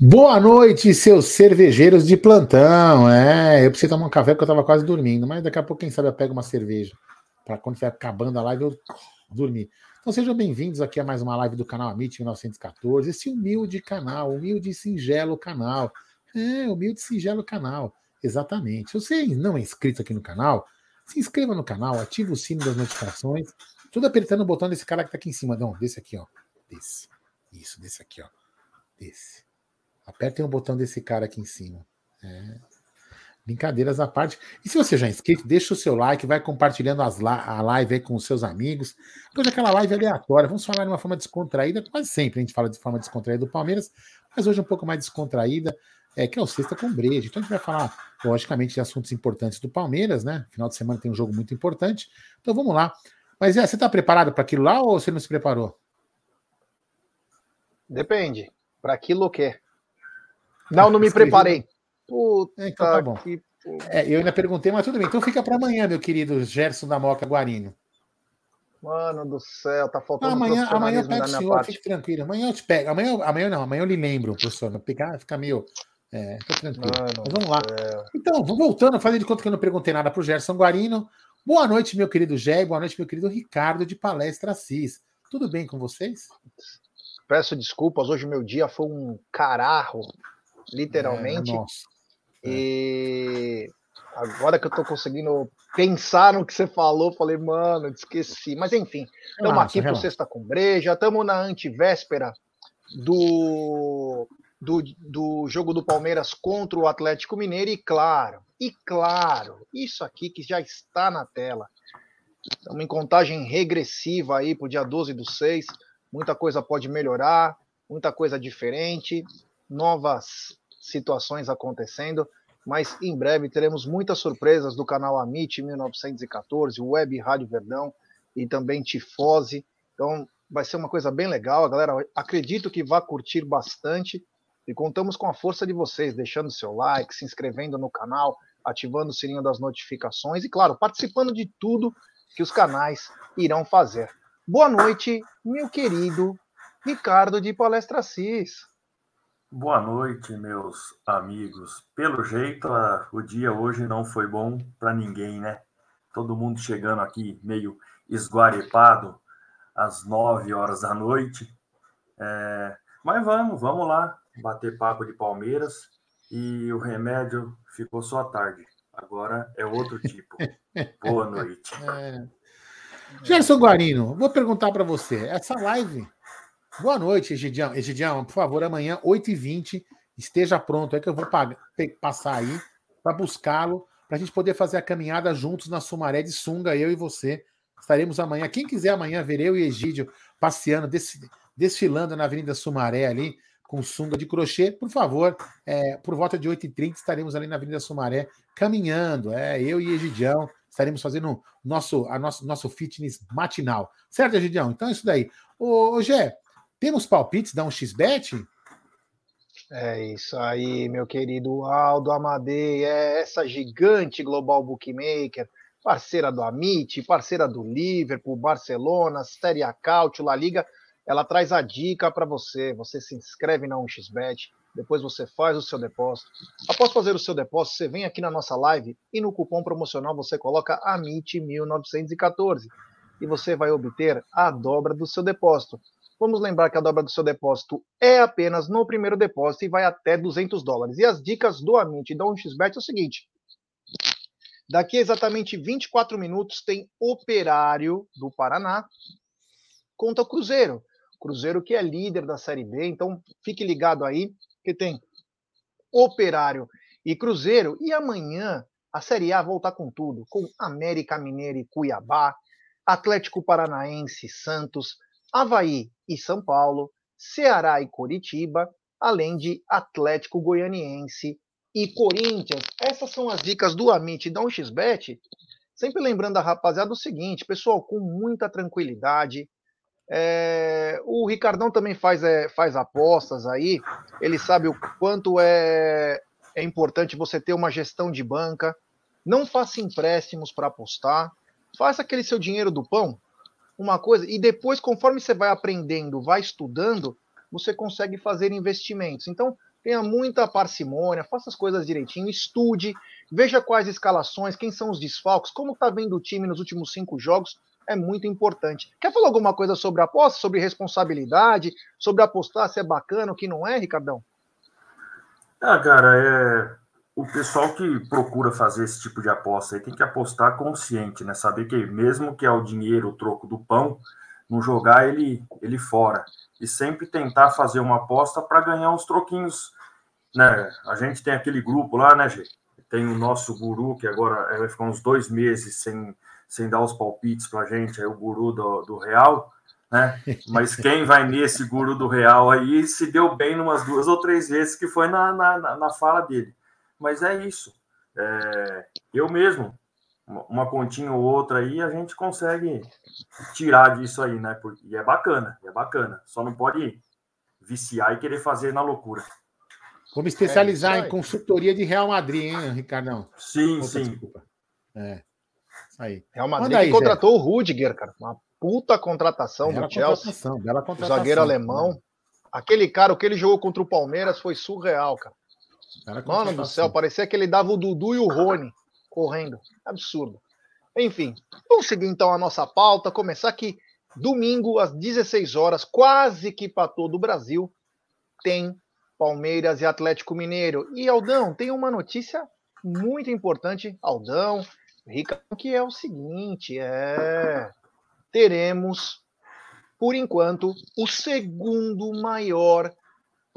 Boa noite, seus cervejeiros de plantão. É, eu preciso tomar um café porque eu estava quase dormindo, mas daqui a pouco, quem sabe, eu pego uma cerveja para quando estiver acabando a live eu dormir. Então sejam bem-vindos aqui a mais uma live do canal Amit 1914, esse humilde canal, humilde e singelo canal. É, humilde e singelo canal, exatamente. Se você não é inscrito aqui no canal, se inscreva no canal, ative o sino das notificações, tudo apertando o botão desse cara que está aqui em cima. Não, desse aqui, ó. Desse. Isso, desse aqui, ó. Desse. Apertem o botão desse cara aqui em cima. É. Brincadeiras à parte. E se você já é inscrito, deixa o seu like, vai compartilhando as a live aí com os seus amigos. Hoje é aquela live aleatória. Vamos falar de uma forma descontraída. Quase sempre a gente fala de forma descontraída do Palmeiras, mas hoje é um pouco mais descontraída, é, que é o Sexta com Breja. Então a gente vai falar, logicamente, de assuntos importantes do Palmeiras, né? Final de semana tem um jogo muito importante. Então vamos lá. Mas é, você está preparado para aquilo lá ou você não se preparou? Depende. Para aquilo o quê? Não, não me preparei. Puta é, então tá bom. Que... É, eu ainda perguntei, mas tudo bem. Então fica para amanhã, meu querido Gerson da Moca Guarino. Mano do céu, tá faltando amanhã, amanhã eu pego o senhor, fique tranquilo. Amanhã eu te pego. Amanhã, amanhã não, amanhã eu lhe lembro, professor. Não pegar, fica meio. É, tô tranquilo. Mano mas vamos lá. Céu. Então, voltando, falei de conta que eu não perguntei nada pro Gerson Guarino. Boa noite, meu querido Gé, boa noite, meu querido Ricardo de Palestra Assis. Tudo bem com vocês? Peço desculpas, hoje meu dia foi um cararro literalmente. É, e agora que eu tô conseguindo pensar no que você falou, falei, mano, esqueci. Mas enfim, estamos aqui pro Sexta com Breja, estamos na antivéspera do, do, do jogo do Palmeiras contra o Atlético Mineiro, e claro, e claro, isso aqui que já está na tela. Estamos em contagem regressiva aí para o dia 12 do 6. Muita coisa pode melhorar, muita coisa diferente novas situações acontecendo, mas em breve teremos muitas surpresas do canal Amit 1914, Web Rádio Verdão e também Tifose. Então vai ser uma coisa bem legal, a galera acredito que vai curtir bastante e contamos com a força de vocês, deixando seu like, se inscrevendo no canal, ativando o sininho das notificações e claro, participando de tudo que os canais irão fazer. Boa noite, meu querido Ricardo de Palestra Cis. Boa noite, meus amigos. Pelo jeito, a, o dia hoje não foi bom para ninguém, né? Todo mundo chegando aqui meio esguarepado às nove horas da noite. É, mas vamos, vamos lá, bater papo de Palmeiras. E o remédio ficou só à tarde. Agora é outro tipo. Boa noite. É. Gerson Guarino, vou perguntar para você. Essa live Boa noite, Egidião. Egidião, por favor, amanhã, 8h20, esteja pronto. É que eu vou passar aí para buscá-lo, para a gente poder fazer a caminhada juntos na Sumaré de Sunga, eu e você. Estaremos amanhã. Quem quiser amanhã ver eu e Egídio passeando, desfilando na Avenida Sumaré ali, com sunga de crochê, por favor, é, por volta de 8h30 estaremos ali na Avenida Sumaré, caminhando. É, eu e Egidião estaremos fazendo nosso, a nosso, nosso fitness matinal. Certo, Egidião? Então é isso daí. Ô Gé, temos palpites da um xbet? É isso aí, meu querido Aldo Amadei, é essa gigante global bookmaker, parceira do Amit, parceira do Liverpool, Barcelona, Série A Cautio, La Liga, ela traz a dica para você. Você se inscreve na 1xBet, depois você faz o seu depósito. Após fazer o seu depósito, você vem aqui na nossa live e no cupom promocional você coloca AMIT1914. e você vai obter a dobra do seu depósito. Vamos lembrar que a dobra do seu depósito é apenas no primeiro depósito e vai até 200 dólares. E as dicas do Amit e da 1xBet é o seguinte: daqui a exatamente 24 minutos tem Operário do Paraná contra o Cruzeiro. Cruzeiro que é líder da Série B, então fique ligado aí que tem Operário e Cruzeiro. E amanhã a Série A voltar com tudo, com América Mineiro e Cuiabá, Atlético Paranaense Santos, Havaí e São Paulo, Ceará e Coritiba, além de Atlético Goianiense e Corinthians. Essas são as dicas do Amit e da 1xBet. Sempre lembrando a rapaziada o seguinte, pessoal, com muita tranquilidade. É, o Ricardão também faz, é, faz apostas aí. Ele sabe o quanto é, é importante você ter uma gestão de banca. Não faça empréstimos para apostar. Faça aquele seu dinheiro do pão uma coisa, e depois, conforme você vai aprendendo, vai estudando, você consegue fazer investimentos. Então, tenha muita parcimônia, faça as coisas direitinho, estude, veja quais escalações, quem são os desfalques, como está vendo o time nos últimos cinco jogos, é muito importante. Quer falar alguma coisa sobre aposta, sobre responsabilidade, sobre apostar, se é bacana, o que não é, Ricardão? Ah, cara, é o pessoal que procura fazer esse tipo de aposta aí tem que apostar consciente, né? Saber que mesmo que é o dinheiro, o troco do pão, não jogar ele, ele fora. E sempre tentar fazer uma aposta para ganhar uns troquinhos, né? A gente tem aquele grupo lá, né, Gê? Tem o nosso guru, que agora vai ficar uns dois meses sem, sem dar os palpites para a gente, aí o guru do, do Real, né? Mas quem vai nesse guru do Real aí se deu bem numas duas ou três vezes que foi na, na, na fala dele mas é isso. É, eu mesmo, uma continha ou outra aí, a gente consegue tirar disso aí, né? E é bacana, é bacana. Só não pode viciar e querer fazer na loucura. Vamos especializar é, em consultoria de Real Madrid, hein, Ricardão? Sim, Opa, sim. Desculpa. É. Isso aí. Real Madrid aí, contratou Zé. o Rudiger, cara. Uma puta contratação bela do Chelsea. Contratação, bela contratação. O zagueiro alemão. Né? Aquele cara, o que ele jogou contra o Palmeiras foi surreal, cara. Mano do céu, parecia que ele dava o Dudu e o Rony correndo. Absurdo. Enfim, vamos seguir então a nossa pauta. Começar aqui domingo às 16 horas, quase que para todo o Brasil, tem Palmeiras e Atlético Mineiro. E Aldão, tem uma notícia muito importante, Aldão, Rica, que é o seguinte, é teremos por enquanto o segundo maior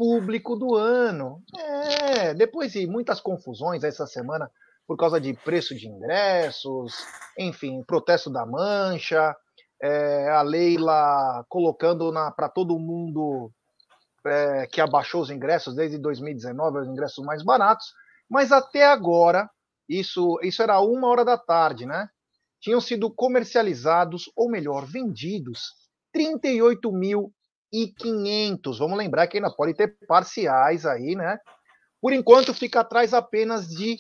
público do ano. É, depois de muitas confusões essa semana por causa de preço de ingressos, enfim, protesto da Mancha, é, a Leila colocando para todo mundo é, que abaixou os ingressos desde 2019, os ingressos mais baratos, mas até agora, isso, isso era uma hora da tarde, né? Tinham sido comercializados, ou melhor, vendidos, 38 mil e 500. Vamos lembrar que ainda pode ter parciais aí, né? Por enquanto fica atrás apenas de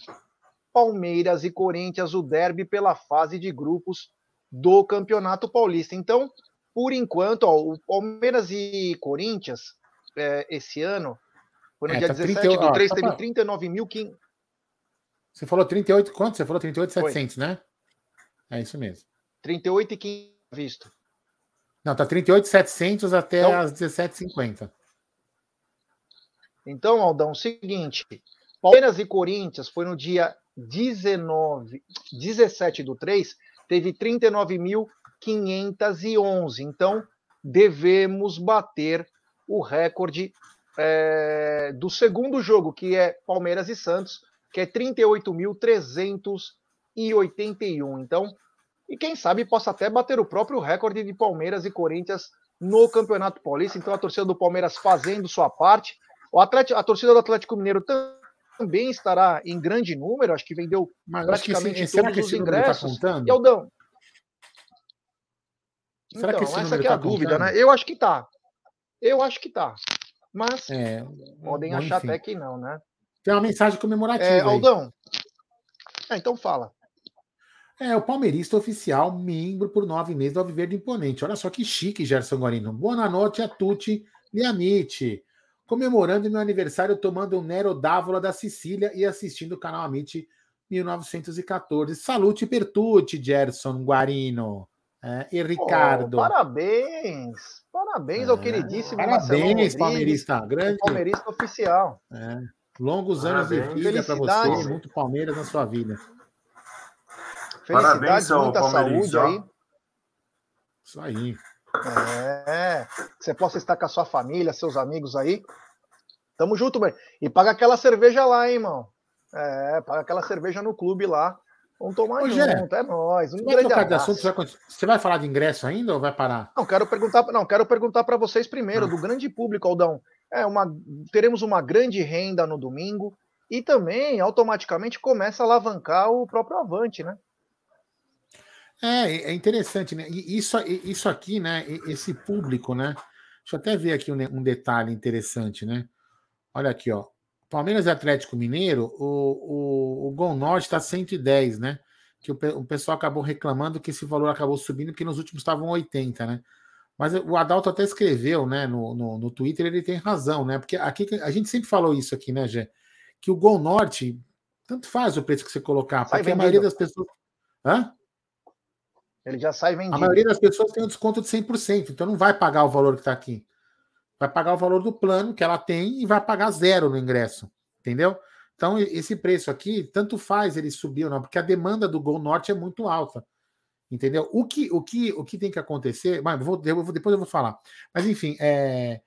Palmeiras e Corinthians, o derby pela fase de grupos do Campeonato Paulista. Então, por enquanto, ó, o Palmeiras e Corinthians é, esse ano, foi no é, dia tá 17 30, do 3, ó, teve pra... 39 mil. Que... Você falou 38, quanto? Você falou 38,700, né? É isso mesmo. 38 e 500 visto. Não, tá 38,700 até então, as 17,50. Então, Aldão, seguinte: Palmeiras e Corinthians foi no dia 19, 17 do 3, teve 39.511. Então, devemos bater o recorde é, do segundo jogo, que é Palmeiras e Santos, que é 38.381. Então, e quem sabe possa até bater o próprio recorde de Palmeiras e Corinthians no Campeonato Paulista. Então a torcida do Palmeiras fazendo sua parte. O Atlético, a torcida do Atlético Mineiro também estará em grande número, acho que vendeu Mas praticamente esse, todos os tá ingressos. Tá e Aldão. Será então, que essa é a tá dúvida, contando? né? Eu acho que tá. Eu acho que tá. Mas é, podem achar enfim. até que não, né? Tem uma mensagem comemorativa. É, Aldão. É, então fala. É, o palmeirista oficial, membro por nove meses do Alviverde Imponente. Olha só que chique, Gerson Guarino. Boa noite a tutti, mi amici. Comemorando meu aniversário, tomando um Nero Dávola da Sicília e assistindo o canal Amit 1914. Salute per tutti, Gerson Guarino. É, e Ricardo. Oh, parabéns! Parabéns é, ao queridíssimo Parabéns, palmeirista. Grande. Palmeirista oficial. É. Longos anos de vida para você, muito Palmeiras na sua vida. Felicidades, Parabéns, muita saúde aí. Isso aí. É, que você possa estar com a sua família, seus amigos aí. Tamo junto, mãe. E paga aquela cerveja lá, hein, irmão. É, paga aquela cerveja no clube lá. Vamos tomar Ô, junto, Gé, é nóis. Um grande vai assunto, você vai falar de ingresso ainda ou vai parar? Não, quero perguntar, não, quero perguntar para vocês primeiro, ah. do grande público, Aldão. É uma, teremos uma grande renda no domingo e também automaticamente começa a alavancar o próprio Avante, né? É, é interessante, né? Isso, isso aqui, né? Esse público, né? Deixa eu até ver aqui um, um detalhe interessante, né? Olha aqui, ó. Palmeiras e Atlético Mineiro, o, o, o Gol Norte está 110, né? Que o, o pessoal acabou reclamando que esse valor acabou subindo, porque nos últimos estavam 80, né? Mas o Adalto até escreveu, né, no, no, no, Twitter, ele tem razão, né? Porque aqui a gente sempre falou isso aqui, né, Gé? Que o Gol Norte, tanto faz o preço que você colocar, sai porque a maioria das pessoas. Hã? Ele já sai vendido. A maioria das pessoas tem um desconto de 100%, então não vai pagar o valor que está aqui vai pagar o valor do plano que ela tem e vai pagar zero no ingresso, entendeu? Então, esse preço aqui, tanto faz ele subir ou não, porque a demanda do Gol Norte é muito alta. Entendeu? O que, o que, o que tem que acontecer, mas vou, depois eu vou falar. Mas enfim, é,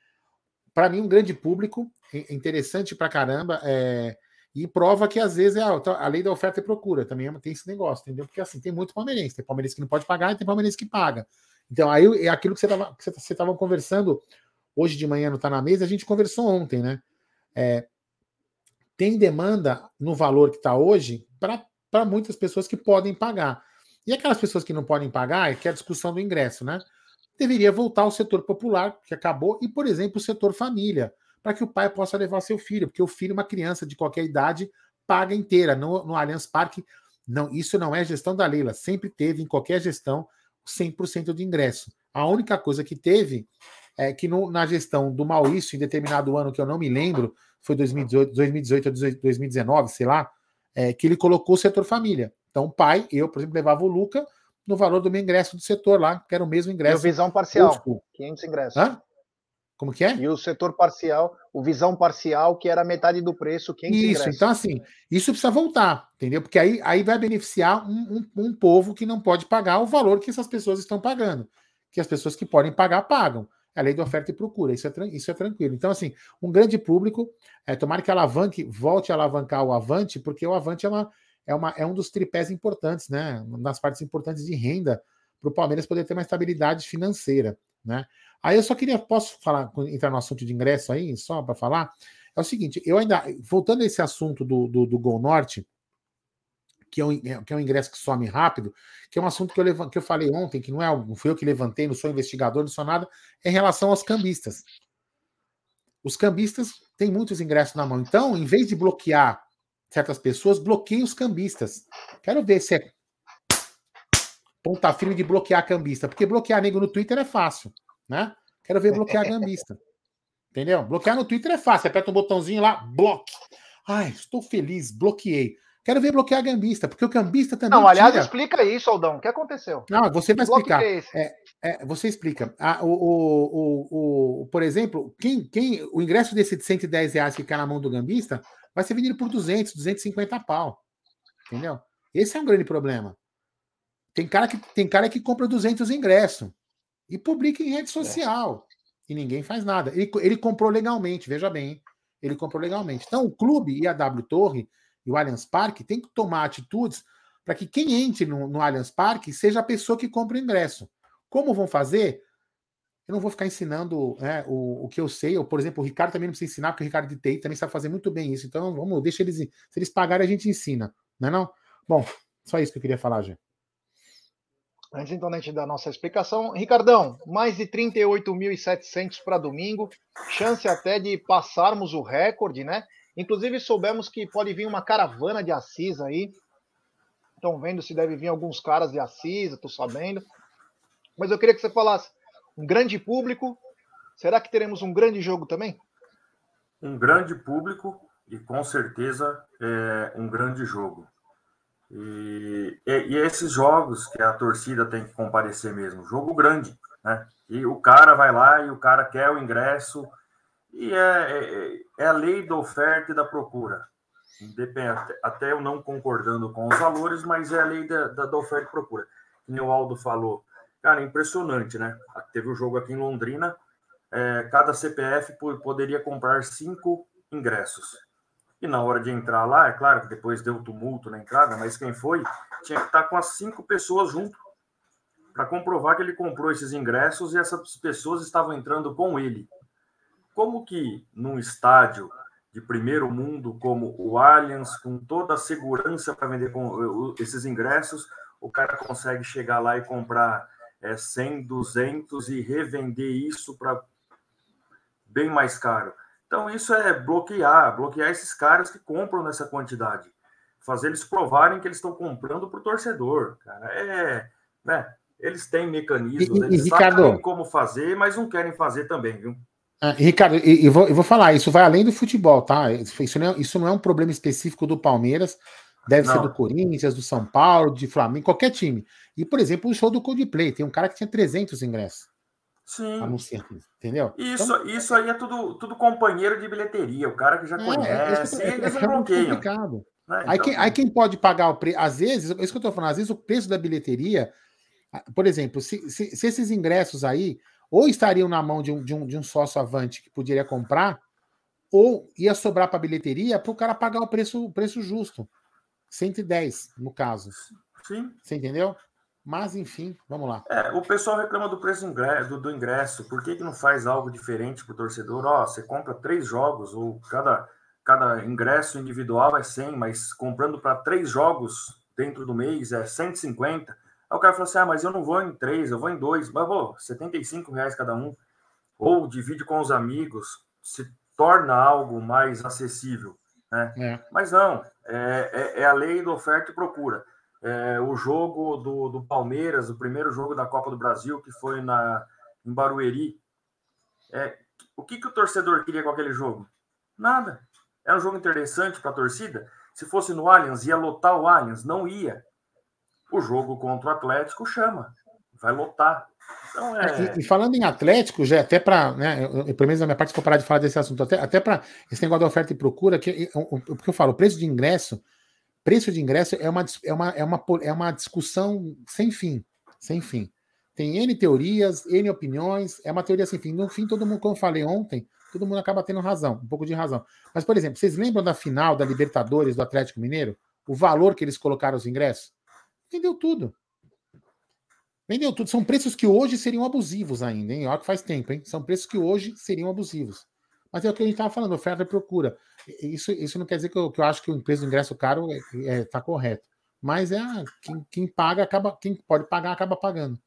para mim, um grande público, interessante pra caramba, é, e prova que às vezes é a, a, lei da oferta e procura também tem esse negócio, entendeu? Porque assim, tem muito palmeirense, tem palmeirense que não pode pagar e tem palmeirense que paga. Então, aí é aquilo que você estava você, você conversando hoje de manhã não está na mesa, a gente conversou ontem, né? É, tem demanda no valor que está hoje para muitas pessoas que podem pagar. E aquelas pessoas que não podem pagar, que é a discussão do ingresso, né? Deveria voltar ao setor popular, que acabou, e, por exemplo, o setor família, para que o pai possa levar seu filho, porque o filho, uma criança de qualquer idade, paga inteira. No, no Allianz Parque, não, isso não é gestão da Leila, sempre teve em qualquer gestão 100% de ingresso. A única coisa que teve é que no, na gestão do Maurício, em determinado ano que eu não me lembro, foi 2018, 2018 ou 2019, sei lá, é, que ele colocou o setor família. Então, o pai, eu, por exemplo, levava o Luca no valor do meu ingresso do setor lá, que era o mesmo ingresso. O visão parcial, 500 ingressos. Hã? Como que é? E o setor parcial, o visão parcial, que era metade do preço, 500 isso, ingressos. então assim, isso precisa voltar, entendeu? Porque aí, aí vai beneficiar um, um, um povo que não pode pagar o valor que essas pessoas estão pagando. Que as pessoas que podem pagar, pagam. É a lei de oferta e procura, isso é, isso é tranquilo. Então, assim, um grande público, é, tomara que alavanque, volte a alavancar o Avante, porque o Avante é, uma, é, uma, é um dos tripés importantes, né? Nas partes importantes de renda, para o Palmeiras poder ter uma estabilidade financeira, né? Aí eu só queria, posso falar, entrar no assunto de ingresso aí, só para falar? É o seguinte, eu ainda, voltando a esse assunto do, do, do Gol Norte, que é, um, que é um ingresso que some rápido, que é um assunto que eu, que eu falei ontem, que não é não fui eu que levantei, não sou investigador, não sou nada, é em relação aos cambistas. Os cambistas têm muitos ingressos na mão. Então, em vez de bloquear certas pessoas, bloqueie os cambistas. Quero ver se é ponta firme de bloquear cambista, porque bloquear nego no Twitter é fácil, né? Quero ver bloquear cambista. Entendeu? Bloquear no Twitter é fácil. Aperta um botãozinho lá, bloque. Ai, estou feliz, bloqueei. Quero ver bloquear gambista, porque o gambista também. Não, aliás, tira... explica isso, Aldão. O que aconteceu? Não, você vai explicar. É, é, é, você explica. Ah, o, o, o, por exemplo, quem, quem o ingresso desse de 110 reais que cai na mão do gambista vai ser vendido por 200, 250 pau. Entendeu? Esse é um grande problema. Tem cara que, tem cara que compra 200 ingressos e publica em rede social. É. E ninguém faz nada. Ele, ele comprou legalmente, veja bem. Ele comprou legalmente. Então, o clube e a W Torre e o Allianz Parque tem que tomar atitudes para que quem entre no, no Allianz Parque seja a pessoa que compra o ingresso. Como vão fazer? Eu não vou ficar ensinando né, o, o que eu sei. Ou, por exemplo, o Ricardo também não precisa ensinar, porque o Ricardo de TI também sabe fazer muito bem isso. Então, vamos, deixa eles. Se eles pagarem, a gente ensina. Não é não? Bom, só isso que eu queria falar, gente. Antes então da gente dar nossa explicação, Ricardão, mais de 38.700 para domingo, chance até de passarmos o recorde, né? Inclusive, soubemos que pode vir uma caravana de Assis aí. Estão vendo se deve vir alguns caras de Assis, estou sabendo. Mas eu queria que você falasse: um grande público. Será que teremos um grande jogo também? Um grande público e com certeza é um grande jogo. E e, e, esses jogos que a torcida tem que comparecer mesmo, jogo grande, né? E o cara vai lá e o cara quer o ingresso, e é, é, é a lei da oferta e da procura. Independente, até eu não concordando com os valores, mas é a lei da, da, da oferta e procura. Como o Aldo falou, cara, impressionante, né? Teve um jogo aqui em Londrina, é, cada CPF poderia comprar cinco ingressos. E na hora de entrar lá, é claro que depois deu tumulto na entrada, mas quem foi tinha que estar com as cinco pessoas junto para comprovar que ele comprou esses ingressos e essas pessoas estavam entrando com ele. Como que num estádio de primeiro mundo como o Allianz, com toda a segurança para vender esses ingressos, o cara consegue chegar lá e comprar é, 100, 200 e revender isso para bem mais caro. Então, isso é bloquear, bloquear esses caras que compram nessa quantidade. Fazer eles provarem que eles estão comprando para o torcedor. Cara, é. Né? Eles têm mecanismos, e, eles Ricardo, sabem como fazer, mas não querem fazer também, viu? Ah, Ricardo, e, vou, eu vou falar, isso vai além do futebol, tá? Isso não, é, isso não é um problema específico do Palmeiras, deve não. ser do Corinthians, do São Paulo, de Flamengo, qualquer time. E, por exemplo, o show do Coldplay, tem um cara que tinha 300 ingressos. Sim. Anunciando, entendeu? Isso, então, isso aí é tudo, tudo companheiro de bilheteria, o cara que já é, conhece, é, é, Complicado. Né? Aí, então, quem, aí quem pode pagar o preço, às vezes, é isso que eu tô falando, às vezes o preço da bilheteria, por exemplo, se, se, se esses ingressos aí ou estariam na mão de um, de um, de um sócio avante que poderia comprar, ou ia sobrar para a bilheteria para o cara pagar o preço, o preço justo. 110, no caso. Sim. Você entendeu? Mas, enfim, vamos lá. É, o pessoal reclama do preço do, do ingresso. Por que, que não faz algo diferente para o torcedor? Ó, você compra três jogos, ou cada, cada ingresso individual é 100, mas comprando para três jogos dentro do mês é 150. Aí o cara falou assim: ah, mas eu não vou em três, eu vou em dois. Mas, vou, 75 reais cada um. Ou divide com os amigos, se torna algo mais acessível. Né? É. Mas não, é, é, é, a lei da oferta e procura. É, o jogo do, do Palmeiras, o primeiro jogo da Copa do Brasil, que foi na, em Barueri. É, o que, que o torcedor queria com aquele jogo? Nada. É um jogo interessante para a torcida. Se fosse no Allianz, ia lotar o Allianz. Não ia o jogo contra o Atlético chama, vai lotar. Então, é... e, e, falando em Atlético, já até para, né, eu, pelo menos na minha parte, se for parar de falar desse assunto, até, até para esse negócio da oferta e procura, que, porque eu falo, o preço de ingresso, preço de ingresso é uma, é uma, é uma, é uma discussão sem fim, sem fim. Tem N teorias, N opiniões, é uma teoria sem fim. No fim, todo mundo, como eu falei ontem, todo mundo acaba tendo razão, um pouco de razão. Mas, por exemplo, vocês lembram da final da Libertadores do Atlético Mineiro? O valor que eles colocaram os ingressos? Vendeu tudo. Vendeu tudo. São preços que hoje seriam abusivos ainda, hein? Olha que faz tempo, hein? São preços que hoje seriam abusivos. Mas é o que a gente estava falando, oferta e procura. Isso, isso não quer dizer que eu, que eu acho que o preço do ingresso caro está é, é, tá correto. Mas é quem, quem, paga, acaba. Quem pode pagar, acaba pagando.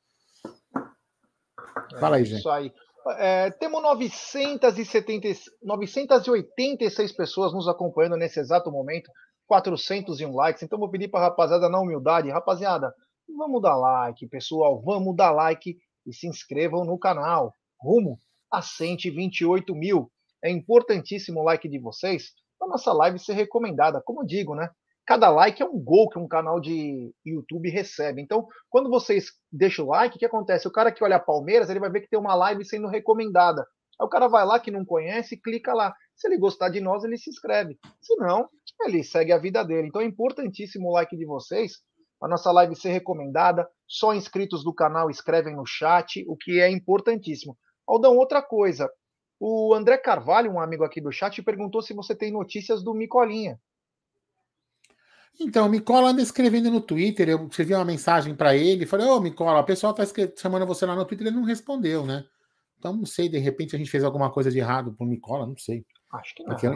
Fala aí, é gente. Isso aí. É, temos 970, 986 pessoas nos acompanhando nesse exato momento. 401 likes. Então vou pedir para a rapaziada na humildade, rapaziada, vamos dar like, pessoal, vamos dar like e se inscrevam no canal. Rumo a 128 mil. É importantíssimo o like de vocês para nossa live ser recomendada. Como digo, né? Cada like é um gol que um canal de YouTube recebe. Então, quando vocês deixam o like, o que acontece? O cara que olha Palmeiras, ele vai ver que tem uma live sendo recomendada. Aí o cara vai lá que não conhece, clica lá. Se ele gostar de nós, ele se inscreve. Se não, ele segue a vida dele. Então é importantíssimo o like de vocês. A nossa live ser recomendada. Só inscritos do canal escrevem no chat, o que é importantíssimo. Aldão, outra coisa. O André Carvalho, um amigo aqui do chat, perguntou se você tem notícias do Micolinha. Então, o Micola anda escrevendo no Twitter. Eu escrevi uma mensagem para ele. Falei, ô, Micola, o pessoal tá chamando você lá no Twitter. Ele não respondeu, né? Então, não sei, de repente a gente fez alguma coisa de errado pro Micola, não sei. Acho que não. Porque,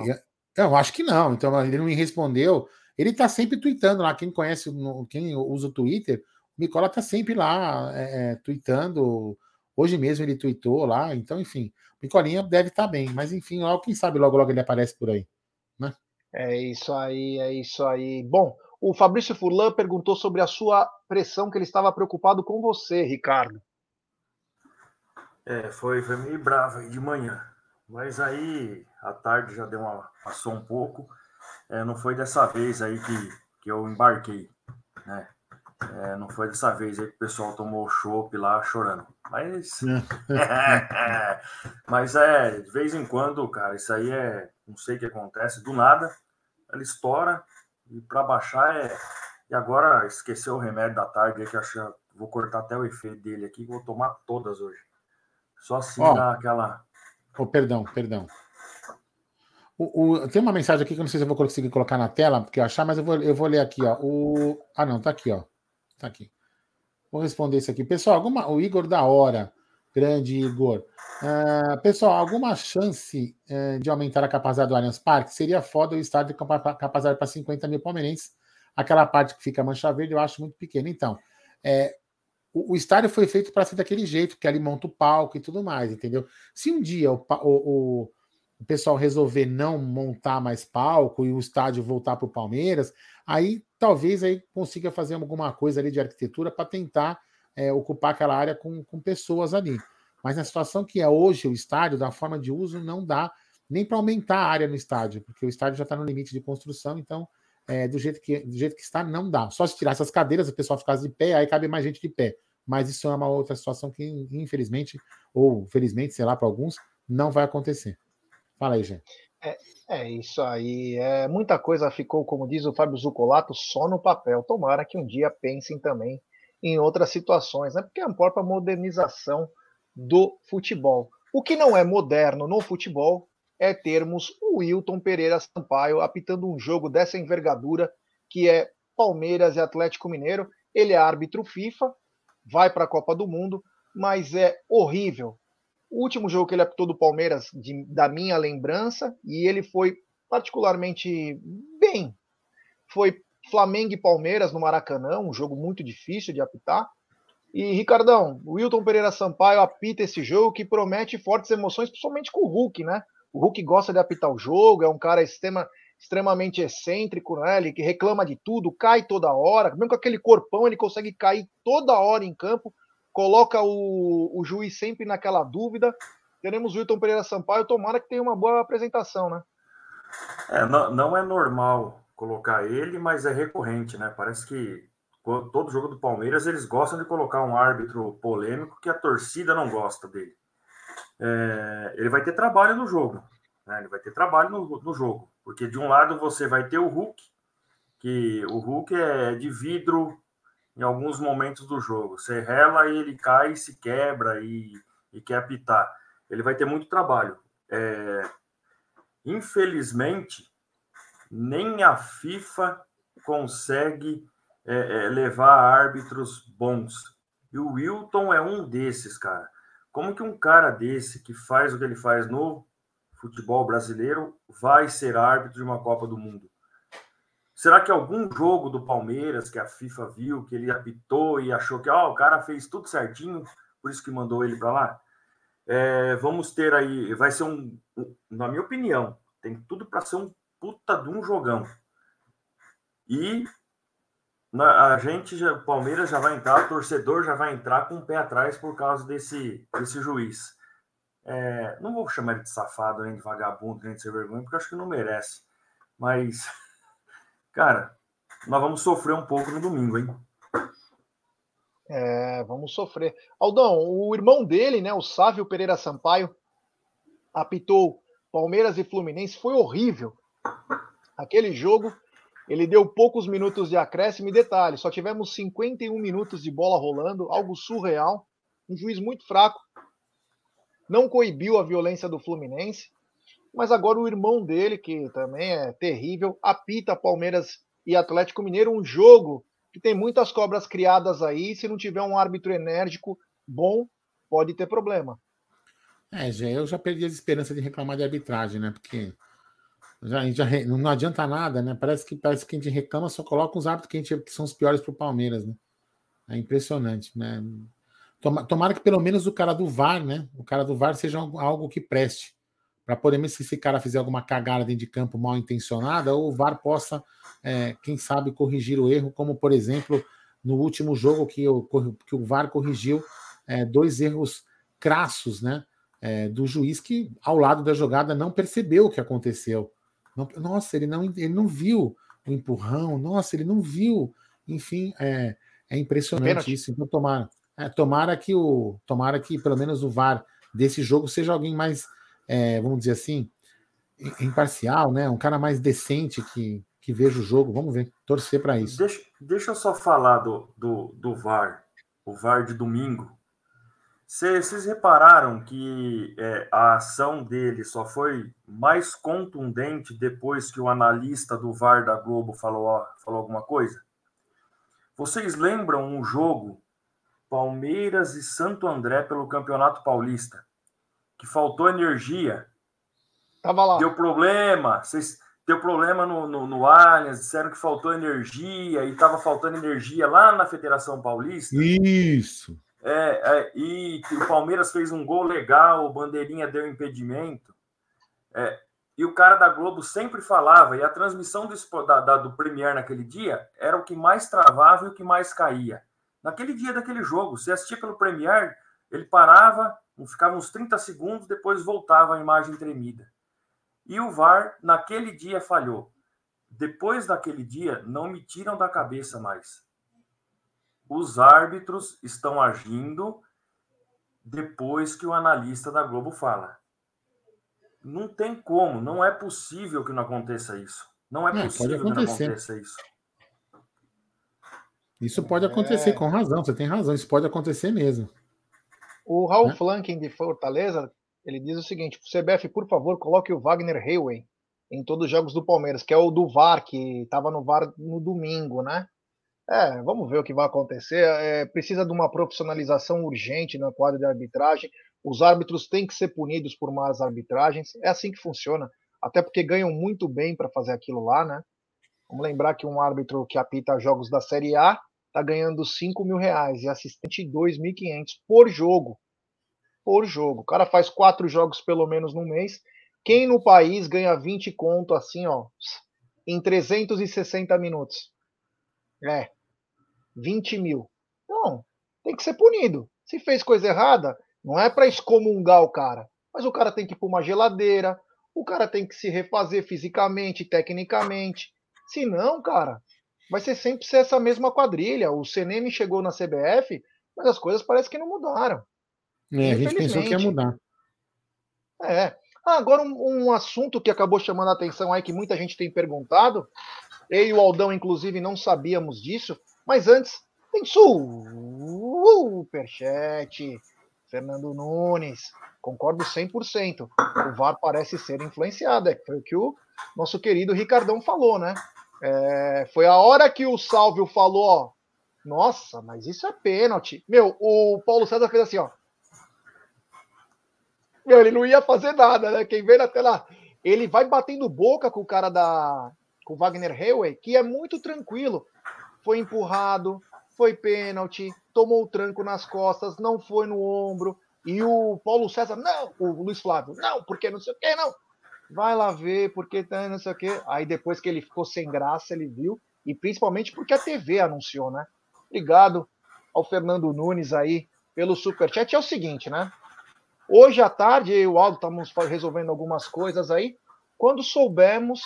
não, acho que não. Então, ele não me respondeu. Ele tá sempre tweetando lá. Quem conhece, quem usa o Twitter, o Micola tá sempre lá é, é, tweetando. Hoje mesmo ele tweetou lá. Então, enfim, o Micolinha deve estar tá bem. Mas, enfim, logo, quem sabe logo, logo ele aparece por aí. Né? É isso aí, é isso aí. Bom, o Fabrício Furlan perguntou sobre a sua pressão, que ele estava preocupado com você, Ricardo. É, foi, foi meio bravo aí de manhã. Mas aí, à tarde já deu uma. passou um pouco. É, não foi dessa vez aí que, que eu embarquei, né? É, não foi dessa vez aí que o pessoal tomou chopp lá chorando. Mas. mas é, de vez em quando, cara, isso aí é. Não sei o que acontece, do nada, ela estoura e para baixar é. E agora esqueceu o remédio da tarde, que acho que vou cortar até o efeito dele aqui, vou tomar todas hoje. Só assim oh, dá aquela. Oh, perdão, perdão. O, o, tem uma mensagem aqui que eu não sei se eu vou conseguir colocar na tela, porque eu achar, mas eu vou, eu vou ler aqui, ó. O, ah, não, tá aqui, ó. Tá aqui. Vou responder isso aqui. Pessoal, alguma, o Igor da Hora, grande Igor. Uh, pessoal, alguma chance uh, de aumentar a capacidade do Allianz Parque? Seria foda o estádio capacidade para 50 mil palmeirenses. Aquela parte que fica mancha verde eu acho muito pequena. Então, é, o, o, estádio foi feito para ser daquele jeito, que ali monta o palco e tudo mais, entendeu? Se um dia o, o, o pessoal resolver não montar mais palco e o estádio voltar para o Palmeiras, aí talvez aí consiga fazer alguma coisa ali de arquitetura para tentar é, ocupar aquela área com, com pessoas ali. Mas na situação que é hoje o estádio, da forma de uso, não dá nem para aumentar a área no estádio, porque o estádio já está no limite de construção, então é, do, jeito que, do jeito que está, não dá. Só se tirar essas cadeiras, o pessoal ficasse de pé, aí cabe mais gente de pé. Mas isso é uma outra situação que, infelizmente, ou felizmente, sei lá, para alguns, não vai acontecer. Fala aí, gente. É, é, isso aí. É, muita coisa ficou, como diz o Fábio Zucolato, só no papel. Tomara que um dia pensem também em outras situações, né? Porque é a própria modernização do futebol. O que não é moderno no futebol é termos o Wilton Pereira Sampaio apitando um jogo dessa envergadura, que é Palmeiras e Atlético Mineiro. Ele é árbitro FIFA, vai para a Copa do Mundo, mas é horrível o último jogo que ele apitou do Palmeiras, de, da minha lembrança, e ele foi particularmente bem. Foi Flamengo e Palmeiras no Maracanã, um jogo muito difícil de apitar. E, Ricardão, o Wilton Pereira Sampaio apita esse jogo que promete fortes emoções, principalmente com o Hulk, né? O Hulk gosta de apitar o jogo, é um cara extrema, extremamente excêntrico, né? Ele que reclama de tudo, cai toda hora, mesmo com aquele corpão, ele consegue cair toda hora em campo coloca o, o juiz sempre naquela dúvida. Teremos o Wilton Pereira Sampaio, tomara que tenha uma boa apresentação, né? É, não, não é normal colocar ele, mas é recorrente, né? Parece que todo jogo do Palmeiras eles gostam de colocar um árbitro polêmico que a torcida não gosta dele. É, ele vai ter trabalho no jogo, né? ele vai ter trabalho no, no, jogo, porque de um lado você vai ter o Hulk, que o Hulk é de vidro, em alguns momentos do jogo. Você rela e ele cai, se quebra e, e quer apitar. Ele vai ter muito trabalho. É, infelizmente, nem a FIFA consegue é, é, levar árbitros bons. E o Wilton é um desses, cara. Como que um cara desse que faz o que ele faz no futebol brasileiro vai ser árbitro de uma Copa do Mundo? Será que algum jogo do Palmeiras que a FIFA viu, que ele apitou e achou que oh, o cara fez tudo certinho, por isso que mandou ele para lá? É, vamos ter aí, vai ser um, na minha opinião, tem tudo para ser um puta de um jogão. E a gente, já, o Palmeiras já vai entrar, o torcedor já vai entrar com o pé atrás por causa desse, desse juiz. É, não vou chamar ele de safado, nem de vagabundo, nem de ser vergonha, porque acho que não merece. Mas Cara, nós vamos sofrer um pouco no domingo, hein? É, vamos sofrer. Aldão, o irmão dele, né, o Sávio Pereira Sampaio, apitou Palmeiras e Fluminense, foi horrível. Aquele jogo, ele deu poucos minutos de acréscimo e detalhe, só tivemos 51 minutos de bola rolando, algo surreal, um juiz muito fraco, não coibiu a violência do Fluminense, mas agora o irmão dele, que também é terrível, apita Palmeiras e Atlético Mineiro, um jogo que tem muitas cobras criadas aí. Se não tiver um árbitro enérgico bom, pode ter problema. É, eu já perdi as esperanças de reclamar de arbitragem, né? Porque já, já não adianta nada, né? Parece que parece que a gente reclama, só coloca os árbitros que, a gente, que são os piores para o Palmeiras, né? É impressionante, né? Tomara que pelo menos o cara do VAR, né? O cara do VAR seja algo que preste para poder, mesmo se esse cara fizer alguma cagada dentro de campo mal intencionada, o VAR possa, é, quem sabe, corrigir o erro, como por exemplo no último jogo que, o, que o VAR corrigiu é, dois erros crassos né, é, do juiz que, ao lado da jogada, não percebeu o que aconteceu. Não, nossa, ele não, ele não viu o empurrão, nossa, ele não viu, enfim, é, É impressionante isso. Então, tomara, é, tomara que o. Tomara que pelo menos o VAR desse jogo seja alguém mais, é, vamos dizer assim, imparcial, né? Um cara mais decente que, que veja o jogo. Vamos ver, torcer para isso. Deixa, deixa eu só falar do, do, do VAR, o VAR de domingo. Vocês repararam que é, a ação dele só foi mais contundente depois que o analista do VAR da Globo falou, ó, falou alguma coisa? Vocês lembram um jogo Palmeiras e Santo André pelo Campeonato Paulista? Que faltou energia. Tava lá. Deu problema. Vocês deu problema no, no, no Allianz, disseram que faltou energia e estava faltando energia lá na Federação Paulista. Isso. É, é, e o Palmeiras fez um gol legal, o Bandeirinha deu impedimento. É, e o cara da Globo sempre falava, e a transmissão do, da, da, do Premier naquele dia era o que mais travava e o que mais caía. Naquele dia daquele jogo, você assistia pelo Premier, ele parava, ficava uns 30 segundos, depois voltava a imagem tremida. E o VAR, naquele dia, falhou. Depois daquele dia, não me tiram da cabeça mais os árbitros estão agindo depois que o analista da Globo fala. Não tem como, não é possível que não aconteça isso. Não é, possível que não aconteça isso. Isso pode acontecer, é... com razão, você tem razão, isso pode acontecer mesmo. O Raul né? Flanking de Fortaleza, ele diz o seguinte: CBF, por favor, coloque o Wagner Hayway em todos os jogos do Palmeiras, que é o do VAR, que estava no VAR no domingo, né? É, vamos ver o que vai acontecer. É, precisa de uma profissionalização urgente na quadra de arbitragem. Os árbitros têm que ser punidos por más arbitragens. É assim que funciona. Até porque ganham muito bem para fazer aquilo lá, né? Vamos lembrar que um árbitro que apita jogos da Série A está ganhando 5 mil reais e assistente 2.500 por jogo. Por jogo. O cara faz quatro jogos pelo menos no mês. Quem no país ganha 20 conto assim, ó, em 360 minutos? É, 20 mil. Não, tem que ser punido. Se fez coisa errada, não é para excomungar o cara, mas o cara tem que ir para uma geladeira, o cara tem que se refazer fisicamente, tecnicamente. Se não, cara, vai ser sempre ser essa mesma quadrilha. O CNM chegou na CBF, mas as coisas parecem que não mudaram. É, a gente pensou que ia mudar. É. Ah, agora um, um, assunto que acabou chamando a atenção aí, que muita gente tem perguntado, eu e o Aldão, inclusive, não sabíamos disso, mas antes, tem superchat. Fernando Nunes, concordo 100%. O VAR parece ser influenciado, é, foi o que o nosso querido Ricardão falou, né? É, foi a hora que o Salvio falou, ó, nossa, mas isso é pênalti. Meu, o Paulo César fez assim, ó. Meu, ele não ia fazer nada, né? Quem vê na tela, ele vai batendo boca com o cara da, com o Wagner Hayway, que é muito tranquilo foi empurrado, foi pênalti, tomou o tranco nas costas, não foi no ombro. E o Paulo César, não, o Luiz Flávio, não, porque não sei o que, não. Vai lá ver, porque tá não sei o que. Aí depois que ele ficou sem graça, ele viu, e principalmente porque a TV anunciou, né? Obrigado ao Fernando Nunes aí pelo superchat. É o seguinte, né? Hoje à tarde, eu e o Aldo estamos resolvendo algumas coisas aí. Quando soubemos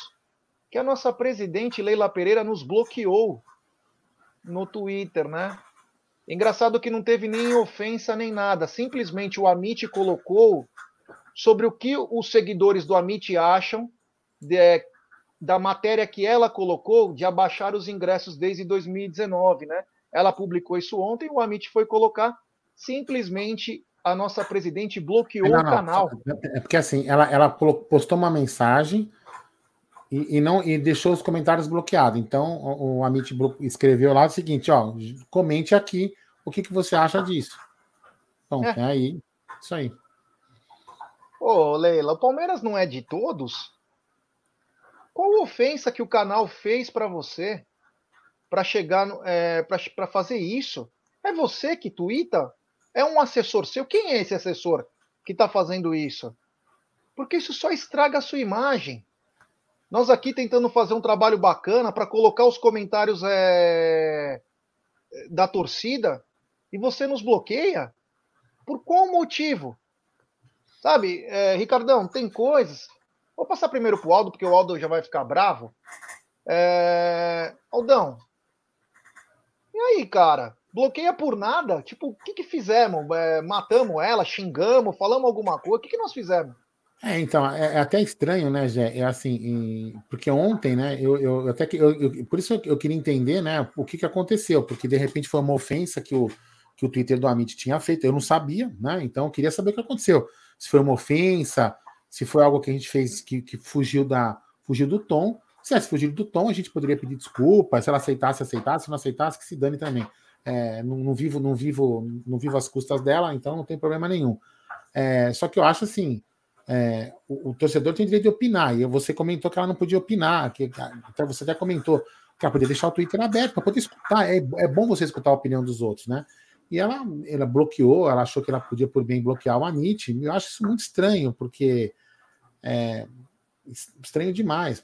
que a nossa presidente Leila Pereira nos bloqueou no Twitter, né? Engraçado que não teve nem ofensa nem nada. Simplesmente o Amit colocou sobre o que os seguidores do Amit acham de, da matéria que ela colocou de abaixar os ingressos desde 2019, né? Ela publicou isso ontem, o Amit foi colocar simplesmente a nossa presidente bloqueou não, não, o canal. É porque assim, ela, ela postou uma mensagem e, e, não e deixou os comentários bloqueados. Então o, o Amit escreveu lá o seguinte: ó, comente aqui o que, que você acha disso. Então, é. é aí, isso aí. Ô, Leila, o Palmeiras não é de todos? Qual ofensa que o canal fez para você para chegar é, para fazer isso? É você que twitta? É um assessor seu? Quem é esse assessor que está fazendo isso? Porque isso só estraga a sua imagem. Nós aqui tentando fazer um trabalho bacana para colocar os comentários é, da torcida e você nos bloqueia? Por qual motivo? Sabe, é, Ricardão, tem coisas. Vou passar primeiro pro Aldo, porque o Aldo já vai ficar bravo. É, Aldão, E aí, cara? Bloqueia por nada? Tipo, o que que fizemos? É, matamos ela, xingamos, falamos alguma coisa? O que que nós fizemos? É, então, é, é até estranho, né, Gé? É assim, porque ontem, né, eu, eu até que. Eu, eu, por isso eu queria entender, né, o que, que aconteceu, porque de repente foi uma ofensa que o, que o Twitter do Amit tinha feito, eu não sabia, né? Então eu queria saber o que aconteceu. Se foi uma ofensa, se foi algo que a gente fez que, que fugiu, da, fugiu do tom. Se tivesse fugido do tom, a gente poderia pedir desculpa, se ela aceitasse, aceitasse, se não aceitasse, que se dane também. É, não, não, vivo, não vivo, não vivo as custas dela, então não tem problema nenhum. É, só que eu acho assim, é, o, o, torcedor tem direito de opinar, e você comentou que ela não podia opinar, que até você até comentou que ela podia deixar o Twitter aberto para poder escutar. É, é bom você escutar a opinião dos outros, né? E ela, ela bloqueou, ela achou que ela podia por bem bloquear o Amit. Eu acho isso muito estranho, porque é estranho demais.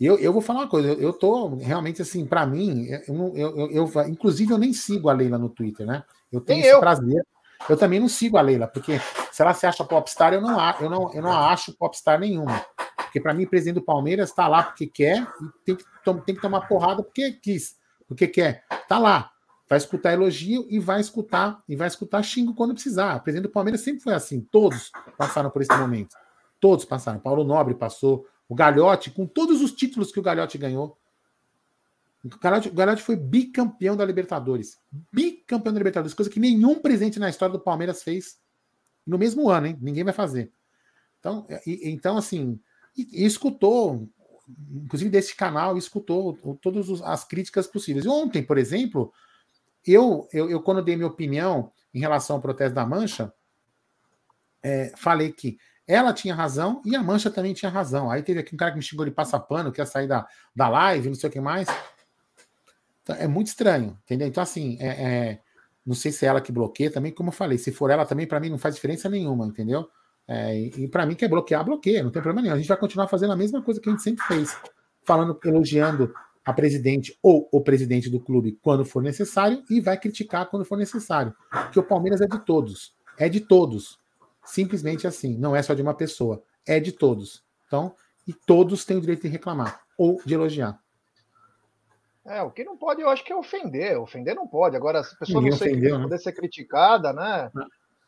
E eu, eu vou falar uma coisa, eu, eu tô realmente assim, para mim, eu, eu, eu, inclusive eu nem sigo a Leila no Twitter, né? Eu tenho esse prazer. Eu também não sigo a Leila, porque se ela se acha popstar, eu não, eu não, eu não acho popstar nenhuma. Porque para mim, o presidente do Palmeiras está lá porque quer e tem que, tem que tomar porrada porque quis, porque quer. Tá lá. Vai escutar elogio e vai escutar e vai escutar xingo quando precisar. O presidente do Palmeiras sempre foi assim. Todos passaram por esse momento. Todos passaram. Paulo Nobre passou, o Galhote, com todos os títulos que o Galhote ganhou. O Galhote, foi bicampeão da Libertadores. Bicampeão da Libertadores, coisa que nenhum presidente na história do Palmeiras fez no mesmo ano, hein? Ninguém vai fazer. Então, e, então assim, e, e escutou, inclusive desse canal, escutou todas as críticas possíveis. Ontem, por exemplo, eu, eu, eu, quando dei minha opinião em relação ao protesto da Mancha, é, falei que ela tinha razão e a Mancha também tinha razão. Aí teve aqui um cara que me xingou de passapano, que ia sair da, da live, não sei o que mais. Então, é muito estranho, entendeu? Então, assim, é, é, não sei se é ela que bloqueia também, como eu falei, se for ela também, para mim não faz diferença nenhuma, entendeu? É, e, para mim, quer bloquear, bloqueia, não tem problema nenhum. A gente vai continuar fazendo a mesma coisa que a gente sempre fez, falando, elogiando a presidente ou o presidente do clube quando for necessário e vai criticar quando for necessário. Porque o Palmeiras é de todos. É de todos. Simplesmente assim. Não é só de uma pessoa. É de todos. Então, e todos têm o direito de reclamar ou de elogiar. É, o que não pode, eu acho que é ofender. Ofender não pode. Agora, se a pessoa Ninguém não sei, ofendeu, né? poder ser criticada, né?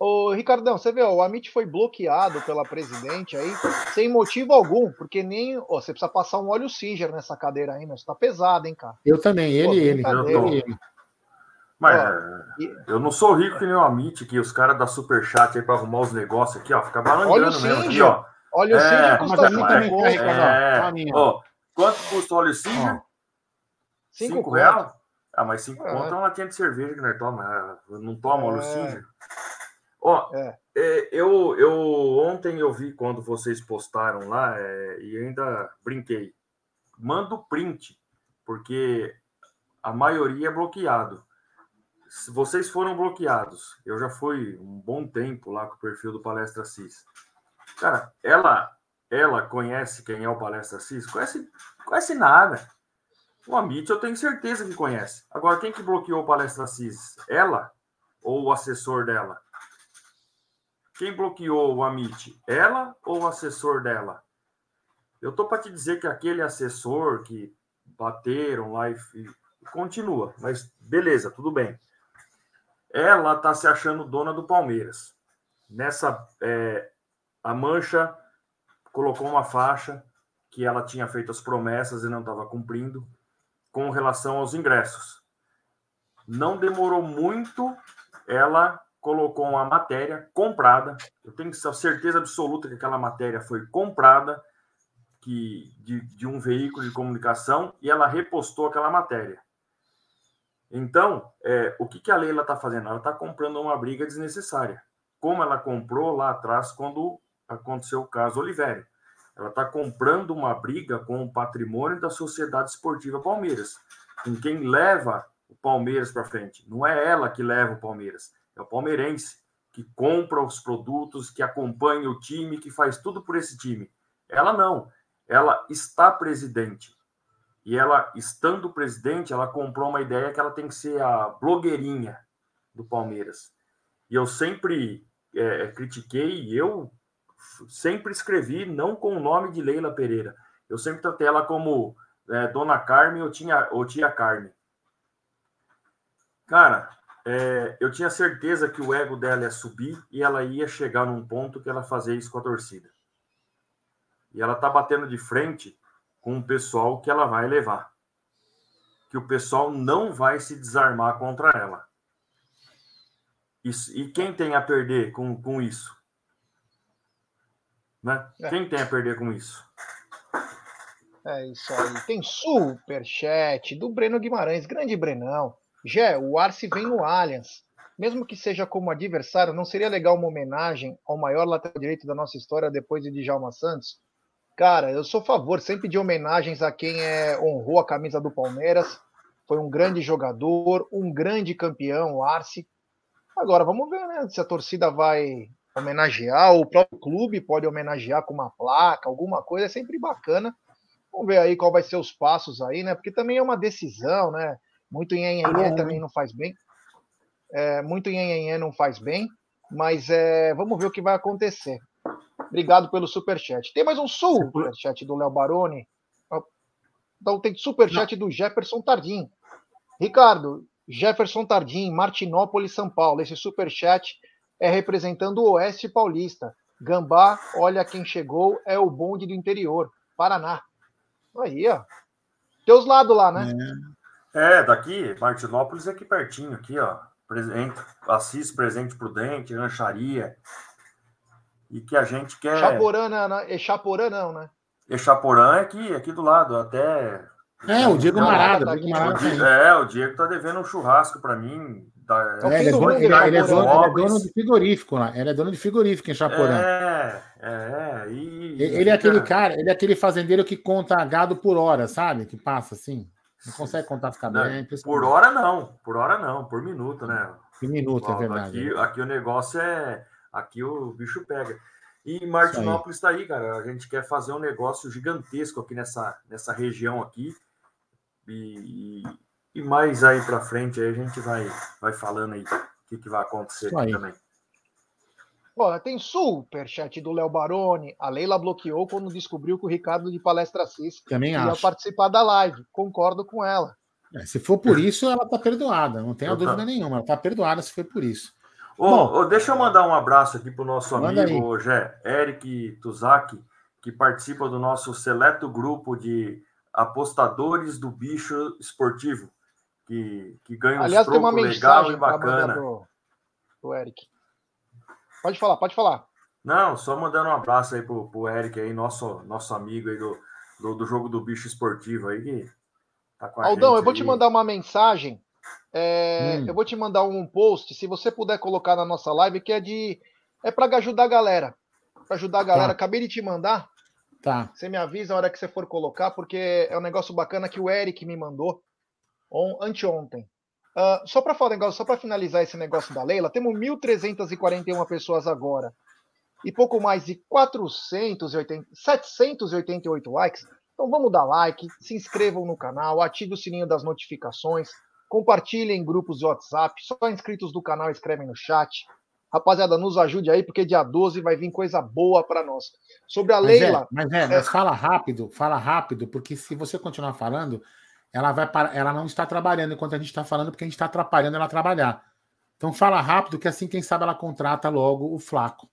Não. Ô, Ricardão, você vê, o Amit foi bloqueado pela presidente aí, sem motivo algum, porque nem. Ó, você precisa passar um óleo Singer nessa cadeira aí, mas tá pesado, hein, cara? Eu também, ele e ele. Eu ele. Mas ó, eu não sou rico que nem o Amit, que os caras da Superchat aí pra arrumar os negócios aqui, ó, fica balangando mesmo aqui, ó. Óleo é, Singer custa mas também quer, Ricardão. É, ó, quanto custa o óleo Singer? Cinco, cinco reais? Ah, mas cinco é. conto é uma latinha de cerveja que nós toma. Não toma óleo é. Singer. Ó, é. É, eu, eu ontem eu vi quando vocês postaram lá é, e ainda brinquei. Manda o print, porque a maioria é bloqueado. Se vocês foram bloqueados, eu já fui um bom tempo lá com o perfil do Palestra Cis. Cara, ela ela conhece quem é o Palestra Cis? Conhece, conhece nada. O Amit eu tenho certeza que conhece. Agora, quem que bloqueou o Palestra Cis? Ela ou o assessor dela? Quem bloqueou o Amit? Ela ou o assessor dela? Eu tô para te dizer que aquele assessor que bateram lá e, continua, mas beleza, tudo bem. Ela tá se achando dona do Palmeiras. Nessa, é, a Mancha colocou uma faixa que ela tinha feito as promessas e não estava cumprindo com relação aos ingressos. Não demorou muito, ela colocou uma matéria comprada. Eu tenho certeza absoluta que aquela matéria foi comprada que, de, de um veículo de comunicação e ela repostou aquela matéria. Então, é, o que, que a Leila está fazendo? Ela está comprando uma briga desnecessária, como ela comprou lá atrás quando aconteceu o caso Oliveira. Ela está comprando uma briga com o patrimônio da Sociedade Esportiva Palmeiras, com quem leva o Palmeiras para frente. Não é ela que leva o Palmeiras, é o palmeirense que compra os produtos, que acompanha o time, que faz tudo por esse time. Ela não. Ela está presidente. E ela, estando presidente, ela comprou uma ideia que ela tem que ser a blogueirinha do Palmeiras. E eu sempre é, critiquei, e eu sempre escrevi, não com o nome de Leila Pereira. Eu sempre tratei ela como é, Dona Carmen ou, tinha, ou Tia Carmen. Cara, é, eu tinha certeza que o ego dela ia subir e ela ia chegar num ponto que ela fazia isso com a torcida. E ela tá batendo de frente com o pessoal que ela vai levar. Que o pessoal não vai se desarmar contra ela. Isso, e quem tem a perder com, com isso? Né? É. Quem tem a perder com isso? É isso aí. Tem superchat do Breno Guimarães. Grande Brenão. Gé, o Arce vem no Allianz. Mesmo que seja como adversário, não seria legal uma homenagem ao maior lateral direito da nossa história depois de Djalma Santos? Cara, eu sou a favor sempre de homenagens a quem é, honrou a camisa do Palmeiras. Foi um grande jogador, um grande campeão, o Arce. Agora, vamos ver né, se a torcida vai homenagear, o próprio clube pode homenagear com uma placa, alguma coisa, é sempre bacana. Vamos ver aí qual vai ser os passos aí, né? Porque também é uma decisão, né? Muito nhenhenhé também não faz bem. É, muito nhenhenhé não faz bem, mas é, vamos ver o que vai acontecer. Obrigado pelo superchat. Tem mais um superchat do Léo Baroni. Então tem superchat do Jefferson Tardim. Ricardo, Jefferson Tardim, Martinópolis, São Paulo. Esse superchat é representando o Oeste Paulista. Gambá, olha quem chegou, é o bonde do interior, Paraná. Aí, ó. Teus lados lá, né? É. é, daqui, Martinópolis é aqui pertinho, aqui, ó. Presente, Assis, Presente Prudente, Rancharia. E que a gente quer. Chaporã, não, é Chaporã não, né? Echaporã é aqui, aqui do lado, até é, o Diego Marada. Tá Diego Marada o é, o Diego tá devendo um churrasco para mim. Tá, é, ele, é dono, ele, ele, é dono, ele, é dono, de frigorífico lá. Ele é dono de frigorífico em Chaporã. É, é. E, ele é aquele cara, ele é aquele fazendeiro que conta gado por hora, sabe? Que passa assim. Não consegue contar ficar bem. por hora não, por hora não, por minuto, né? Por minuto, é verdade. Aqui, aqui o negócio é. Aqui o bicho pega. E Martinópolis está aí, cara. A gente quer fazer um negócio gigantesco aqui nessa, nessa região aqui. E, e mais aí para frente aí a gente vai, vai falando aí o que, que vai acontecer também. Bom, tem superchat do Léo Baroni. A Leila bloqueou quando descobriu que o Ricardo de Palestra Cis Também ia acho. participar da live. Concordo com ela. É, se for por isso, ela está perdoada. Não tenho dúvida nenhuma. Ela está perdoada se foi por isso. Bom, deixa eu mandar um abraço aqui para o nosso amigo Jé, Eric Tuzaki, que participa do nosso seleto grupo de apostadores do bicho esportivo, que, que ganham Aliás, um tem uma legal e bacana. Pro, pro Eric. Pode falar, pode falar. Não, só mandando um abraço aí pro, pro Eric aí, nosso, nosso amigo aí do, do, do jogo do bicho esportivo aí, que tá com a Aldão, eu vou aí. te mandar uma mensagem. É, hum. Eu vou te mandar um post, se você puder colocar na nossa live, que é de. É para ajudar a galera. Para ajudar a galera. Tá. Acabei de te mandar. Tá. Você me avisa a hora que você for colocar, porque é um negócio bacana que o Eric me mandou on, anteontem. Uh, só para falar negócio, só para finalizar esse negócio da Leila, temos 1.341 pessoas agora e pouco mais de 480, 788 likes. Então vamos dar like, se inscrevam no canal, ative o sininho das notificações, compartilhem em grupos de WhatsApp, só inscritos do canal escrevem no chat. Rapaziada, nos ajude aí, porque dia 12 vai vir coisa boa para nós. Sobre a mas Leila. É, mas é, mas fala rápido, fala rápido, porque se você continuar falando, ela vai para, ela não está trabalhando enquanto a gente está falando, porque a gente está atrapalhando ela a trabalhar. Então fala rápido, que assim, quem sabe, ela contrata logo o Flaco.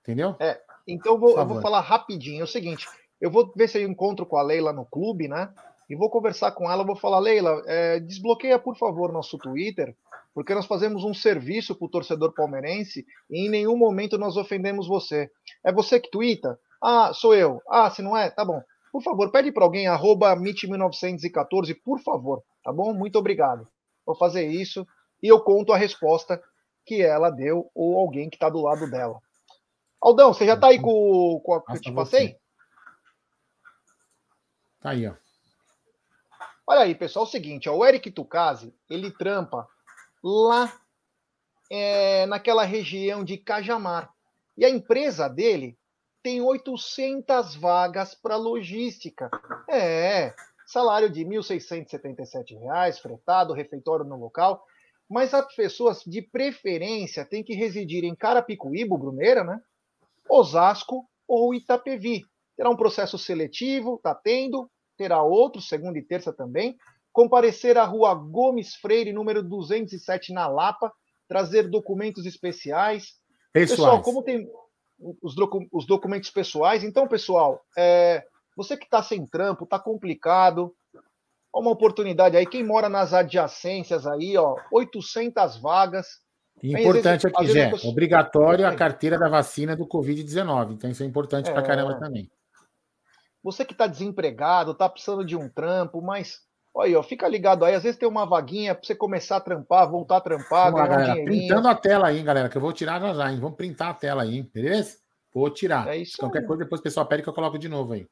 Entendeu? É, então eu vou, eu vou falar rapidinho. É o seguinte: eu vou ver se eu encontro com a Leila no clube, né? E vou conversar com ela, vou falar, Leila, é, desbloqueia, por favor, nosso Twitter porque nós fazemos um serviço para o torcedor palmeirense e em nenhum momento nós ofendemos você. É você que twitta? Ah, sou eu. Ah, se não é? Tá bom. Por favor, pede para alguém, arroba MIT1914, por favor, tá bom? Muito obrigado. Vou fazer isso e eu conto a resposta que ela deu ou alguém que está do lado dela. Aldão, você já está aí com, com a que eu te passei? Tá aí, ó. Olha aí, pessoal, é o seguinte, ó, o Eric Tucasi, ele trampa lá é, naquela região de Cajamar. E a empresa dele tem 800 vagas para logística. É, salário de R$ 1.677, fretado, refeitório no local. Mas as pessoas, de preferência, têm que residir em Carapicuíba, Bruneira, né? Osasco ou Itapevi. Terá um processo seletivo, está tendo, terá outro, segunda e terça também. comparecer à rua Gomes Freire, número 207, na Lapa, trazer documentos especiais. Pessoal, como tem os, docu os documentos pessoais, então, pessoal, é, você que está sem trampo, está complicado, uma oportunidade aí. Quem mora nas adjacências aí, ó, 800 vagas. Importante aqui, Jé, tô... obrigatório a carteira da vacina do Covid-19. Então, isso é importante é... para caramba também. Você que está desempregado, está precisando de um trampo, mas olha, ó, fica ligado aí. Às vezes tem uma vaguinha para você começar a trampar, voltar a trampar, Vamos galera, um Printando a tela aí, galera, que eu vou tirar já já, hein? Vamos printar a tela aí, beleza? Vou tirar. É isso Qualquer aí. coisa, depois o pessoal pede que eu coloco de novo aí.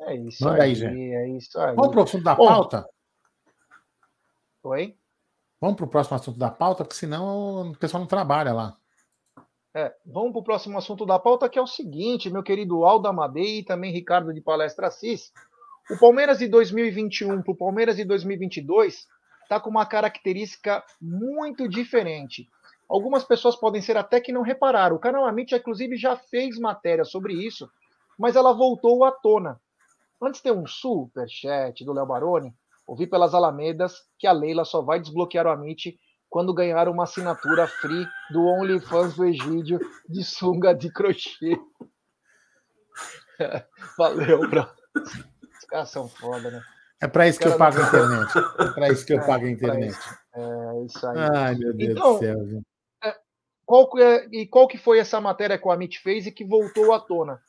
É isso Manda aí, aí é isso aí. Vamos para o assunto da pauta? Oi? Vamos para o próximo assunto da pauta, porque senão o pessoal não trabalha lá. É, vamos para o próximo assunto da pauta, que é o seguinte, meu querido Aldo Amadei e também Ricardo de Palestra Assis. O Palmeiras de 2021 para o Palmeiras de 2022 está com uma característica muito diferente. Algumas pessoas podem ser até que não repararam. O canal Amit, inclusive, já fez matéria sobre isso, mas ela voltou à tona. Antes tem um superchat do Léo Baroni. Ouvi pelas Alamedas que a Leila só vai desbloquear o Amit quando ganhar uma assinatura free do OnlyFans do Egídio de sunga de crochê. Valeu, bro. Caras são foda, né? É para isso que eu pago a internet. É para isso que eu é, pago a internet. É isso aí. Ai, meu Deus então, do céu. Gente. É, qual, é, e qual que foi essa matéria que o Amit fez e que voltou à tona?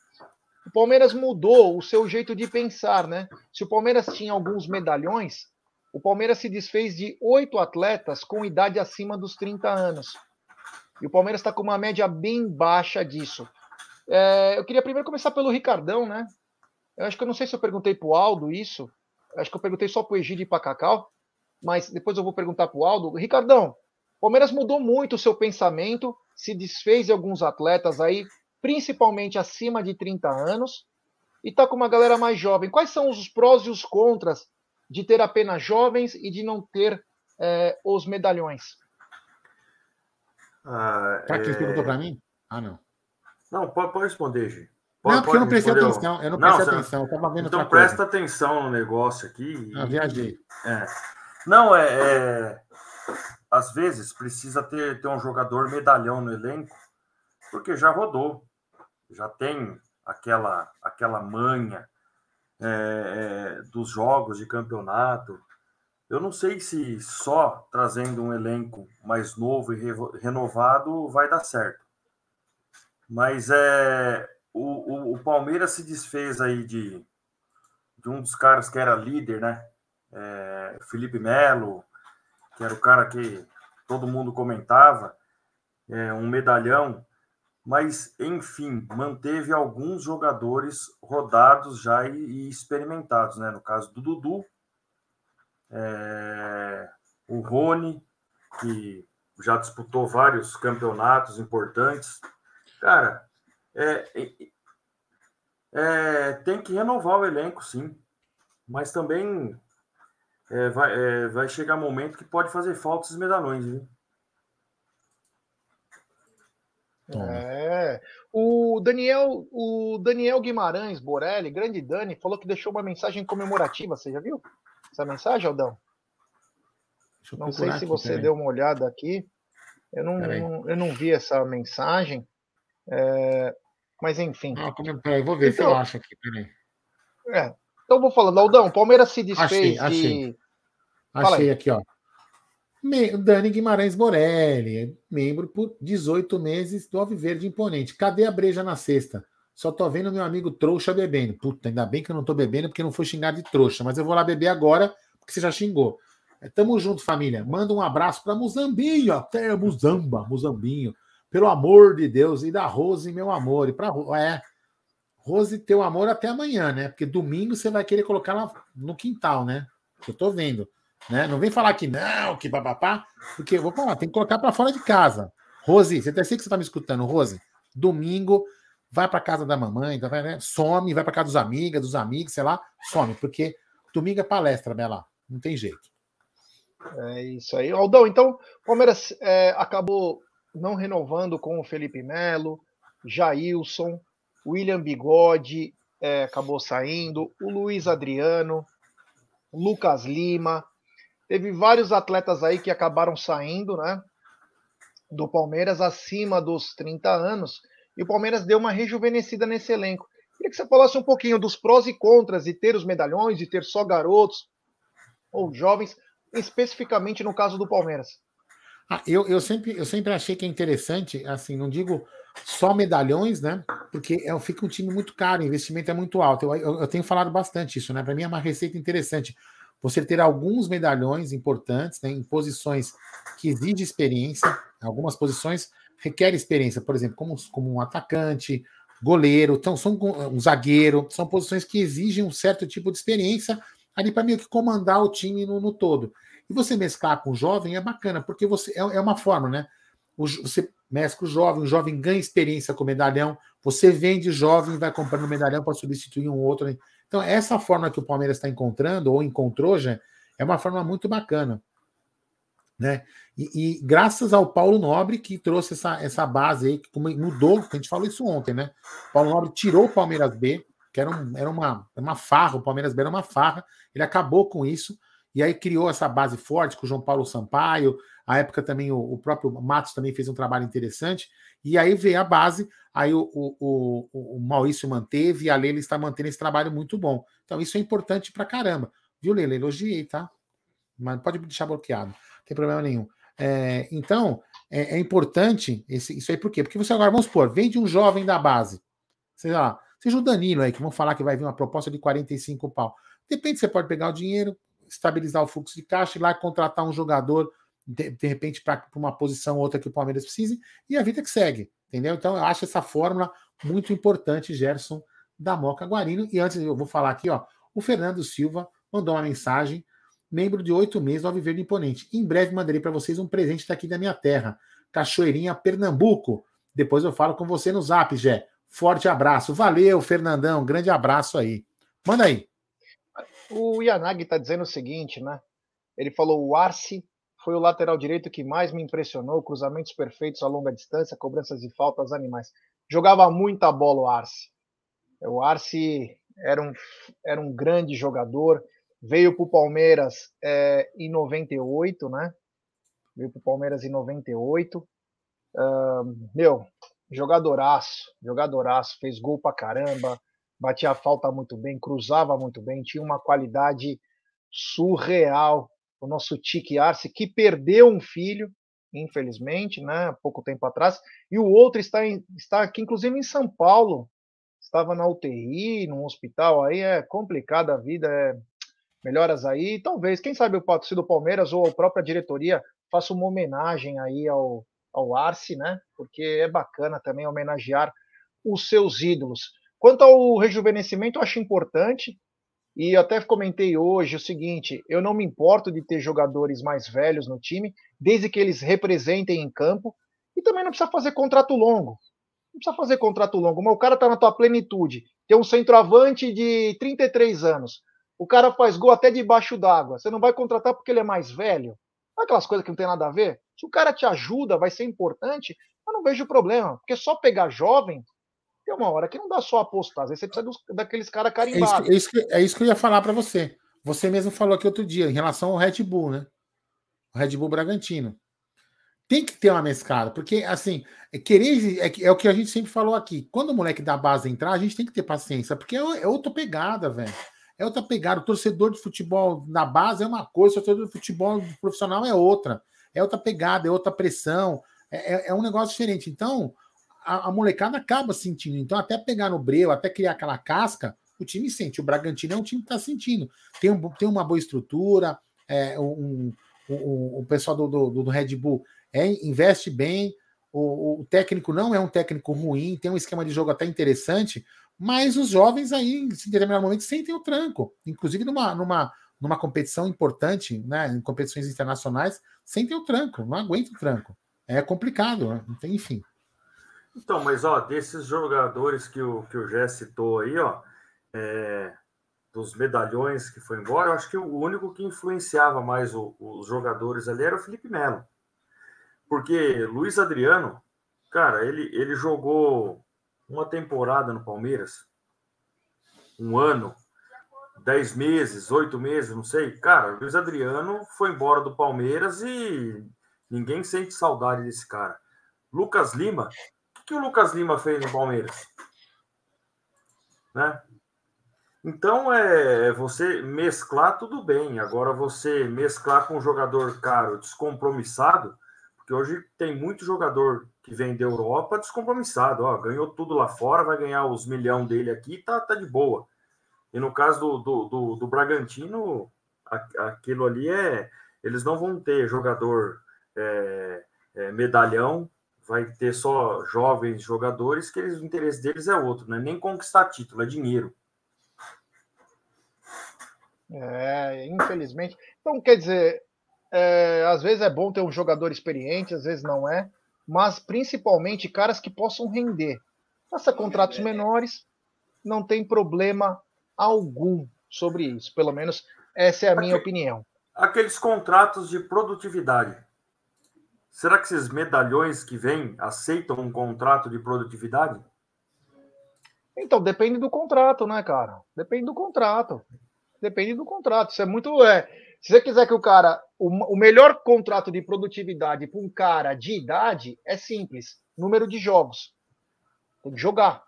o Palmeiras mudou o seu jeito de pensar, né? Se o Palmeiras tinha alguns medalhões, o Palmeiras se desfez de oito atletas com idade acima dos 30 anos. E o Palmeiras está com uma média bem baixa disso. É, eu queria primeiro começar pelo Ricardão, né? Eu acho que eu não sei se eu perguntei para o Aldo isso. Eu acho que eu perguntei só para o Egídio e para Cacau. Mas depois eu vou perguntar para o Aldo. Ricardão, o Palmeiras mudou muito o seu pensamento, se desfez de alguns atletas aí, principalmente acima de 30 anos, e está com uma galera mais jovem. Quais são os prós e os contras de ter apenas jovens e de não ter é, os medalhões? Ah, para quem é... perguntou para mim? Ah, não. Não, pode, pode responder, Gi. Pode, não, porque eu não prestei atenção. Eu não prestei não, atenção. Eu estava vendo Então presta coisa. atenção no negócio aqui. Eu viajei. É. Não, é, é, Às vezes precisa ter, ter um jogador medalhão no elenco, porque já rodou já tem aquela, aquela manha é, é, dos jogos de campeonato. Eu não sei se só trazendo um elenco mais novo e renovado vai dar certo. Mas é o, o, o Palmeiras se desfez aí de, de um dos caras que era líder, né? É, Felipe Melo, que era o cara que todo mundo comentava, é, um medalhão mas enfim, manteve alguns jogadores rodados já e, e experimentados, né? No caso do Dudu, é, o Rony, que já disputou vários campeonatos importantes. Cara, é, é, tem que renovar o elenco, sim, mas também é, vai, é, vai chegar um momento que pode fazer falta esses medalhões, viu? É. O Daniel, o Daniel Guimarães Borelli, grande Dani, falou que deixou uma mensagem comemorativa. Você já viu essa mensagem, Aldão? Não sei se aqui, você deu uma olhada aqui. Eu não, não, eu não vi essa mensagem. É, mas enfim. Ah, peraí, vou ver então, se eu então acho aqui. Peraí. É, então vou falando. Aldão, Palmeiras se desfez achei, achei. de. Achei aqui, ó. Dani Guimarães Morelli, membro por 18 meses do Alviverde Imponente. Cadê a breja na sexta? Só tô vendo meu amigo trouxa bebendo. Puta, ainda bem que eu não tô bebendo porque não foi xingar de trouxa, mas eu vou lá beber agora porque você já xingou. É, tamo junto, família. Manda um abraço para Muzambinho, até Muzamba, Muzambinho. Pelo amor de Deus, e da Rose, meu amor. E pra é, Rose, teu amor até amanhã, né? Porque domingo você vai querer colocar lá no quintal, né? Eu tô vendo. Né? Não vem falar que não, que babapá, porque vou falar, tem que colocar para fora de casa. Rose, você até sei que você está me escutando, Rose. Domingo, vai para casa da mamãe, vai, né? some, vai para casa dos amigos, dos amigos, sei lá, some, porque domingo é palestra, Bela. Não tem jeito. É isso aí. Aldão, então, o Palmeiras é, acabou não renovando com o Felipe Melo, Jailson, William Bigode é, acabou saindo, o Luiz Adriano, Lucas Lima. Teve vários atletas aí que acabaram saindo, né? Do Palmeiras acima dos 30 anos. E o Palmeiras deu uma rejuvenescida nesse elenco. Queria que você falasse um pouquinho dos prós e contras de ter os medalhões, de ter só garotos ou jovens, especificamente no caso do Palmeiras. Ah, eu, eu, sempre, eu sempre achei que é interessante, assim, não digo só medalhões, né? Porque é, fica um time muito caro, o investimento é muito alto. Eu, eu, eu tenho falado bastante isso, né? Para mim é uma receita interessante. Você ter alguns medalhões importantes, né, em posições que exigem experiência, algumas posições requerem experiência, por exemplo, como, como um atacante, goleiro, então são um zagueiro, são posições que exigem um certo tipo de experiência ali para meio que comandar o time no, no, todo. E você mesclar com o jovem é bacana, porque você é, é uma forma, né? O, você mescla o jovem, o jovem ganha experiência com o medalhão, você vende jovem e vai comprando medalhão para substituir um outro. Então, essa forma que o Palmeiras está encontrando, ou encontrou já, é uma forma muito bacana. Né? E, e, graças ao Paulo Nobre que trouxe essa, essa base aí, que mudou, a gente falou isso ontem, né? O Paulo Nobre tirou o Palmeiras B, que era, um, era uma, uma farra, o Palmeiras B era uma farra, ele acabou com isso, e aí criou essa base forte com o João Paulo Sampaio, a época também o, o próprio Matos também fez um trabalho interessante, e aí veio a base, aí o, o, o, Maurício manteve, e a Leila está mantendo esse trabalho muito bom. Então isso é importante pra caramba. Viu, Leila? Elogiei, tá? Mas pode deixar bloqueado, não tem problema nenhum. É, então, é, é importante esse, isso aí, por quê? Porque você agora, vamos supor, vende um jovem da base, sei lá, seja o Danilo aí, que vão falar que vai vir uma proposta de 45 pau. Depende, você pode pegar o dinheiro, estabilizar o fluxo de caixa e lá contratar um jogador, de, de repente, para uma posição ou outra que o Palmeiras precise, e a vida que segue, entendeu? Então, eu acho essa fórmula muito importante, Gerson, da Moca Guarino. E antes, eu vou falar aqui, ó, o Fernando Silva mandou uma mensagem membro de oito meses do Alviverde Imponente. Em breve mandarei para vocês um presente daqui da minha terra, Cachoeirinha, Pernambuco. Depois eu falo com você no zap, Jé. Forte abraço. Valeu, Fernandão. Grande abraço aí. Manda aí. O Yanagi está dizendo o seguinte, né? Ele falou: o Arce foi o lateral direito que mais me impressionou, cruzamentos perfeitos a longa distância, cobranças de faltas animais. Jogava muita bola o Arce. O Arce era um, era um grande jogador, veio para o Palmeiras é, em 98, né? Veio para o Palmeiras em 98. Uh, meu, jogadoraço, jogadoraço, fez gol pra caramba, batia a falta muito bem, cruzava muito bem, tinha uma qualidade surreal. O nosso Tique Arce, que perdeu um filho, infelizmente, né, pouco tempo atrás, e o outro está, em, está aqui, inclusive, em São Paulo. Estava na UTI, num hospital, aí é complicada a vida, é melhoras aí. Talvez, quem sabe o patrocínio do Palmeiras ou a própria diretoria faça uma homenagem aí ao, ao Arce, né? Porque é bacana também homenagear os seus ídolos. Quanto ao rejuvenescimento, eu acho importante. E até comentei hoje o seguinte: eu não me importo de ter jogadores mais velhos no time, desde que eles representem em campo. E também não precisa fazer contrato longo. Não precisa fazer contrato longo. Mas o cara tá na tua plenitude. Tem um centroavante de 33 anos. O cara faz gol até debaixo d'água. Você não vai contratar porque ele é mais velho? Aquelas coisas que não tem nada a ver? Se o cara te ajuda, vai ser importante, eu não vejo problema. Porque só pegar jovem, tem uma hora que não dá só apostar. Às vezes você precisa dos, daqueles caras carimbados. É isso, que, é isso que eu ia falar para você. Você mesmo falou aqui outro dia, em relação ao Red Bull, né? O Red Bull Bragantino. Tem que ter uma mesclada, porque assim, é querer é, é, o que a gente sempre falou aqui. Quando o moleque da base entrar, a gente tem que ter paciência, porque é, é outra pegada, velho é outra pegada. O torcedor de futebol na base é uma coisa, o torcedor de futebol profissional é outra. É outra pegada, é outra pressão, é, é, é um negócio diferente. Então, a, a, molecada acaba sentindo. Então, até pegar no breu, até criar aquela casca, o time sente. O Bragantino é um time que está sentindo. Tem, um, tem uma boa estrutura, é, um, um, o pessoal do, do, do, Red Bull é, investe bem. O, o técnico não é um técnico ruim, tem um esquema de jogo até interessante, mas os jovens aí, em determinado momento, sentem o tranco. Inclusive numa, numa, numa competição importante, né, em competições internacionais, sentem o tranco, não aguenta o tranco. É complicado, né? enfim. Então, mas ó, desses jogadores que o, que o Gé citou aí, ó, é, dos medalhões que foi embora, eu acho que o único que influenciava mais o, os jogadores ali era o Felipe Melo. Porque Luiz Adriano, cara, ele, ele jogou uma temporada no Palmeiras, um ano, dez meses, oito meses, não sei. Cara, Luiz Adriano foi embora do Palmeiras e ninguém sente saudade desse cara. Lucas Lima, que, o Lucas Lima fez no Palmeiras? Né? Então é, é você mesclar tudo bem. Agora você mesclar com um jogador caro, descompromissado, porque hoje tem muito jogador que vem da Europa descompromissado, ó, ganhou tudo lá fora, vai ganhar os milhão dele aqui, tá, tá de boa. E no caso do, do, do, do Bragantino, aquilo ali é. Eles não vão ter jogador é, é, medalhão, vai ter só jovens jogadores que eles, o interesse deles é outro, né? Nem conquistar título, é dinheiro. É, infelizmente. Então, quer dizer, é, às vezes é bom ter um jogador experiente, às vezes não é, mas principalmente caras que possam render. Faça contratos menores, não tem problema algum sobre isso. Pelo menos essa é a minha opinião. Aqueles contratos de produtividade. Será que esses medalhões que vêm aceitam um contrato de produtividade? Então, depende do contrato, né, cara? Depende do contrato. Depende do contrato. Isso é muito. É, se você quiser que o cara. O, o melhor contrato de produtividade para um cara de idade é simples: número de jogos. Tem que jogar.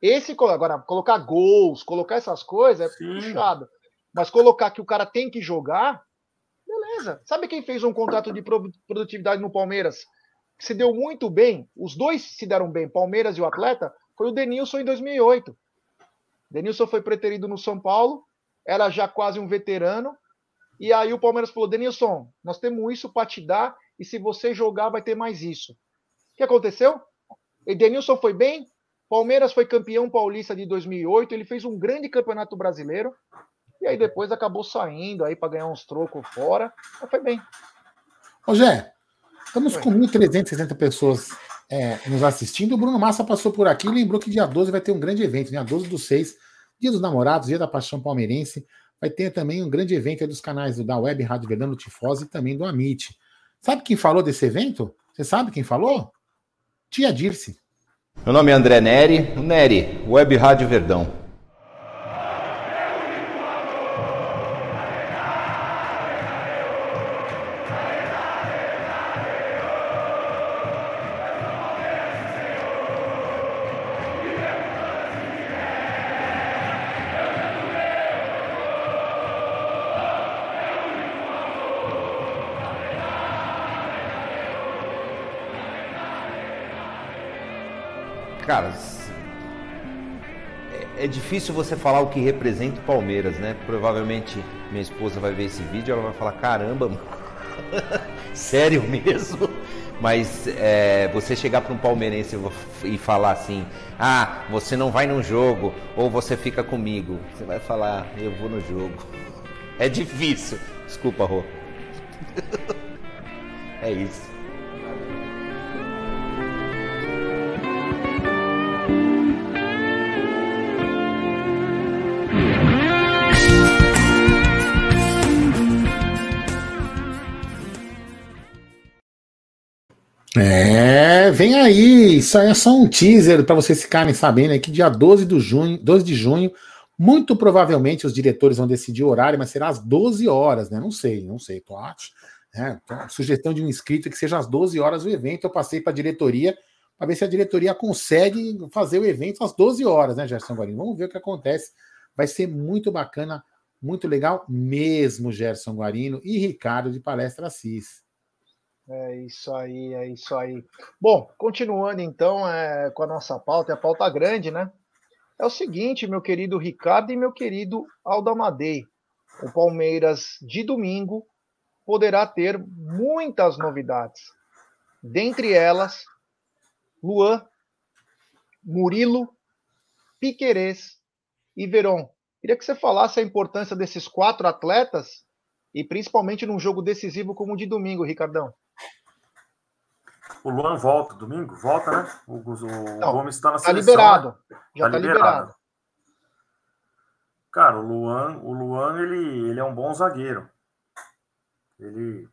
Esse, agora, colocar gols, colocar essas coisas é Sim. puxado. Mas colocar que o cara tem que jogar, beleza. Sabe quem fez um contrato de produtividade no Palmeiras? Que se deu muito bem, os dois se deram bem, Palmeiras e o atleta, foi o Denilson em 2008. Denilson foi preterido no São Paulo, era já quase um veterano, e aí o Palmeiras falou: Denilson, nós temos isso para te dar, e se você jogar, vai ter mais isso. O que aconteceu? Denilson foi bem, Palmeiras foi campeão paulista de 2008, ele fez um grande campeonato brasileiro e aí depois acabou saindo aí para ganhar uns trocos fora, mas foi bem. Ô Zé, estamos foi. com 1.360 pessoas é, nos assistindo. O Bruno Massa passou por aqui e lembrou que dia 12 vai ter um grande evento, dia 12 do 6, dia dos namorados, dia da paixão palmeirense. Vai ter também um grande evento dos canais da Web Rádio Verdão, Tifose e também do Amit. Sabe quem falou desse evento? Você sabe quem falou? Tia Dirce. Meu nome é André Neri, Neri, Web Rádio Verdão. Difícil você falar o que representa o Palmeiras, né? Provavelmente minha esposa vai ver esse vídeo, ela vai falar: caramba, mano. sério mesmo? Mas é, você chegar para um palmeirense e falar assim: ah, você não vai no jogo ou você fica comigo, você vai falar: eu vou no jogo. É difícil. Desculpa, Rô. é isso. Vem aí. Isso aí é só um teaser para vocês ficarem sabendo aí que dia 12 de junho, 12 de junho, muito provavelmente os diretores vão decidir o horário, mas será às 12 horas, né? Não sei, não sei, tô. Né? Sugestão de um inscrito que seja às 12 horas o evento. Eu passei para a diretoria para ver se a diretoria consegue fazer o evento às 12 horas, né, Gerson Guarino? Vamos ver o que acontece. Vai ser muito bacana, muito legal mesmo, Gerson Guarino e Ricardo de Palestra Assis. É isso aí, é isso aí. Bom, continuando então é, com a nossa pauta, é a pauta grande, né? É o seguinte, meu querido Ricardo e meu querido Aldamadei. O Palmeiras de domingo poderá ter muitas novidades. Dentre elas, Luan, Murilo, Piquerez e Veron. Queria que você falasse a importância desses quatro atletas e principalmente num jogo decisivo como o de domingo, Ricardão. O Luan volta domingo? Volta, né? O, o Não, Gomes está na tá seleção. Liberado. Já está liberado. liberado. Cara, o Luan, o Luan ele, ele é um bom zagueiro. Ele.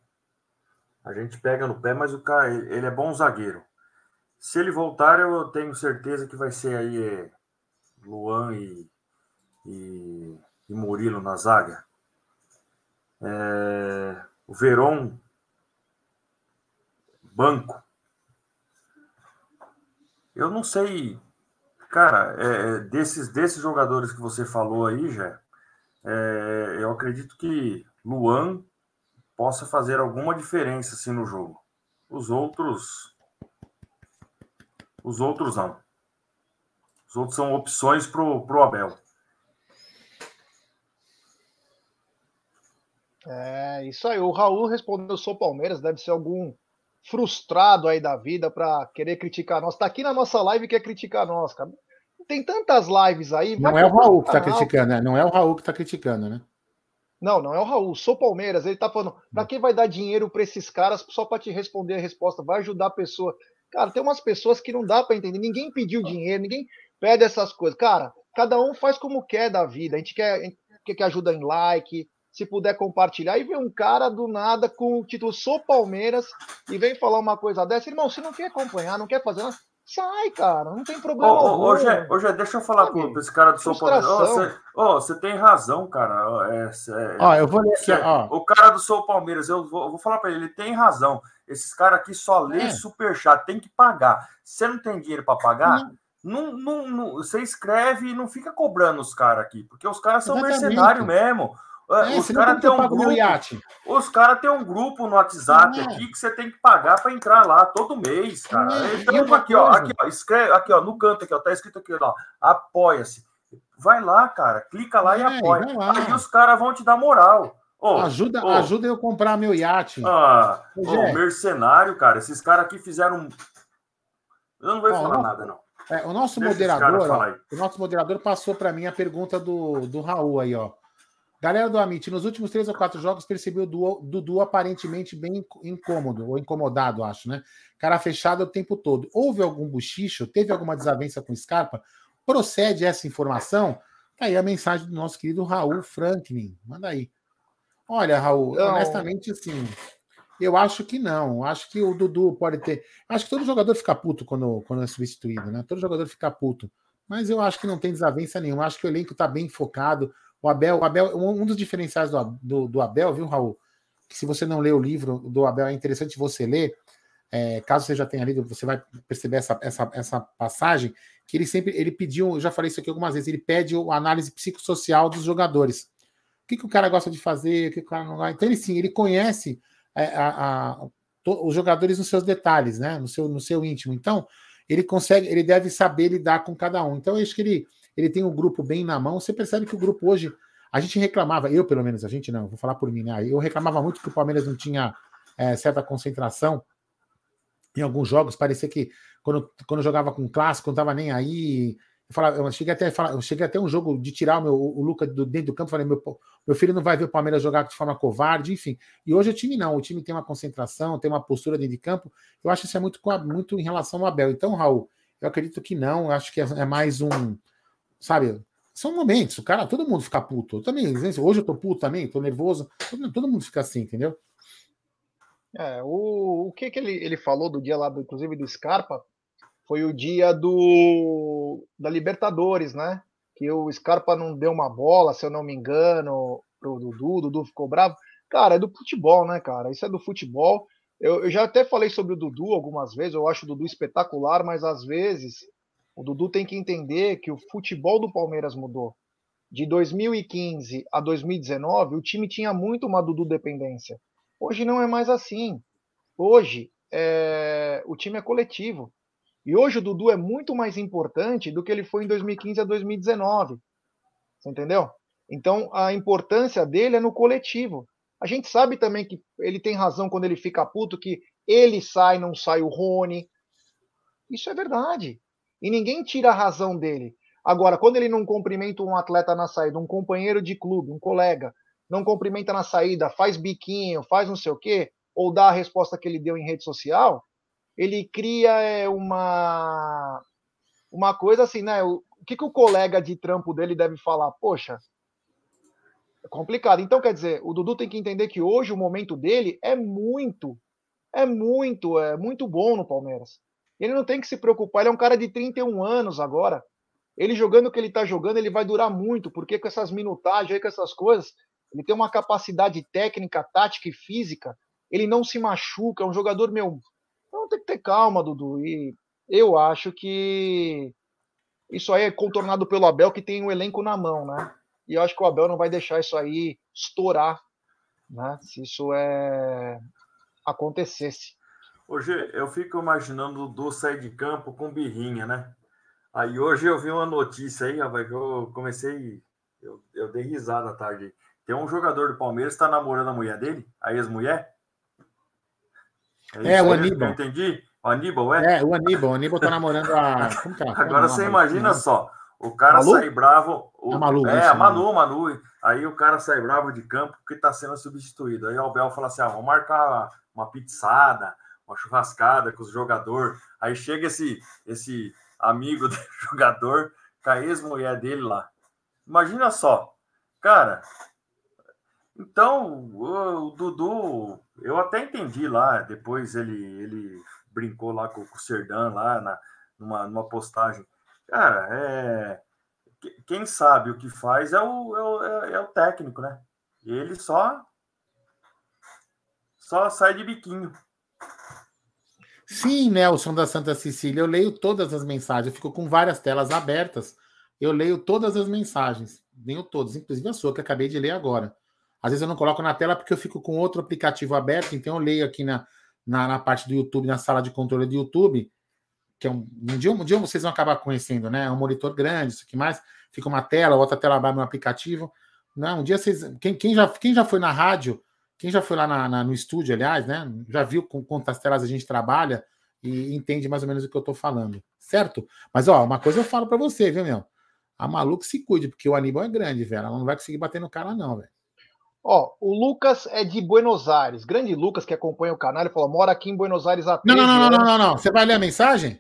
A gente pega no pé, mas o cara ele é bom zagueiro. Se ele voltar, eu tenho certeza que vai ser aí é, Luan e, e, e Murilo na zaga. É, o Veron, banco. Eu não sei, cara, é, é, desses, desses jogadores que você falou aí, já, é, eu acredito que Luan possa fazer alguma diferença assim no jogo. Os outros, os outros não. Os outros são opções pro, pro Abel. É, isso aí. O Raul respondeu: sou Palmeiras, deve ser algum frustrado aí da vida para querer criticar nós. Tá aqui na nossa live quer criticar nós, cara. Tem tantas lives aí. Não é o Raul que tá criticando, né? Não é o Raul que tá criticando, né? Não, não é o Raul. Sou Palmeiras. Ele tá falando: pra quem vai dar dinheiro para esses caras só para te responder a resposta? Vai ajudar a pessoa. Cara, tem umas pessoas que não dá para entender. Ninguém pediu dinheiro, ninguém pede essas coisas. Cara, cada um faz como quer da vida. A gente quer, a gente quer que ajuda em like, se puder compartilhar, e vem um cara do nada com o título Sou Palmeiras e vem falar uma coisa dessa. Irmão, você não quer acompanhar, não quer fazer nada, sai, cara, não tem problema. Ô, ô, deixa eu falar com esse cara do São Paulo. Você oh, você tem razão, cara. É, é, ó, eu vou ler aqui, ó. O cara do São Palmeiras, eu vou, eu vou falar para ele, ele tem razão. Esses caras aqui só lê é. superchat, tem que pagar. Você não tem dinheiro para pagar? Não. Não, não, você escreve e não fica cobrando os caras aqui, porque os caras são mercenários mesmo. É, os caras têm um grupo. Os caras têm um grupo no WhatsApp é. aqui que você tem que pagar para entrar lá todo mês, cara. É. Então, aqui, ó, aqui, ó, escreve, aqui, ó, no canto aqui, ó, tá escrito aqui, ó, apoia-se. Vai lá, cara, clica lá e é, apoia. Aí os caras vão te dar moral. Oh, ajuda, oh. ajuda eu comprar meu iate. Ah, oh, mercenário, cara. Esses caras aqui fizeram. Eu não vou falar nada, não. É, o nosso Deixa moderador, ó, o nosso moderador passou para mim a pergunta do, do Raul aí, ó. Galera do Amit, nos últimos três ou quatro jogos percebi o Dudu aparentemente bem incômodo, ou incomodado, acho, né? Cara fechado o tempo todo. Houve algum buchicho? Teve alguma desavença com Scarpa? Procede essa informação? Tá aí a mensagem do nosso querido Raul Franklin. Manda aí. Olha, Raul, não. honestamente, assim, eu acho que não. Acho que o Dudu pode ter. Acho que todo jogador fica puto quando, quando é substituído, né? Todo jogador fica puto. Mas eu acho que não tem desavença nenhuma. Acho que o elenco tá bem focado. O Abel, o Abel um dos diferenciais do, do, do, Abel, viu, Raul? Que se você não lê o livro do Abel, é interessante você ler. É, caso você já tenha lido, você vai perceber essa, essa, essa passagem, que ele sempre ele pediu, eu já falei isso aqui algumas vezes, ele pede a análise psicossocial dos jogadores. O que, que o cara gosta de fazer, o que o cara não gosta. Então, ele sim, ele conhece é, a, a, to, os jogadores nos seus detalhes, né? No seu, no seu íntimo. Então, ele consegue, ele deve saber lidar com cada um. Então, eu acho que ele ele tem um grupo bem na mão. Você percebe que o grupo hoje. A gente reclamava, eu pelo menos, a gente não, vou falar por mim, né? Eu reclamava muito que o Palmeiras não tinha é, certa concentração em alguns jogos. Parecia que quando, quando jogava com clássico, não estava nem aí. Eu, falava, eu cheguei até eu cheguei até um jogo de tirar o, meu, o Luca do, dentro do campo. Falei, meu, meu filho não vai ver o Palmeiras jogar de forma covarde, enfim. E hoje o time não, o time tem uma concentração, tem uma postura dentro de campo. Eu acho que isso é muito, muito em relação ao Abel. Então, Raul, eu acredito que não, eu acho que é, é mais um sabe? São momentos, o cara, todo mundo fica puto. Eu também, hoje eu tô puto também, tô nervoso. Todo, mundo fica assim, entendeu? É, o, o que que ele, ele falou do dia lá, do, inclusive do Scarpa, foi o dia do da Libertadores, né? Que o Scarpa não deu uma bola, se eu não me engano, pro Dudu, o Dudu ficou bravo. Cara, é do futebol, né, cara? Isso é do futebol. Eu, eu já até falei sobre o Dudu algumas vezes, eu acho o Dudu espetacular, mas às vezes o Dudu tem que entender que o futebol do Palmeiras mudou. De 2015 a 2019, o time tinha muito uma Dudu dependência. Hoje não é mais assim. Hoje é... o time é coletivo. E hoje o Dudu é muito mais importante do que ele foi em 2015 a 2019. Você entendeu? Então a importância dele é no coletivo. A gente sabe também que ele tem razão quando ele fica puto que ele sai, não sai o Rony. Isso é verdade e ninguém tira a razão dele. Agora, quando ele não cumprimenta um atleta na saída, um companheiro de clube, um colega, não cumprimenta na saída, faz biquinho, faz não sei o quê, ou dá a resposta que ele deu em rede social, ele cria é, uma uma coisa assim, né? O, o que, que o colega de trampo dele deve falar? Poxa, é complicado. Então, quer dizer, o Dudu tem que entender que hoje o momento dele é muito, é muito, é muito bom no Palmeiras. Ele não tem que se preocupar, ele é um cara de 31 anos agora. Ele jogando o que ele está jogando, ele vai durar muito, porque com essas minutagens com essas coisas, ele tem uma capacidade técnica, tática e física, ele não se machuca, é um jogador, meu. Então tem que ter calma, Dudu. E eu acho que isso aí é contornado pelo Abel, que tem o um elenco na mão, né? E eu acho que o Abel não vai deixar isso aí estourar, né? Se isso é acontecesse. Hoje eu fico imaginando o Du sair de campo com birrinha, né? Aí hoje eu vi uma notícia aí, rapaz, que eu comecei, eu, eu dei risada à tarde. Tem um jogador do Palmeiras que está namorando a mulher dele, a ex-mulher. É, é o Aníbal. Entendi. O Aníbal, é? É, o Aníbal. O Aníbal tá namorando a. Como que é? Agora você imagina só. O cara Malu? sai bravo. O... A Malu, é, a Manu, Manu. Aí o cara sai bravo de campo porque tá sendo substituído. Aí o Abel fala assim: ah, vamos marcar uma pizzada, uma churrascada com os jogadores. Aí chega esse, esse amigo do jogador com a ex-mulher dele lá. Imagina só. Cara, então, o, Dudu, eu até entendi lá, depois ele, ele brincou lá com, com o Serdan lá na, numa, numa postagem. Cara, é, quem sabe o que faz é o, é o, é, é o técnico, né? Ele só só sai de biquinho. Sim, Nelson da Santa Cecília, eu leio todas as mensagens, eu fico com várias telas abertas, eu leio todas as mensagens, leio todas, inclusive a sua, que acabei de ler agora. Às vezes eu não coloco na tela porque eu fico com outro aplicativo aberto, então eu leio aqui na, na, na parte do YouTube, na sala de controle do YouTube, que é um, um, dia, um dia vocês vão acabar conhecendo, né? É um monitor grande, isso aqui mais, fica uma tela, outra tela abre no aplicativo. Não, um dia vocês. Quem, quem, já, quem já foi na rádio, quem já foi lá na, na, no estúdio, aliás, né? Já viu com quantas telas a gente trabalha e entende mais ou menos o que eu estou falando, certo? Mas, ó, uma coisa eu falo para você, viu, meu? A maluco se cuide, porque o Aníbal é grande, velho. Ela não vai conseguir bater no cara, não, velho. Ó, o Lucas é de Buenos Aires. Grande Lucas que acompanha o canal, ele falou: mora aqui em Buenos Aires há não, não, não, não, não, não, Você vai ler a mensagem?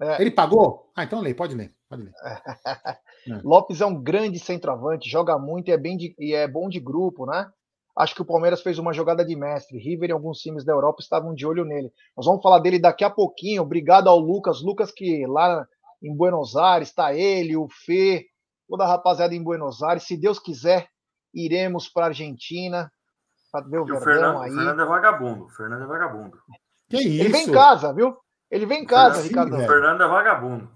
É. Ele pagou? Ah, então lê, pode ler. Pode ler. é. Lopes é um grande centroavante, joga muito e é, bem de, e é bom de grupo, né? Acho que o Palmeiras fez uma jogada de mestre. River e alguns times da Europa estavam de olho nele. Nós vamos falar dele daqui a pouquinho. Obrigado ao Lucas. Lucas, que lá em Buenos Aires está ele, o Fê, toda a rapaziada em Buenos Aires. Se Deus quiser, iremos para a Argentina para ver o, o Fernando, aí. O Fernando é vagabundo. O Fernando é vagabundo. Que isso? Ele vem em casa, viu? Ele vem em casa, Ricardo. O Fernando é vagabundo.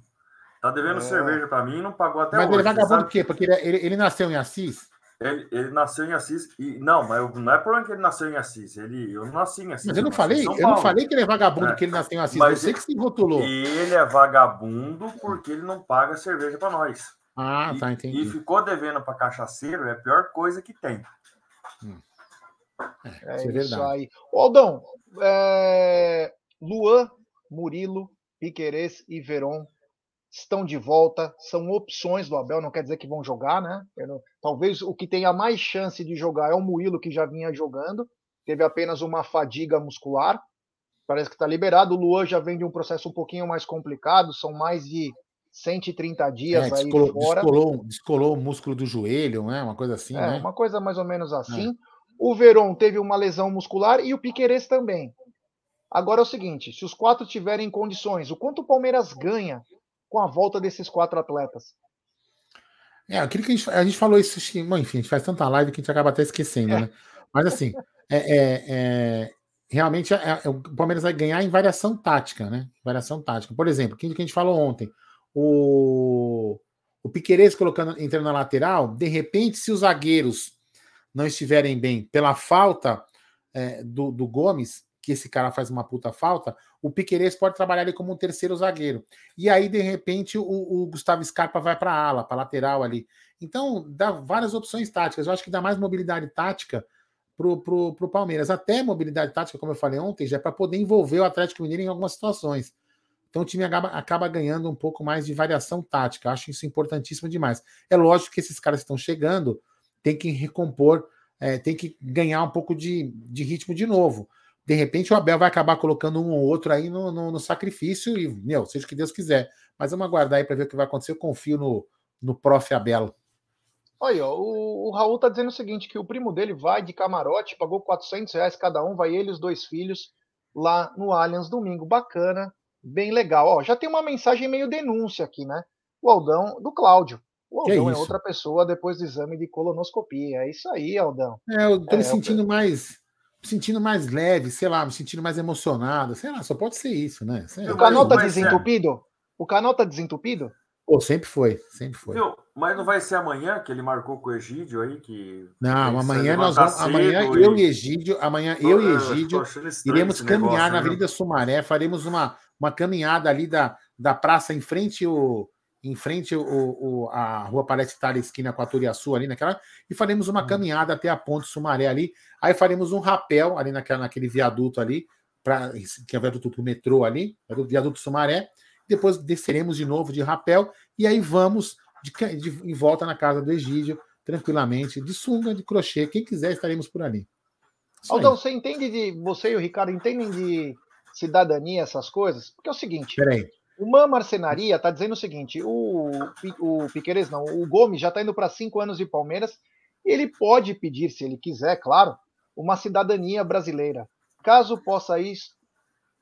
Tá devendo é. cerveja para mim e não pagou até mas hoje. Mas ele é vagabundo por quê? Porque ele, ele, ele, nasceu em Assis? Ele, ele, nasceu em Assis e não, mas não é por que ele nasceu em Assis. Ele, eu não nasci em Assis. Mas eu não falei, eu não falei que ele é vagabundo é. porque ele nasceu em Assis. Mas Você que se rotulou. Ele é vagabundo porque ele não paga cerveja para nós. Ah, e, tá, entendi. E ficou devendo para cachaceiro, é a pior coisa que tem. Hum. É, é, é isso aí. Aldão, é... Luan, Murilo, Piquerez e Veron estão de volta, são opções do Abel, não quer dizer que vão jogar, né? Não... Talvez o que tenha mais chance de jogar é o Murilo, que já vinha jogando, teve apenas uma fadiga muscular, parece que está liberado. O Luan já vem de um processo um pouquinho mais complicado, são mais de 130 dias é, descolou, aí fora. Descolou, descolou o músculo do joelho, né? Uma coisa assim, é, né? Uma coisa mais ou menos assim. É. O Veron teve uma lesão muscular e o Piqueires também. Agora é o seguinte: se os quatro tiverem condições, o quanto o Palmeiras ganha com a volta desses quatro atletas? É, aquilo que a gente, a gente falou isso, bom, enfim, a gente faz tanta live que a gente acaba até esquecendo, é. né? Mas assim, é, é, é realmente o Palmeiras vai ganhar em variação tática, né? Variação tática. Por exemplo, o que a gente falou ontem o, o Piqueires colocando, entrando na lateral, de repente, se os zagueiros não estiverem bem pela falta é, do, do Gomes, que esse cara faz uma puta falta, o Piqueires pode trabalhar ali como um terceiro zagueiro. E aí, de repente, o, o Gustavo Scarpa vai para ala, para lateral ali. Então, dá várias opções táticas. Eu acho que dá mais mobilidade tática pro, pro, pro Palmeiras. Até mobilidade tática, como eu falei ontem, já é para poder envolver o Atlético Mineiro em algumas situações. Então o time acaba, acaba, ganhando um pouco mais de variação tática. Acho isso importantíssimo demais. É lógico que esses caras que estão chegando tem que recompor, é, tem que ganhar um pouco de, de, ritmo de novo. De repente o Abel vai acabar colocando um ou outro aí no, no, no sacrifício e, meu, seja o que Deus quiser. Mas vamos aguardar aí para ver o que vai acontecer. Eu confio no, no prof. Abel. Olha, o, o Raul tá dizendo o seguinte, que o primo dele vai de camarote, pagou 400 reais cada um, vai ele e os dois filhos lá no Allianz domingo. Bacana bem legal. Ó, já tem uma mensagem meio denúncia aqui, né? o Aldão, do Cláudio. O Aldão é, é, outra pessoa depois do exame de colonoscopia. É isso aí, Aldão. É, eu tô é, me sentindo eu... mais sentindo mais leve, sei lá, me sentindo mais emocionado, sei lá, só pode ser isso, né? Sei o canal tá desentupido? O canal tá desentupido? Pô, sempre foi, sempre foi. Viu? Mas não vai ser amanhã que ele marcou com o Egídio aí que. Não, amanhã nós vamos. Amanhã eu e Egídio, amanhã eu e Egídio iremos caminhar negócio, na Avenida Sumaré, faremos uma, uma caminhada ali da, da praça em frente o em frente o, a Rua Palestra Itália, esquina com a Turiaçu, ali naquela, e faremos uma hum. caminhada até a Ponte Sumaré ali. Aí faremos um rapel ali naquela, naquele viaduto ali, pra, que é o viaduto do metrô ali, viaduto Sumaré. Depois desceremos de novo de rapel, e aí vamos de, de, em volta na casa do Egídio, tranquilamente, de sunga, de crochê, quem quiser estaremos por ali. Aldão, você entende de. Você e o Ricardo entendem de cidadania, essas coisas? Porque é o seguinte. Peraí. Uma marcenaria está dizendo o seguinte: o, o Piqueires não, o Gomes já está indo para cinco anos de Palmeiras. Ele pode pedir, se ele quiser, claro, uma cidadania brasileira. Caso possa isso,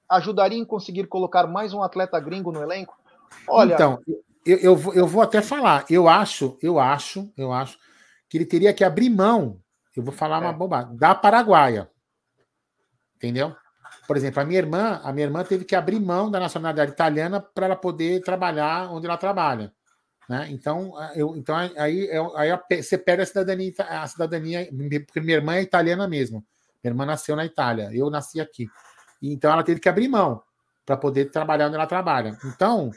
ajudaria em conseguir colocar mais um atleta gringo no elenco? Olha. Então, eu, eu, vou, eu vou até falar. Eu acho, eu acho, eu acho que ele teria que abrir mão. Eu vou falar é. uma bobagem. Da Paraguaia. Entendeu? Por exemplo, a minha irmã, a minha irmã teve que abrir mão da nacionalidade italiana para ela poder trabalhar onde ela trabalha. Né? Então, eu, então aí, aí você perde a cidadania, a cidadania, porque minha irmã é italiana mesmo. Minha irmã nasceu na Itália, eu nasci aqui. Então ela teve que abrir mão para poder trabalhar onde ela trabalha. Então,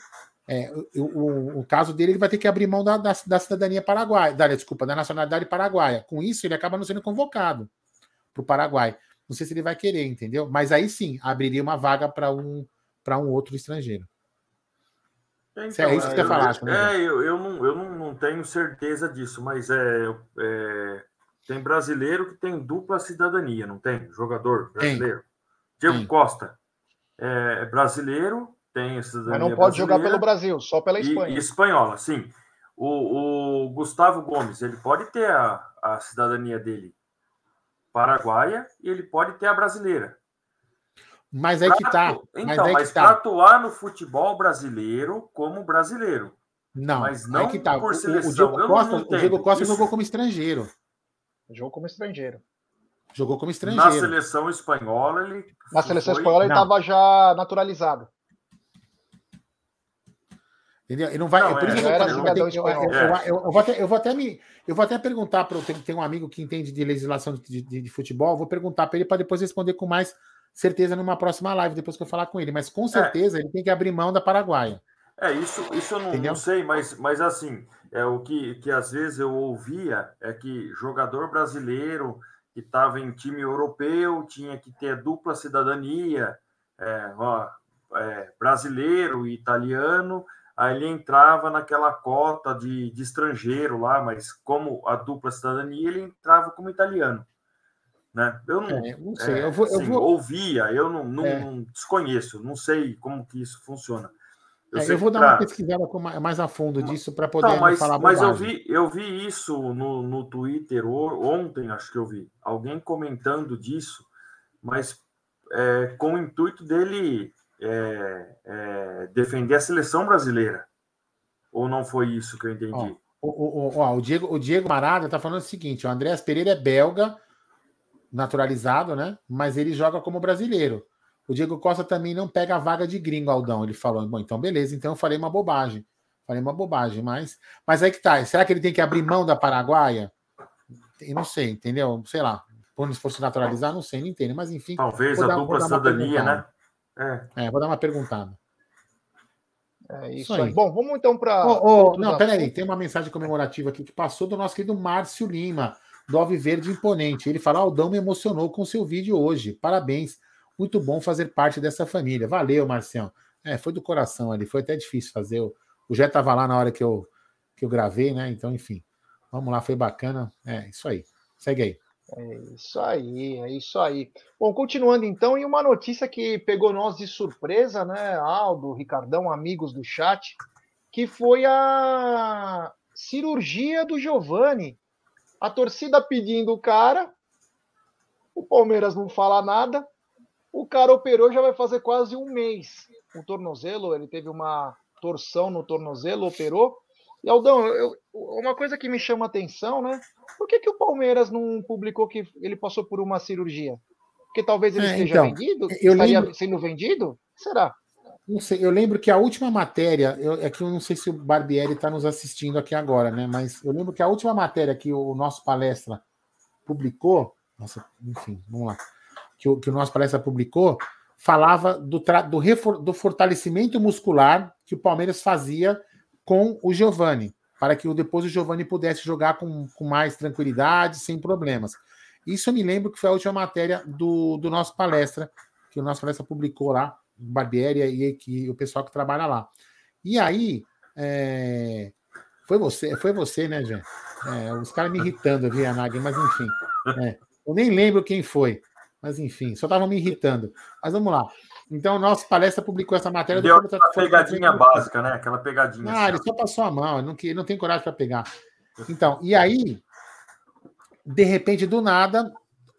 é, o, o, o, caso dele, ele vai ter que abrir mão da, da, da cidadania paraguaia, da, desculpa, da nacionalidade paraguaia. Com isso, ele acaba não sendo convocado para o Paraguai. Não sei se ele vai querer, entendeu? Mas aí sim, abriria uma vaga para um, um outro estrangeiro. Então, é isso que você falar. É, eu, eu, não, eu não, não tenho certeza disso, mas é, é, tem brasileiro que tem dupla cidadania, não tem? Jogador brasileiro. Tem. Diego tem. Costa é brasileiro, tem cidadania. Mas não pode jogar pelo Brasil, só pela Espanha. E, espanhola, sim. O, o, Gustavo Gomes, ele pode ter a, a cidadania dele paraguaia e ele pode ter a brasileira. Mas é que tá. Mas então, mas, tá. atuar no futebol brasileiro como brasileiro. Não, mas não é que tá. por seleção. O, o Diego Costa, o Diego Costa jogou como estrangeiro. Jogou como estrangeiro. Jogou como estrangeiro. Na seleção espanhola, ele. Na seleção foi... espanhola, ele estava já naturalizado. Entendeu? E não vai. Não, é, isso é, eu, eu, eu, vou até, eu vou até me. Eu vou até perguntar para tem, tem um amigo que entende de legislação de, de, de futebol, vou perguntar para ele para depois responder com mais certeza numa próxima live, depois que eu falar com ele. Mas com é. certeza é. ele tem que abrir mão da Paraguaia. É, isso, isso eu não, não, sei, mas, mas assim, é o que, que às vezes eu ouvia é que jogador brasileiro que estava em time europeu tinha que ter dupla cidadania, é, ó, é, brasileiro e italiano, aí ele entrava naquela cota de, de estrangeiro lá, mas como a dupla cidadania, ele entrava como italiano. Né? Eu não, é, não sei, eu vou, eu assim, vou... ouvia, eu não, não, é. não, desconheço, não sei como que isso funciona. Eu, é, eu vou dar pra... uma pesquisada mais a fundo disso para poder não, mas, falar Mas eu vi, eu vi isso no, no Twitter ontem, acho que eu vi, alguém comentando disso, mas é, com o intuito dele é, é, defender a seleção brasileira. Ou não foi isso que eu entendi? Ó, o, o, o, o, Diego, o Diego Marada está falando o seguinte: o Andréas Pereira é belga, naturalizado, né? Mas ele joga como brasileiro. O Diego Costa também não pega a vaga de gringo, Aldão. Ele falou, bom, então beleza, então eu falei uma bobagem. Falei uma bobagem, mas. Mas aí que tá. Será que ele tem que abrir mão da Paraguaia? Eu não sei, entendeu? Sei lá. Quando se fosse naturalizar, não sei, não entendo. Mas enfim. Talvez a dar, dupla cidadania, né? É. é. vou dar uma perguntada. É isso, isso aí. aí. Bom, vamos então para. Oh, oh, não, peraí, tem uma mensagem comemorativa aqui que passou do nosso querido Márcio Lima, do Alviverde Imponente. Ele fala: Aldão me emocionou com seu vídeo hoje. Parabéns. Muito bom fazer parte dessa família. Valeu, Marcião. É, foi do coração ali, foi até difícil fazer. O, o Jé estava lá na hora que eu, que eu gravei, né? Então, enfim. Vamos lá, foi bacana. É, isso aí. Segue aí. É isso aí, é isso aí. Bom, continuando então, e uma notícia que pegou nós de surpresa, né, Aldo, Ricardão, amigos do chat, que foi a cirurgia do Giovani. A torcida pedindo o cara, o Palmeiras não fala nada, o cara operou já vai fazer quase um mês. O tornozelo, ele teve uma torção no tornozelo, operou. E Aldão, eu, uma coisa que me chama atenção, né? Por que, que o Palmeiras não publicou que ele passou por uma cirurgia? Porque talvez ele é, esteja então, vendido? Eu estaria lembro... sendo vendido? Será? Não sei, eu lembro que a última matéria, eu, é que eu não sei se o Barbieri está nos assistindo aqui agora, né? Mas eu lembro que a última matéria que o nosso palestra publicou, nossa, enfim, vamos lá, que o, que o nosso palestra publicou, falava do, do, do fortalecimento muscular que o Palmeiras fazia com o Giovani, para que depois o Giovani pudesse jogar com, com mais tranquilidade, sem problemas. Isso eu me lembro que foi a última matéria do, do nosso palestra, que o nosso palestra publicou lá, Barbieri e, e o pessoal que trabalha lá. E aí, é, foi você, foi você, né, Jean? É, os caras me irritando, via Nagui, mas enfim. É, eu nem lembro quem foi, mas enfim, só estavam me irritando. Mas vamos lá. Então, nossa palestra publicou essa matéria. Deu do aquela pegadinha básica, né? Aquela pegadinha. Ah, assim. ele só passou a mão, ele não, ele não tem coragem para pegar. Então, e aí, de repente, do nada,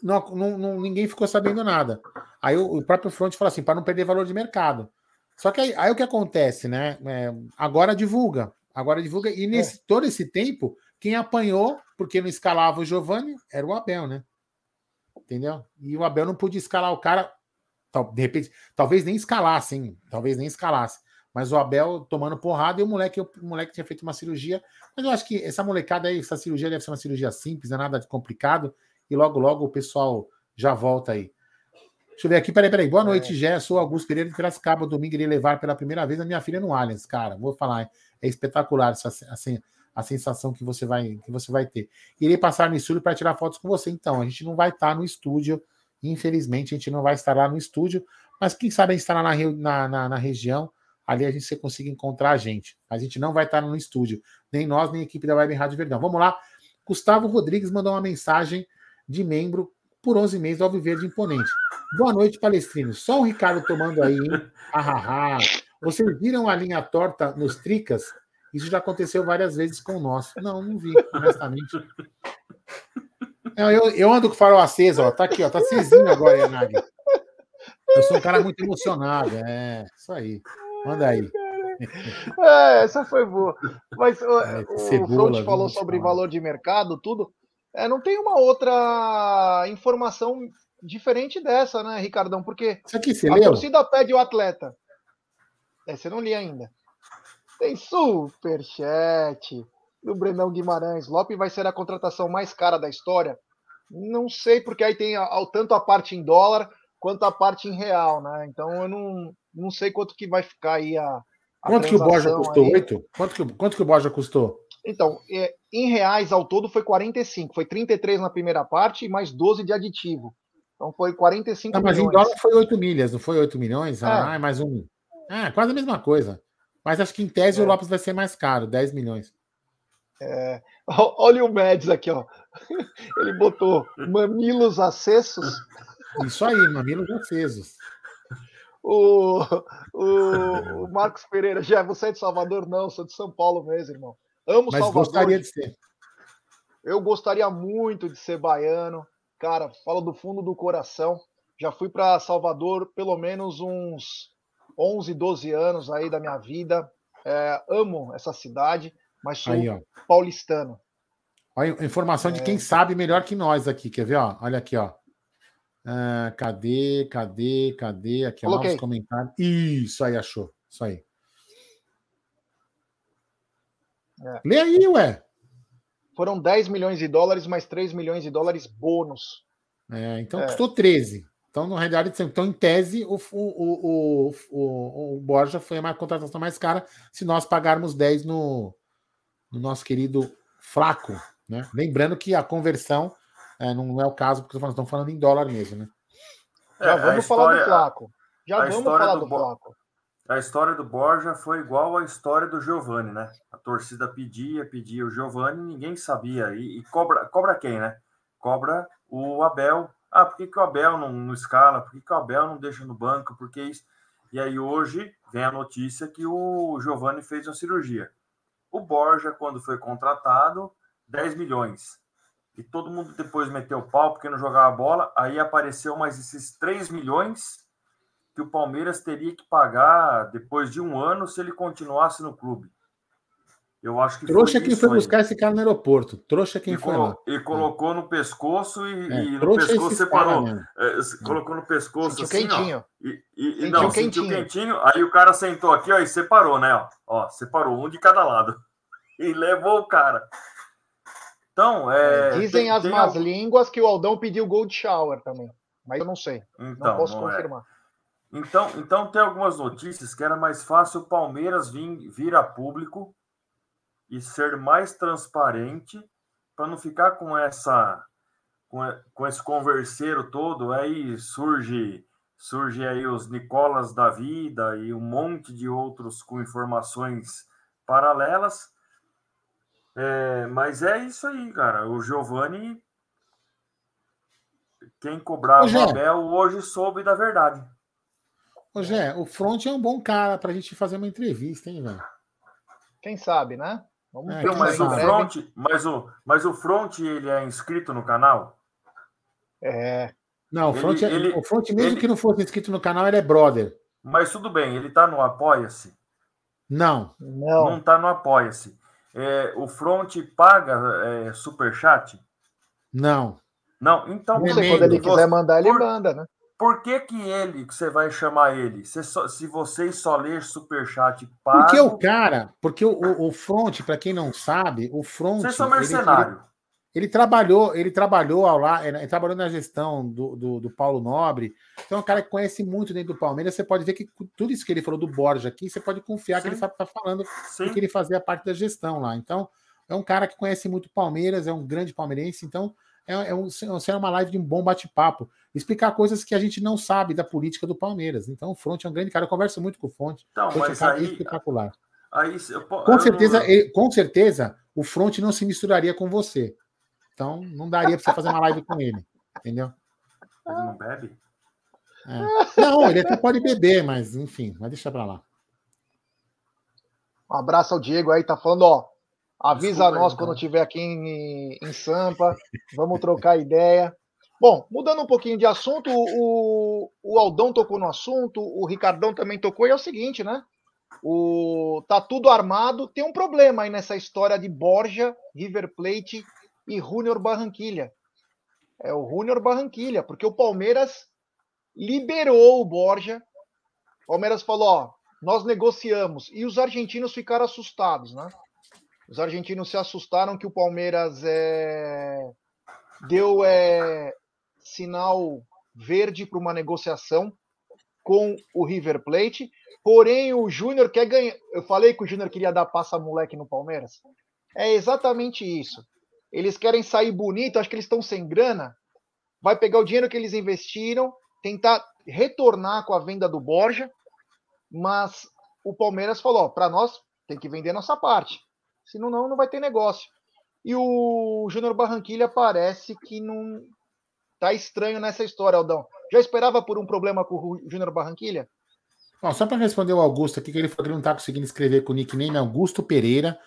não, não, ninguém ficou sabendo nada. Aí o, o próprio front falou assim, para não perder valor de mercado. Só que aí, aí o que acontece, né? É, agora divulga. Agora divulga. E nesse é. todo esse tempo, quem apanhou, porque não escalava o Giovanni, era o Abel, né? Entendeu? E o Abel não podia escalar o cara. De repente, talvez nem escalasse, hein? Talvez nem escalasse. Mas o Abel tomando porrada e o moleque, o moleque tinha feito uma cirurgia. Mas eu acho que essa molecada aí, essa cirurgia deve ser uma cirurgia simples, não é nada de complicado. E logo, logo o pessoal já volta aí. Deixa eu ver aqui, peraí, peraí. Boa noite, é. Gé. Sou Augusto Pereira de Piracicaba. Domingo irei levar pela primeira vez a minha filha no Allianz. Cara, vou falar, é espetacular essa, assim, a sensação que você vai, que você vai ter. Irei passar no estúdio para tirar fotos com você. Então, a gente não vai estar no estúdio, infelizmente, a gente não vai estar lá no estúdio, mas quem sabe a gente estará na, na, na, na região, ali a gente consiga encontrar a gente. A gente não vai estar no estúdio, nem nós, nem a equipe da Web Rádio Verdão. Vamos lá. Gustavo Rodrigues mandou uma mensagem de membro por 11 meses do Alviverde Imponente. Boa noite, palestrinos. Só o Ricardo tomando aí, hein? Ah, Vocês viram a linha torta nos tricas? Isso já aconteceu várias vezes com o nosso. Não, não vi, honestamente. Não, eu, eu ando com o farol aceso, ó. Tá aqui, ó. Tá acesinho agora, Yanag. Eu sou um cara muito emocionado. É, isso aí. Manda aí. É, essa foi boa. Mas é, o, cebola, o Front falou sobre valor de mercado, tudo. É, não tem uma outra informação diferente dessa, né, Ricardão? Porque Isso aqui você a leu? torcida pede o atleta. É, você não li ainda. Tem superchat do Brenão Guimarães. Lopes vai ser a contratação mais cara da história? Não sei, porque aí tem ao, tanto a parte em dólar quanto a parte em real, né? Então eu não, não sei quanto que vai ficar aí a. a quanto que o Borja custou? Oito? Quanto que, quanto que o Borja custou? Então, é, em reais ao todo foi 45. Foi 33 na primeira parte e mais 12 de aditivo. Então foi 45 ah, mas milhões. Mas em dólar foi 8 milhas, não foi 8 milhões? É. Ah, é mais um. É, quase a mesma coisa. Mas acho que em tese é. o Lopes vai ser mais caro, 10 milhões. É, olha o Médici aqui, ó. Ele botou mamilos acessos. Isso aí, mamilos acesos. O, o, o Marcos Pereira, já você é de Salvador? Não, sou de São Paulo mesmo, irmão. Amo Mas Salvador. gostaria de ser. Eu gostaria muito de ser baiano. Cara, falo do fundo do coração. Já fui para Salvador pelo menos uns 11, 12 anos aí da minha vida. É, amo essa cidade, mas sou aí, paulistano. Olha, informação de quem é. sabe melhor que nós aqui. Quer ver? Ó? Olha aqui, ó. Uh, cadê, cadê, cadê? Aqui, ó, os comentários. Isso aí, achou. Isso aí. É. Lê aí, ué. Foram 10 milhões de dólares, mais 3 milhões de dólares bônus. É, então é. custou 13. Então, na realidade, então, em tese, o, o, o, o, o Borja foi a contratação mais cara se nós pagarmos 10 no, no nosso querido Flaco. Né? Lembrando que a conversão é, não é o caso, porque estamos falando em dólar mesmo. Né? Já vamos história, falar do Flaco. Já vamos falar do, do Flaco a história do Borja foi igual à história do Giovani, né? A torcida pedia, pedia o Giovani, ninguém sabia. E, e, cobra, cobra quem, né? Cobra o Abel. Ah, por que, que o Abel não, não escala? Por que, que o Abel não deixa no banco? Por que isso? E aí hoje vem a notícia que o Giovani fez uma cirurgia. O Borja, quando foi contratado, 10 milhões. E todo mundo depois meteu pau porque não jogava bola. Aí apareceu mais esses 3 milhões que o Palmeiras teria que pagar depois de um ano se ele continuasse no clube. Eu acho que Trouxa quem foi aí. buscar esse cara no aeroporto. Trouxa quem e foi colo E colocou no pescoço e, é, e no pescoço separou. É, colocou no pescoço sentiu assim, quentinho. Ó, e, e, sentiu não, quentinho. sentiu quentinho. Aí o cara sentou aqui ó, e separou, né? Ó, ó, separou um de cada lado. E levou o cara. Então, é, é Dizem tem, as tem más línguas que o Aldão pediu gold shower também. Mas eu não sei. Então, não posso não é. confirmar. É. Então, então tem algumas notícias que era mais fácil o Palmeiras vir, vir a público e ser mais transparente para não ficar com essa com, com esse converseiro todo aí surge surge aí os Nicolas da vida e um monte de outros com informações paralelas é, mas é isso aí cara o Giovanni quem cobrava o Abel hoje soube da verdade Ô, Gé, o Front é um bom cara para a gente fazer uma entrevista, hein, velho? Quem sabe, né? Vamos é, mas, o front, mas, o, mas o Front ele é inscrito no canal? É. Não, o Front, ele, é, ele, o front mesmo ele, que não fosse inscrito no canal, ele é brother. Mas tudo bem, ele está no Apoia-se? Não. Não. Não está no Apoia-se. É, o Front paga é, superchat? Não. Não, então. Não sei, quando ele quiser mandar, ele por, manda, né? Por que que ele, que você vai chamar ele? Se, só, se vocês só ler superchat pago... Porque o cara, porque o, o, o Front, para quem não sabe, o Front... Vocês são mercenário. Ele, ele, trabalhou, ele trabalhou ao lá, ele trabalhou na gestão do, do, do, Paulo Nobre. Então é um cara que conhece muito dentro do Palmeiras. Você pode ver que tudo isso que ele falou do Borja aqui, você pode confiar Sim. que ele sabe tá falando Sim. porque ele fazia parte da gestão lá. Então, é um cara que conhece muito o Palmeiras, é um grande palmeirense, então é, é, um, é uma live de um bom bate-papo. Explicar coisas que a gente não sabe da política do Palmeiras. Então, o Front é um grande cara. Eu converso muito com o Front. Então, Front mas é um aí, espetacular. Aí, eu, com, certeza, ele, com certeza, o Front não se misturaria com você. Então, não daria para você fazer uma live com ele. Entendeu? Ele não bebe? É. Não, ele até pode beber, mas enfim, vai deixar para lá. Um abraço ao Diego aí, tá falando, ó. Avisa Desculpa, nós então. quando estiver aqui em, em Sampa. Vamos trocar ideia. Bom, mudando um pouquinho de assunto, o, o Aldão tocou no assunto, o Ricardão também tocou, e é o seguinte, né? O, tá tudo armado. Tem um problema aí nessa história de Borja, River Plate e Júnior Barranquilha. É o Júnior Barranquilha, porque o Palmeiras liberou o Borja. O Palmeiras falou: ó, nós negociamos. E os argentinos ficaram assustados, né? Os argentinos se assustaram que o Palmeiras é, deu é, sinal verde para uma negociação com o River Plate. Porém, o Júnior quer ganhar. Eu falei que o Júnior queria dar passa moleque no Palmeiras. É exatamente isso. Eles querem sair bonito, acho que eles estão sem grana. Vai pegar o dinheiro que eles investiram, tentar retornar com a venda do Borja, mas o Palmeiras falou: para nós tem que vender nossa parte. Senão não, não vai ter negócio. E o Júnior Barranquilha parece que não tá estranho nessa história, Aldão. Já esperava por um problema com o Júnior Barranquilha? Bom, só para responder o Augusto aqui, que ele falou que ele não está conseguindo escrever com o nickname Augusto Pereira.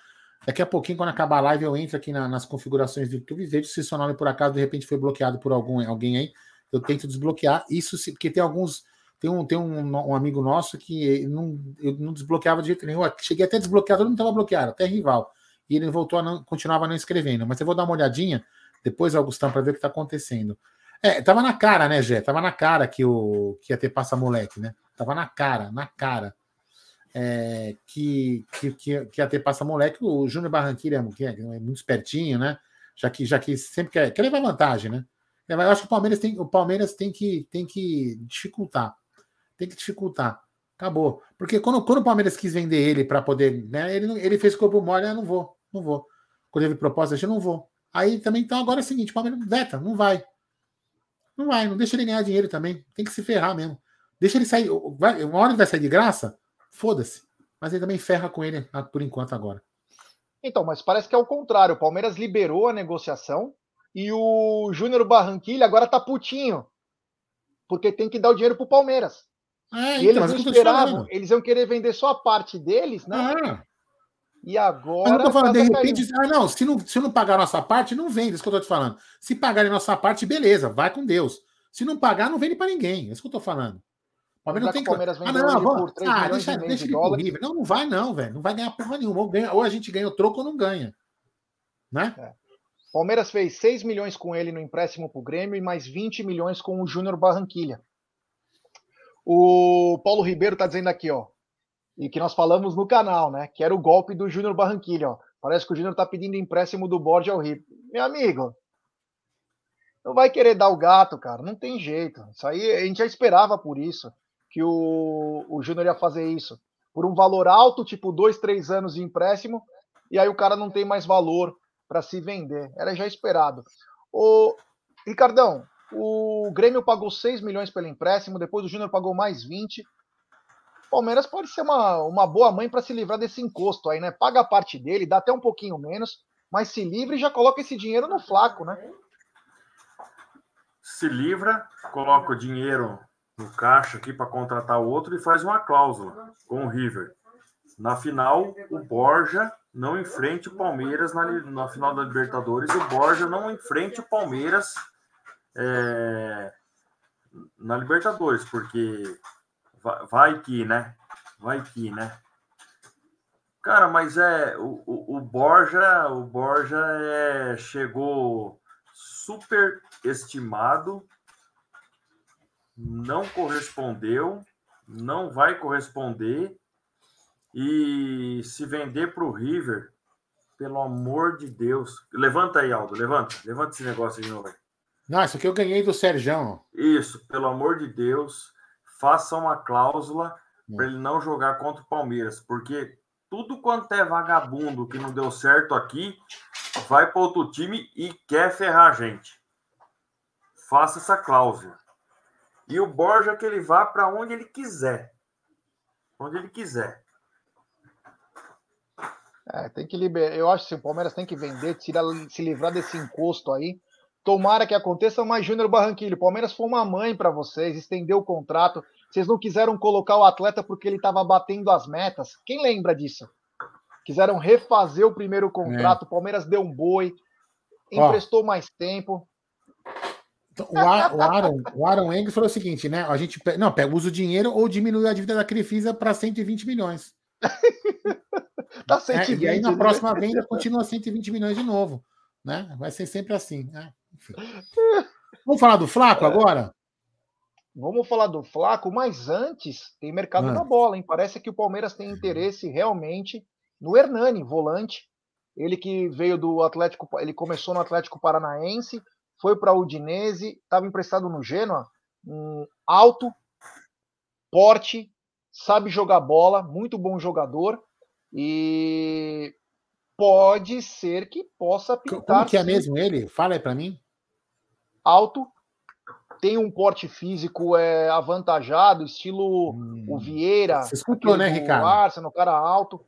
Daqui a pouquinho, quando acabar a live, eu entro aqui na, nas configurações do YouTube e vejo se seu nome, por acaso, de repente foi bloqueado por algum, alguém aí. Eu tento desbloquear. Isso se, porque tem alguns. Tem um, tem um, um amigo nosso que não, eu não desbloqueava de jeito nenhum. Eu cheguei até todo mundo estava bloqueado, até rival e ele voltou a não, continuava não escrevendo. Mas eu vou dar uma olhadinha depois, Augustão, para ver o que está acontecendo. É, tava na cara, né, Gé? Tava na cara que, o, que ia ter passa-moleque, né? Tava na cara, na cara. É, que, que, que, que ia ter passa-moleque. O Júnior Barranquilla é, é muito espertinho, né? Já que, já que sempre quer, quer levar vantagem, né? Eu acho que o Palmeiras tem, o Palmeiras tem, que, tem que dificultar. Tem que dificultar. Acabou. Porque quando, quando o Palmeiras quis vender ele para poder. Né, ele, ele fez corpo mole, eu não vou. Não vou. Quando teve proposta, eu não vou. Aí também, então, agora é o seguinte: o Palmeiras veta, não vai. Não vai, não deixa ele ganhar dinheiro também. Tem que se ferrar mesmo. Deixa ele sair. Vai, uma hora ele vai sair de graça, foda-se. Mas ele também ferra com ele ah, por enquanto agora. Então, mas parece que é o contrário. O Palmeiras liberou a negociação e o Júnior Barranquilha agora tá putinho. Porque tem que dar o dinheiro pro Palmeiras. É, e então, eles não esperavam, eles iam querer vender só a parte deles, né? Ah. E agora. Eu tô falando, de repente, ah, não, se não, se não pagar a nossa parte, não vende. É isso que eu tô te falando. Se pagarem a nossa parte, beleza, vai com Deus. Se não pagar, não vende para ninguém. É isso que eu tô falando. Palmeiras não tem que. Ah, não, vamos... ah, deixa, deixa ele River. Não, não vai, não, velho. Não vai ganhar porra nenhuma. Ou, ganha, ou a gente ganha o troco ou não ganha. Né? É. Palmeiras fez 6 milhões com ele no empréstimo pro Grêmio e mais 20 milhões com o Júnior Barranquilha. O Paulo Ribeiro tá dizendo aqui, ó. E que nós falamos no canal, né? Que era o golpe do Júnior Barranquilha, ó. Parece que o Júnior tá pedindo empréstimo do Borja ao River. Meu amigo, não vai querer dar o gato, cara. Não tem jeito. Isso aí a gente já esperava por isso que o, o Júnior ia fazer isso. Por um valor alto, tipo dois, três anos de empréstimo, e aí o cara não tem mais valor para se vender. Era já esperado. O Ricardão, o Grêmio pagou 6 milhões pelo empréstimo, depois o Júnior pagou mais 20. Palmeiras pode ser uma, uma boa mãe para se livrar desse encosto aí, né? Paga a parte dele, dá até um pouquinho menos, mas se livra e já coloca esse dinheiro no flaco, né? Se livra, coloca o dinheiro no caixa aqui para contratar o outro e faz uma cláusula com o River. Na final, o Borja não enfrente o Palmeiras na, na final da Libertadores. O Borja não enfrente o Palmeiras é, na Libertadores, porque vai, vai, que, né? Vai que, né? Cara, mas é o, o, o Borja, o Borja é, chegou super estimado não correspondeu, não vai corresponder. E se vender para o River, pelo amor de Deus. Levanta aí, Aldo, levanta. Levanta esse negócio de novo aí. Não, isso aqui eu ganhei do Serjão. Isso, pelo amor de Deus, faça uma cláusula para ele não jogar contra o Palmeiras, porque tudo quanto é vagabundo que não deu certo aqui, vai para outro time e quer ferrar a gente. Faça essa cláusula. E o Borja que ele vá para onde ele quiser. Onde ele quiser. É, tem que liberar. Eu acho que o Palmeiras tem que vender, tirar, se livrar desse encosto aí. Tomara que aconteça, mas Júnior Barranquilho, o Palmeiras foi uma mãe para vocês, estendeu o contrato. Vocês não quiseram colocar o atleta porque ele estava batendo as metas. Quem lembra disso? Quiseram refazer o primeiro contrato, é. o Palmeiras deu um boi, emprestou Ó, mais tempo. Então, o, Aaron, o Aaron Engels falou o seguinte, né? A gente não pega, usa o dinheiro ou diminui a dívida da Crefisa para 120 milhões. tá 120, é, e aí na né? próxima venda continua 120 milhões de novo, né? Vai ser sempre assim, né? Vamos falar do Flaco é. agora? Vamos falar do Flaco, mas antes tem mercado ah. na bola, hein? Parece que o Palmeiras tem interesse realmente no Hernani, volante. Ele que veio do Atlético, ele começou no Atlético Paranaense, foi para o Udinese, estava emprestado no Genoa, um alto, porte, sabe jogar bola, muito bom jogador e pode ser que possa pintar. Como que é mesmo ele? Fala aí para mim. Alto, tem um porte físico é, avantajado, estilo hum. o Vieira. Você escutou, né, Ricardo? Arsenal, cara alto.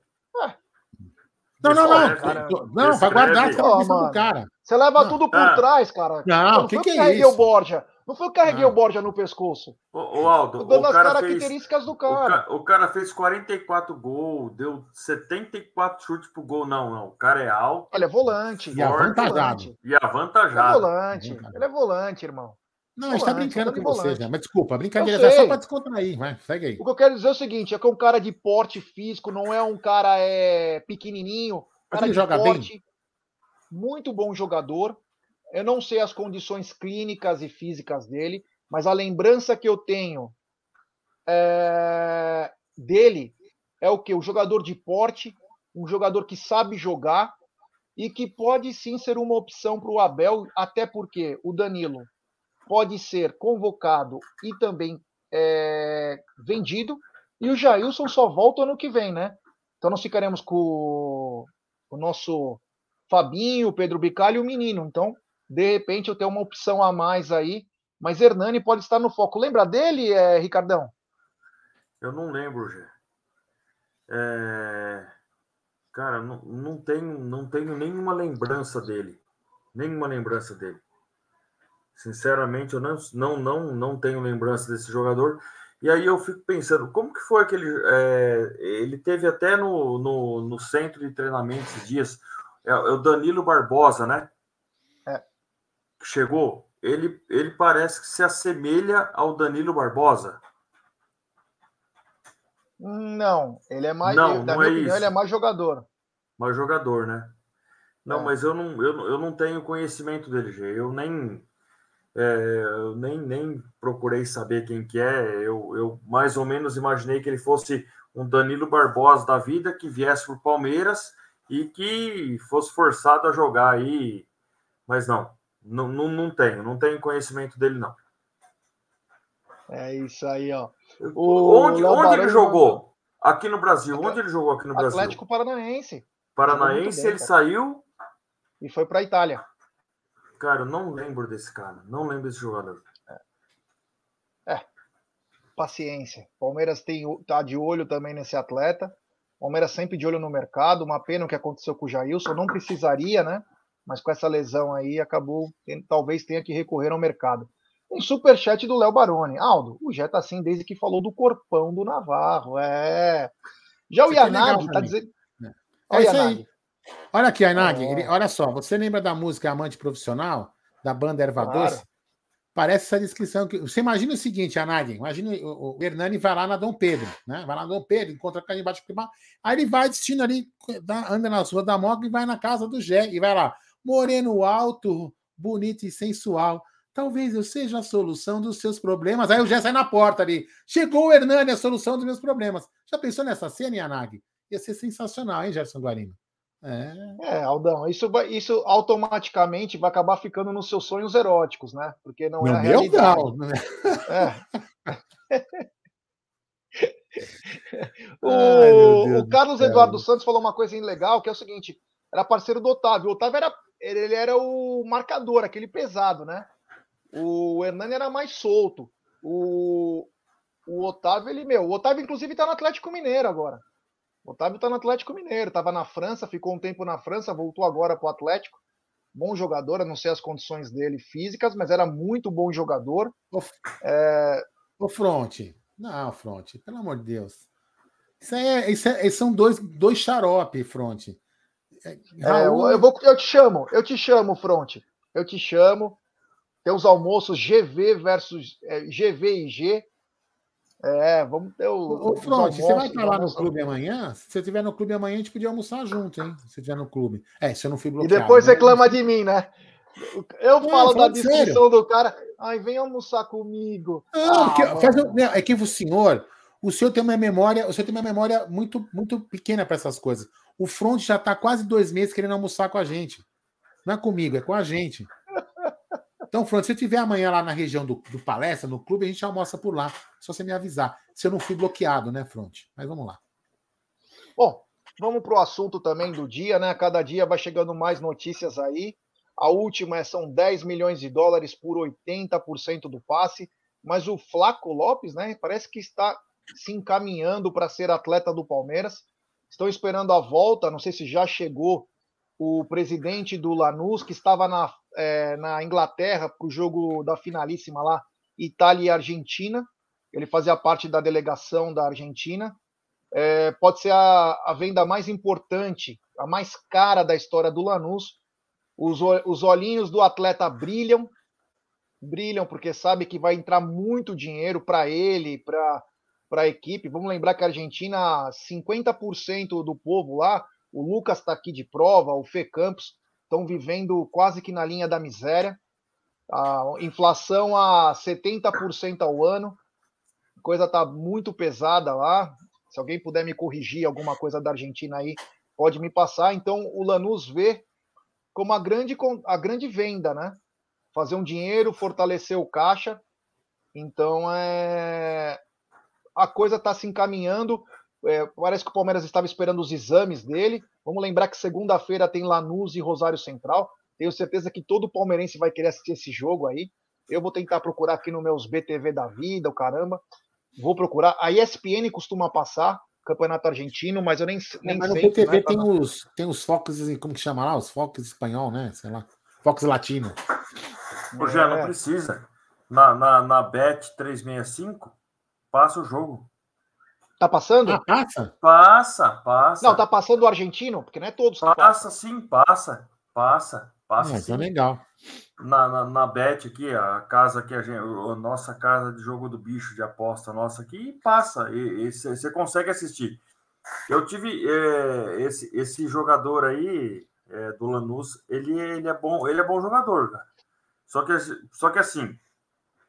É, não, não, não. Cara, não, vai guardar a camisa do cara. Você leva não. tudo por ah. trás, cara. Não, o que, que, é isso? o Borja. Não foi eu que carreguei o Borja no pescoço. Ô, Aldo, Tô dando as características fez, do cara. O, o, cara fez 44 gols, deu 74 chutes pro gol. Não, não. O cara é alto. Ele é volante. E avantajado. E avantajado. Ele é volante. Ele é volante, irmão. Não, a gente tá brincando com você, né? Mas desculpa, brincadeira é só pra descontrair, vai, segue aí. O que eu quero dizer é o seguinte: é que é um cara de porte físico, não é um cara é, pequenininho, cara ele joga porte, bem. muito bom jogador. Eu não sei as condições clínicas e físicas dele, mas a lembrança que eu tenho é, dele é o que? O jogador de porte, um jogador que sabe jogar e que pode sim ser uma opção para o Abel, até porque o Danilo pode ser convocado e também é, vendido, e o Jailson só volta ano que vem, né? Então nós ficaremos com o nosso Fabinho, Pedro Bicalho e o menino. Então, de repente, eu tenho uma opção a mais aí. Mas Hernani pode estar no foco. Lembra dele, é, Ricardão? Eu não lembro, Gê. É... Cara, não, não, tenho, não tenho nenhuma lembrança dele. Nenhuma lembrança dele. Sinceramente, eu não, não, não, não tenho lembrança desse jogador. E aí eu fico pensando, como que foi aquele. É, ele teve até no, no, no, centro de treinamento esses dias, é, é o Danilo Barbosa, né? É. Chegou. Ele, ele parece que se assemelha ao Danilo Barbosa. Não, ele é mais. Não, da não minha é opinião, isso. ele é mais jogador. Mais jogador, né? Não, é. mas eu não, eu, eu não tenho conhecimento dele, Gê. Eu nem, é, eu nem, nem procurei saber quem que é. Eu, eu mais ou menos imaginei que ele fosse um Danilo Barbosa da vida que viesse para o Palmeiras e que fosse forçado a jogar aí. Mas não, não, não, não tenho, não tenho conhecimento dele, não. É isso aí, ó. O onde, onde ele jogou? Aqui no Brasil. Onde ele jogou aqui no Brasil? Atlético Paranaense. Paranaense, bem, ele cara. saiu. E foi para a Itália. Cara, eu não lembro desse cara. Não lembro desse jogador. É. é. Paciência. Palmeiras tem, tá de olho também nesse atleta. Palmeiras sempre de olho no mercado. Uma pena o que aconteceu com o Jailson. Não precisaria, né? Mas com essa lesão aí, acabou. Talvez tenha que recorrer ao mercado. Um superchat do Léo Baroni. Aldo, o Jé tá assim desde que falou do corpão do Navarro. É. Já o Yanagi tá dizendo. É, é isso aí. Olha aqui. É. olha só, você lembra da música Amante Profissional? Da banda Erva claro. Doce? Parece essa descrição que. Você imagina o seguinte, Yanagi. Imagina o, o Hernani vai lá na Dom Pedro, né? Vai lá na Dom Pedro, encontra com embaixo do Aí ele vai destino ali, anda na rua da Moca e vai na casa do Jé e vai lá. Moreno alto, bonito e sensual. Talvez eu seja a solução dos seus problemas. Aí o Jé sai na porta ali. Chegou o Hernani, a solução dos meus problemas. Já pensou nessa cena, Yanagi? Ia ser sensacional, hein, Gerson Guarino? É. é, Aldão, isso, vai, isso automaticamente vai acabar ficando nos seus sonhos eróticos, né? Porque não é a meu realidade. Não, né? É. o, Ai, o, Carlos Eduardo Santos falou uma coisa legal, que é o seguinte: era parceiro do Otávio. O Otávio era, ele era o marcador, aquele pesado, né? O Hernani era mais solto. O, o Otávio, ele, meu, o Otávio, inclusive, tá no Atlético Mineiro agora. O Otávio tá no Atlético Mineiro, tava na França, ficou um tempo na França, voltou agora pro Atlético. Bom jogador, eu não sei as condições dele físicas, mas era muito bom jogador. O, é... o Fronte. Não, Fronte, pelo amor de Deus. Isso, é, isso, é, são dois, dois xarope, Fronte. É, Raul... é, eu, vou, eu te chamo, eu te chamo, Fronte. Eu te chamo. Tem os almoços GV versus é, GV e G. É, vamos ter o. Ô, Fronte, você vai estar lá no clube amanhã? Se você estiver no clube amanhã, a gente podia almoçar junto, hein? Se estiver no clube. É, se eu não fui bloqueado. E depois né? reclama de mim, né? Eu não, falo da descrição sério. do cara. Ai, vem almoçar comigo. Não, ah, faz, é que o senhor, o senhor tem uma memória, o senhor tem uma memória muito, muito pequena para essas coisas. O Front já está quase dois meses querendo almoçar com a gente. Não é comigo, é com a gente. Então, Fronte, se eu estiver amanhã lá na região do, do, palestra, no clube, a gente almoça por lá. Só você me avisar. Se eu não fui bloqueado, né, Fronte? Mas vamos lá. Bom, vamos para o assunto também do dia, né? Cada dia vai chegando mais notícias aí. A última é são 10 milhões de dólares por 80% do passe. Mas o Flaco Lopes, né? Parece que está se encaminhando para ser atleta do Palmeiras. Estão esperando a volta, não sei se já chegou o presidente do Lanús, que estava na, é, na Inglaterra para o jogo da finalíssima lá, Itália e Argentina. Ele fazia parte da delegação da Argentina. É, pode ser a, a, venda mais importante, a mais cara da história do Lanús. Os, os olhinhos do atleta brilham, brilham porque sabe que vai entrar muito dinheiro para ele, para a equipe. Vamos lembrar que a Argentina, 50% do povo lá o Lucas está aqui de prova, o Fê Campos estão vivendo quase que na linha da miséria. A inflação a 70% ao ano. A coisa está muito pesada lá. Se alguém puder me corrigir alguma coisa da Argentina aí, pode me passar. Então, o Lanús vê como a grande, a grande venda, né? Fazer um dinheiro, fortalecer o caixa. Então, é... a coisa está se encaminhando. É, parece que o Palmeiras estava esperando os exames dele. Vamos lembrar que segunda-feira tem Lanús e Rosário Central. Tenho certeza que todo palmeirense vai querer assistir esse jogo aí. Eu vou tentar procurar aqui nos meus BTV da vida, o caramba. Vou procurar. A ESPN costuma passar Campeonato Argentino, mas eu nem, nem é, mas sei. No BTV né? tem, os, tem os focos, como que chama lá? Os focos espanhol, né? Sei lá. Focos latino. Ô, já não é. precisa. Na, na, na Bet 365, passa o jogo. Tá passando? Ah, passa? Passa, passa. Não, tá passando o argentino, porque não é todos. Passa sim, passa. Passa, passa. Ah, então sim. Então legal. na, na, na Bet aqui, a casa que a gente, a nossa casa de jogo do bicho de aposta nossa aqui, e passa, e, você consegue assistir. Eu tive é, esse, esse jogador aí é, do Lanús, ele, ele é bom, ele é bom jogador, cara. Só que, só que assim,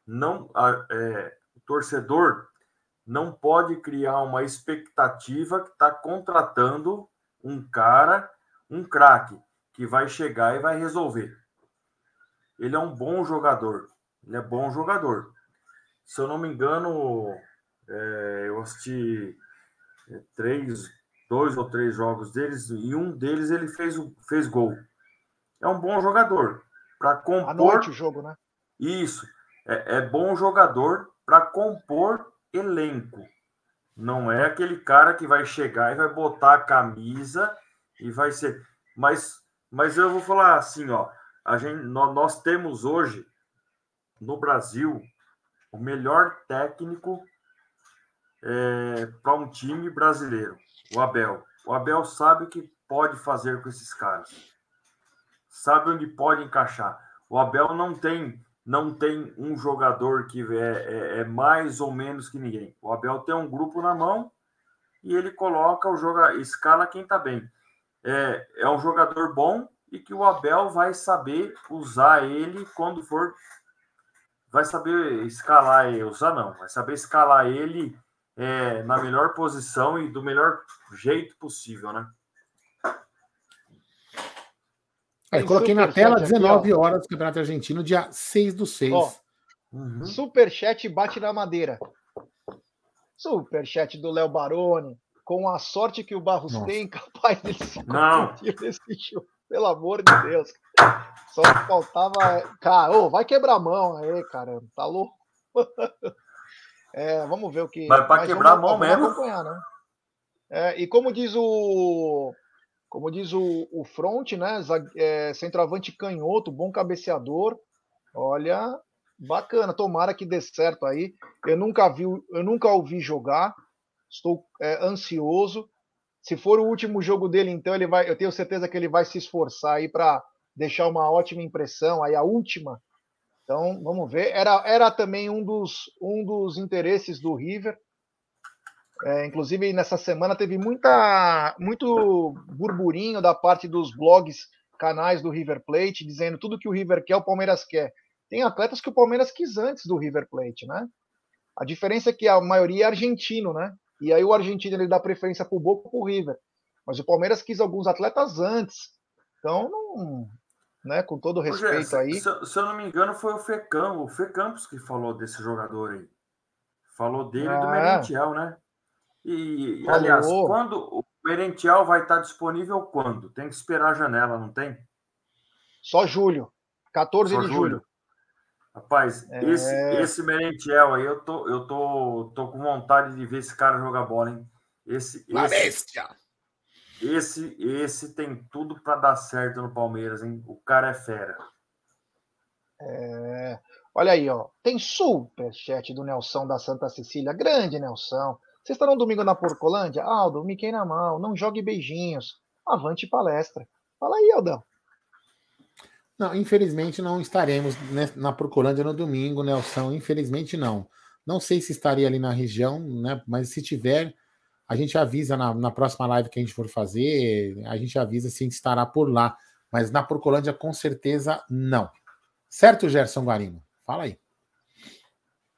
não, é, o torcedor não pode criar uma expectativa que está contratando um cara, um craque, que vai chegar e vai resolver. Ele é um bom jogador. Ele é bom jogador. Se eu não me engano, é, eu assisti é, três, dois ou três jogos deles e um deles ele fez, fez gol. É um bom jogador para compor. À noite o jogo, né? Isso. É, é bom jogador para compor elenco. Não é aquele cara que vai chegar e vai botar a camisa e vai ser. Mas, mas eu vou falar assim, ó. A gente, nós, nós temos hoje no Brasil o melhor técnico é, para um time brasileiro, o Abel. O Abel sabe o que pode fazer com esses caras, sabe onde pode encaixar. O Abel não tem não tem um jogador que é, é, é, mais ou menos que ninguém. O Abel tem um grupo na mão e ele coloca o jogo, escala quem está bem. É, é um jogador bom e que o Abel vai saber usar ele quando for. Vai saber escalar ele, usar não, vai saber escalar ele é, na melhor posição e do melhor jeito possível, né? É, coloquei na tela 19 aqui, horas do Campeonato Argentino, dia 6 do 6. Ó, uhum. Superchat bate na madeira. Superchat do Léo Baroni. Com a sorte que o Barros Nossa. tem, capaz de se Não. nesse jogo. Pelo amor de Deus. Só faltava. Cara, oh, vai quebrar a mão aí, cara. Tá louco? É, vamos ver o que. Vai para quebrar vamos, a mão mesmo. Acompanhar, né? É, e como diz o como diz o, o front, né? É, centroavante canhoto, bom cabeceador. Olha, bacana. Tomara que dê certo aí. Eu nunca vi, eu nunca ouvi jogar. Estou é, ansioso. Se for o último jogo dele, então ele vai. Eu tenho certeza que ele vai se esforçar aí para deixar uma ótima impressão. Aí a última. Então vamos ver. Era, era também um dos, um dos interesses do River é, inclusive, nessa semana teve muita, muito burburinho da parte dos blogs, canais do River Plate, dizendo tudo que o River quer, o Palmeiras quer. Tem atletas que o Palmeiras quis antes do River Plate, né? A diferença é que a maioria é argentino, né? E aí o argentino ele dá preferência para o Boca ou para o River. Mas o Palmeiras quis alguns atletas antes. Então, não, né, com todo respeito aí. Se, se, eu não me engano, foi o Fê Campos, o Fê Campos que falou desse jogador aí. Falou dele e do. Merentiel, né? E, Falou. aliás, quando o Merentiel vai estar disponível quando? Tem que esperar a janela, não tem? Só julho. 14 Só de julho. julho. Rapaz, é... esse, esse Merentiel aí, eu tô, eu tô, tô com vontade de ver esse cara jogar bola, hein? Esse, esse, bestia. esse, esse tem tudo para dar certo no Palmeiras, hein? O cara é fera. É... Olha aí, ó. Tem super chat do Nelson da Santa Cecília. Grande Nelson. Vocês estarão domingo na Porcolândia? Aldo, Mickey na mão, não jogue beijinhos. Avante palestra. Fala aí, Aldão. Não, infelizmente não estaremos na Porcolândia no domingo, Nelson. Infelizmente não. Não sei se estaria ali na região, né? Mas se tiver, a gente avisa na, na próxima live que a gente for fazer, a gente avisa se estará por lá. Mas na Porcolândia, com certeza, não. Certo, Gerson Guarino? Fala aí.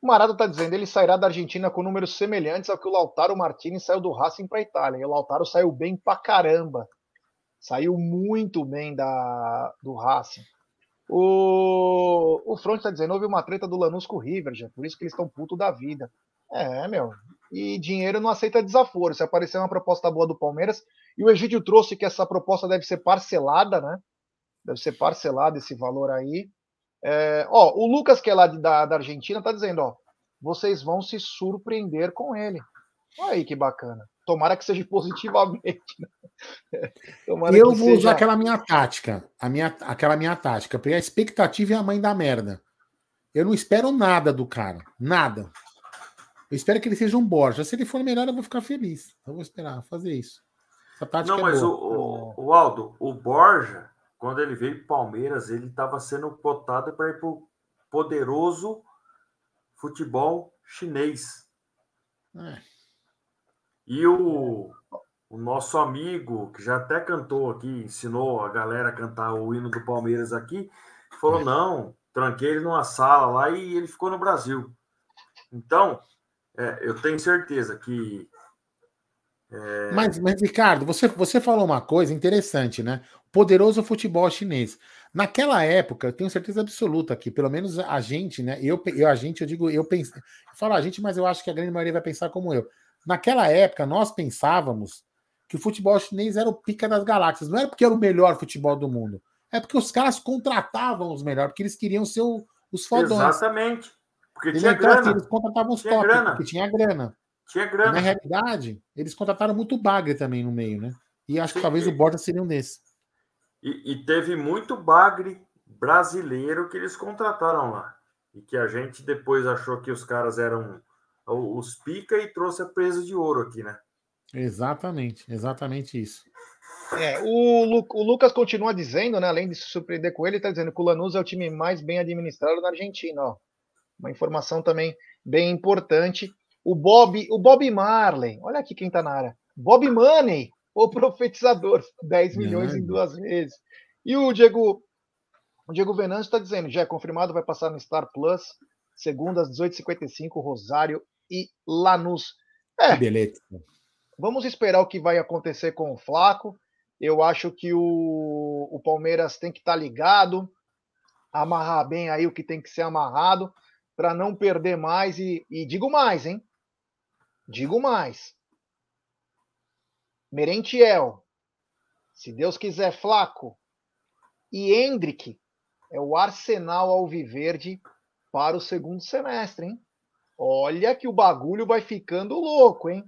O Marado está dizendo ele sairá da Argentina com números semelhantes ao que o Lautaro Martinez saiu do Racing para a Itália. E o Lautaro saiu bem pra caramba. Saiu muito bem da, do Racing. O, o Front está dizendo houve uma treta do Lanús com o River, já, por isso que eles estão puto da vida. É, meu. E dinheiro não aceita desaforo. Se aparecer uma proposta boa do Palmeiras, e o Egídio trouxe que essa proposta deve ser parcelada, né? Deve ser parcelada esse valor aí. É, ó, o Lucas, que é lá de, da, da Argentina, tá dizendo, ó, vocês vão se surpreender com ele. Olha aí que bacana. Tomara que seja positivamente. Né? eu vou seja... usar aquela minha tática, a minha, aquela minha tática, porque a expectativa é a mãe da merda. Eu não espero nada do cara, nada. Eu espero que ele seja um Borja. Se ele for melhor, eu vou ficar feliz. Eu vou esperar fazer isso. Essa tática não, é mas boa. O, o, o Aldo, o Borja, quando ele veio para Palmeiras, ele estava sendo cotado para ir para o poderoso futebol chinês. É. E o, o nosso amigo, que já até cantou aqui, ensinou a galera a cantar o hino do Palmeiras aqui, falou: é. não, tranquei ele numa sala lá e ele ficou no Brasil. Então, é, eu tenho certeza que. É... Mas, mas, Ricardo, você, você falou uma coisa interessante, né? Poderoso futebol chinês. Naquela época, eu tenho certeza absoluta que, pelo menos a gente, né? Eu, eu a gente, eu digo, eu pensei. Eu falo a gente, mas eu acho que a grande maioria vai pensar como eu. Naquela época, nós pensávamos que o futebol chinês era o pica das galáxias. Não era porque era o melhor futebol do mundo. É porque os caras contratavam os melhores, porque eles queriam ser o, os fodões. Exatamente. Porque tinha então, grana. Assim, eles contratavam os tinha top, grana. porque tinha grana. Tinha grana. E, na realidade, eles contrataram muito bagre também no meio, né? E acho Sim. que talvez o Borja seria um desses. E, e, teve muito bagre brasileiro que eles contrataram lá. E que a gente depois achou que os caras eram os pica e trouxe a presa de ouro aqui, né? Exatamente, exatamente isso. É, o, Lu, o, Lucas continua dizendo, né, além de se surpreender com ele, está dizendo que o Lanús é o time mais bem administrado na Argentina. Ó. Uma informação também bem importante. O Bob, o Bob Marley, olha aqui quem está na área. Bob Money, o profetizador, 10 milhões em duas vezes. E o Diego, o Diego Venâncio está dizendo, já é confirmado, vai passar no Star Plus, segunda às 18h55, Rosário e Lanús. É, beleza. Vamos esperar o que vai acontecer com o Flaco. Eu acho que o, o Palmeiras tem que estar tá ligado, amarrar bem aí o que tem que ser amarrado, para não perder mais. E, e, digo mais, hein? Digo mais. Merentiel, se Deus quiser, Flaco e Hendrick é o arsenal alviverde para o segundo semestre, hein? Olha que o bagulho vai ficando louco, hein?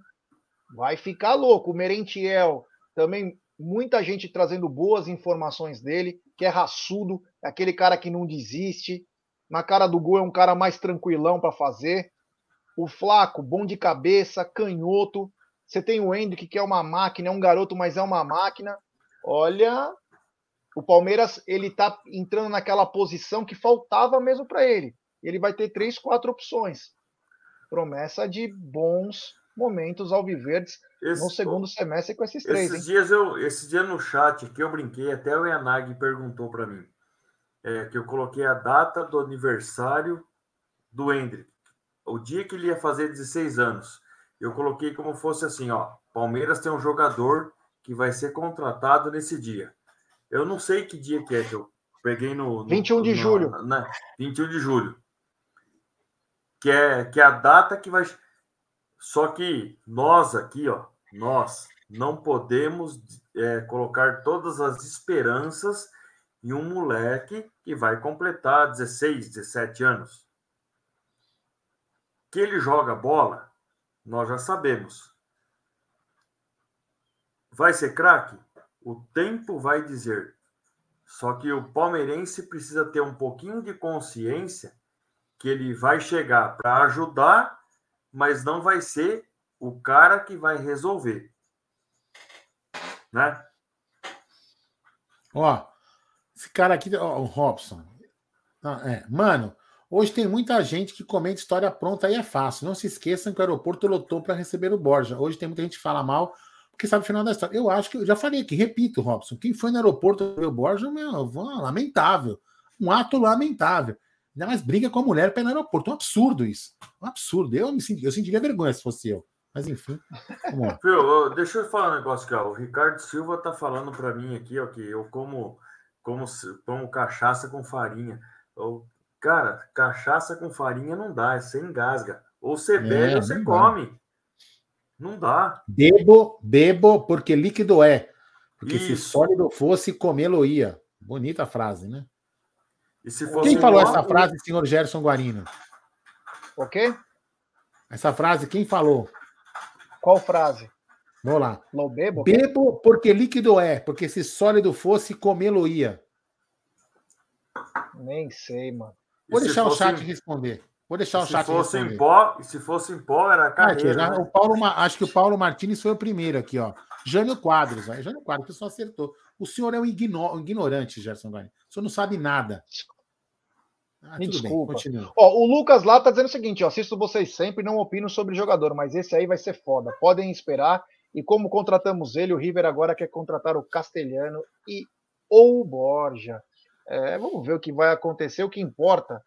Vai ficar louco. O Merentiel também, muita gente trazendo boas informações dele, que é raçudo, é aquele cara que não desiste. Na cara do gol é um cara mais tranquilão para fazer. O Flaco, bom de cabeça, canhoto. Você tem o Hendrick, que é uma máquina, é um garoto, mas é uma máquina. Olha, o Palmeiras ele tá entrando naquela posição que faltava mesmo para ele. Ele vai ter três, quatro opções. Promessa de bons momentos alviverdes Esse, no segundo semestre com esses três. Esses hein? dias eu, esse dia no chat que eu brinquei, até o Yanagi perguntou para mim, é, que eu coloquei a data do aniversário do Hendrick, o dia que ele ia fazer 16 anos. Eu coloquei como fosse assim, ó, Palmeiras tem um jogador que vai ser contratado nesse dia. Eu não sei que dia que é que eu peguei no, no 21 de no, julho. Na, 21 de julho. Que é, que é a data que vai só que nós aqui, ó, nós não podemos é, colocar todas as esperanças em um moleque que vai completar 16, 17 anos. Que ele joga bola, nós já sabemos. Vai ser craque? O tempo vai dizer. Só que o palmeirense precisa ter um pouquinho de consciência que ele vai chegar para ajudar mas não vai ser o cara que vai resolver. Né? Ó, esse cara aqui, ó, o Robson. Ah, é, mano, hoje tem muita gente que comenta história pronta e é fácil. Não se esqueçam que o aeroporto lotou para receber o Borja. Hoje tem muita gente que fala mal porque sabe o final da história. Eu acho que eu já falei aqui, repito, Robson. Quem foi no aeroporto ver o Borja, meu, lamentável. Um ato lamentável. Ainda mais briga com a mulher para no aeroporto. Um absurdo isso. Um absurdo. Eu, me senti, eu sentiria vergonha se fosse eu. Mas enfim. Viu, deixa eu falar um negócio. Ó. O Ricardo Silva tá falando para mim aqui ó, que eu como, como, como cachaça com farinha. Eu, cara, cachaça com farinha não dá, você engasga. Ou você bebe é, ou você come. Dá. Não dá. Bebo, bebo, porque líquido é. Porque Isso. se sólido fosse, comê-lo ia. Bonita frase, né? quem falou essa frase, senhor Gerson Guarino? O quê? Essa frase, quem falou? Qual frase? Vamos lá. Não bebo? Bebo porque líquido é, porque se sólido fosse, comê-lo ia. Nem sei, mano. Vou deixar o chat em... responder. Vou deixar o chat fosse responder. Em pó, se fosse em pó, era carreira, ah, né? o Paulo, Acho que o Paulo Martins foi o primeiro aqui, ó. Jânio Quadros, né? Jânio Quadros, o pessoal acertou. O senhor é um, igno... ignorante, Gerson Guarani. O senhor não sabe nada. Ah, Me desculpa. Bem, ó, o Lucas lá tá dizendo o seguinte: ó, assisto vocês sempre não opino sobre jogador, mas esse aí vai ser foda. Podem esperar. E como contratamos ele, o River agora quer contratar o Castelhano e ou o Borja. É, vamos ver o que vai acontecer. O que importa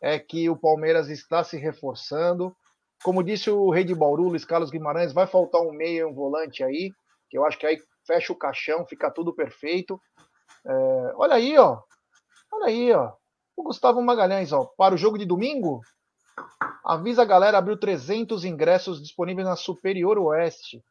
é que o Palmeiras está se reforçando. Como disse o rei de Bauru, Luiz Carlos Guimarães, vai faltar um meio e um volante aí, que eu acho que aí fecha o caixão, fica tudo perfeito. É, olha aí, ó. Olha aí, ó. O Gustavo Magalhães, ó. Para o jogo de domingo, avisa a galera, abriu 300 ingressos disponíveis na Superior Oeste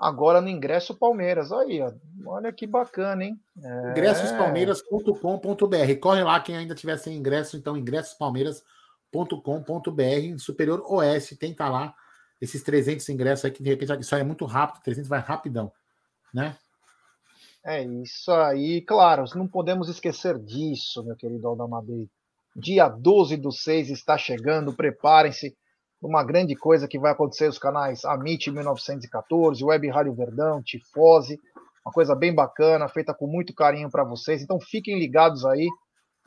agora no Ingresso Palmeiras. Aí, ó. olha que bacana, hein? É... Ingressospalmeiras.com.br. Corre lá quem ainda tiver sem ingresso, então ingressospalmeiras.com.br, Superior Oeste, tem tá lá esses 300 ingressos aí que de repente isso aí é muito rápido, 300 vai rapidão, né? É isso aí, claro, não podemos esquecer disso, meu querido Aldamadei. Dia 12 do 6 está chegando, preparem-se uma grande coisa que vai acontecer os canais Amit 1914, Web Rádio Verdão, Tifose, uma coisa bem bacana, feita com muito carinho para vocês. Então fiquem ligados aí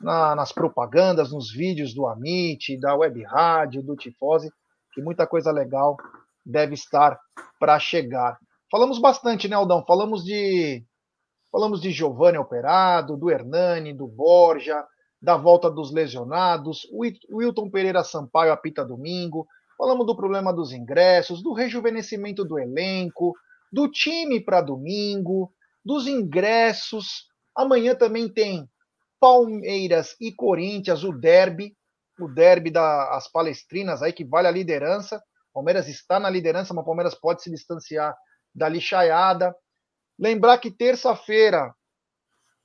na, nas propagandas, nos vídeos do Amit, da Web Rádio, do Tifose, que muita coisa legal deve estar para chegar. Falamos bastante, né, Aldão? Falamos de falamos de Giovanni Operado, do Hernani, do Borja, da volta dos lesionados, o Wilton Pereira Sampaio apita domingo, Falamos do problema dos ingressos, do rejuvenescimento do elenco, do time para domingo, dos ingressos. Amanhã também tem Palmeiras e Corinthians, o derby, o derby das Palestrinas aí que vale a liderança. Palmeiras está na liderança, mas Palmeiras pode se distanciar da lixaiada. Lembrar que terça-feira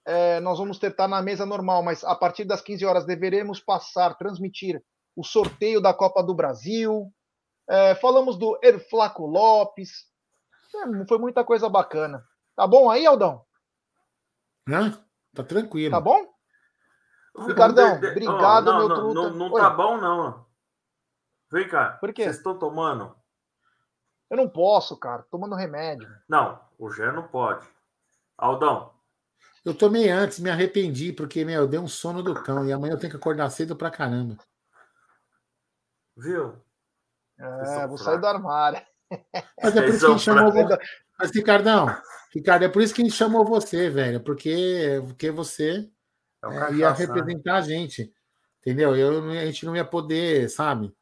é, nós vamos ter estar na mesa normal, mas a partir das 15 horas deveremos passar, transmitir o sorteio da Copa do Brasil, é, falamos do Erflaco Lopes. É, foi muita coisa bacana. Tá bom aí, Aldão? Hã? Tá tranquilo. Tá bom? Ricardão, obrigado, oh, não, meu não, truta. Não, não tá bom, não. Vem cá. Por quê? Vocês estão tomando? Eu não posso, cara. Tomando remédio. Não, o Gé não pode. Aldão. Eu tomei antes, me arrependi, porque, meu, eu dei um sono do cão e amanhã eu tenho que acordar cedo pra caramba. Viu? É, vou sair do armário. Mas é por isso que a gente chamou você. Mas, Ricardão, Ricardo, é por isso que a gente chamou você, velho. Porque, porque você é é, ia representar a gente. Entendeu? Eu, a gente não ia poder, sabe?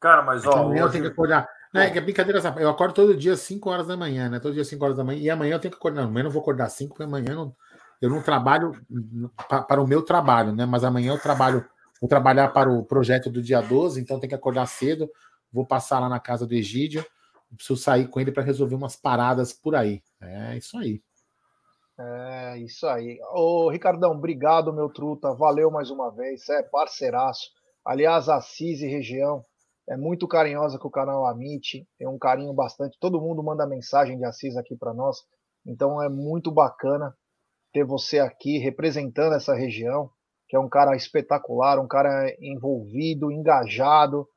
Cara, mas ó. Amanhã hoje... eu tenho que acordar. Não, é que é brincadeira, eu acordo todo dia às 5 horas da manhã, né? Todo dia às 5 horas da manhã. E amanhã eu tenho que acordar. Amanhã eu não vou acordar às 5, porque amanhã eu não, eu não trabalho para o meu trabalho, né? Mas amanhã eu trabalho Vou trabalhar para o projeto do dia 12, então tem que acordar cedo. Vou passar lá na casa do Egídio. Preciso sair com ele para resolver umas paradas por aí. É isso aí. É isso aí. Ô, Ricardão, obrigado, meu truta. Valeu mais uma vez. É parceiraço. Aliás, Assis e região é muito carinhosa com o canal Amit. Tem um carinho bastante. Todo mundo manda mensagem de Assis aqui para nós. Então é muito bacana ter você aqui representando essa região que é um cara espetacular, um cara envolvido, engajado.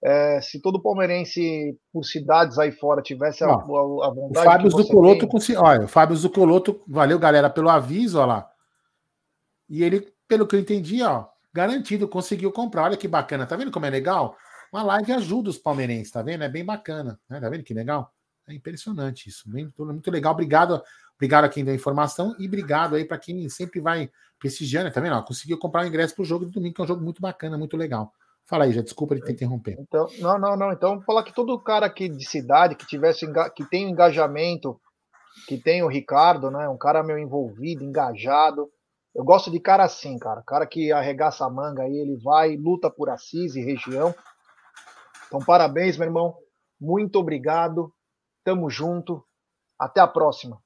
É, se todo palmeirense por cidades aí fora tivesse a, a, a vontade. O Fábio Zucoloto, tem... olha, o Fábio Zucoloto, valeu galera pelo aviso, olha lá. E ele, pelo que eu entendi, ó, garantido, conseguiu comprar. Olha que bacana, tá vendo como é legal? Uma live ajuda os palmeirenses, tá vendo? É bem bacana, né? Tá vendo que legal? É impressionante isso, muito, muito legal. Obrigado, obrigado a quem deu a informação e obrigado aí para quem sempre vai prestigiando, tá vendo? conseguiu comprar o ingresso para o jogo de domingo, que é um jogo muito bacana, muito legal. Fala aí, já desculpa ele ter interromper. Então, não, não, não. Então, falar que todo cara aqui de cidade que tivesse que tem engajamento, que tem o Ricardo, né? Um cara meio envolvido, engajado. Eu gosto de cara assim, cara. Cara que arregaça a manga aí, ele vai, luta por Assis e região. Então, parabéns, meu irmão. Muito obrigado. Tamo junto. Até a próxima.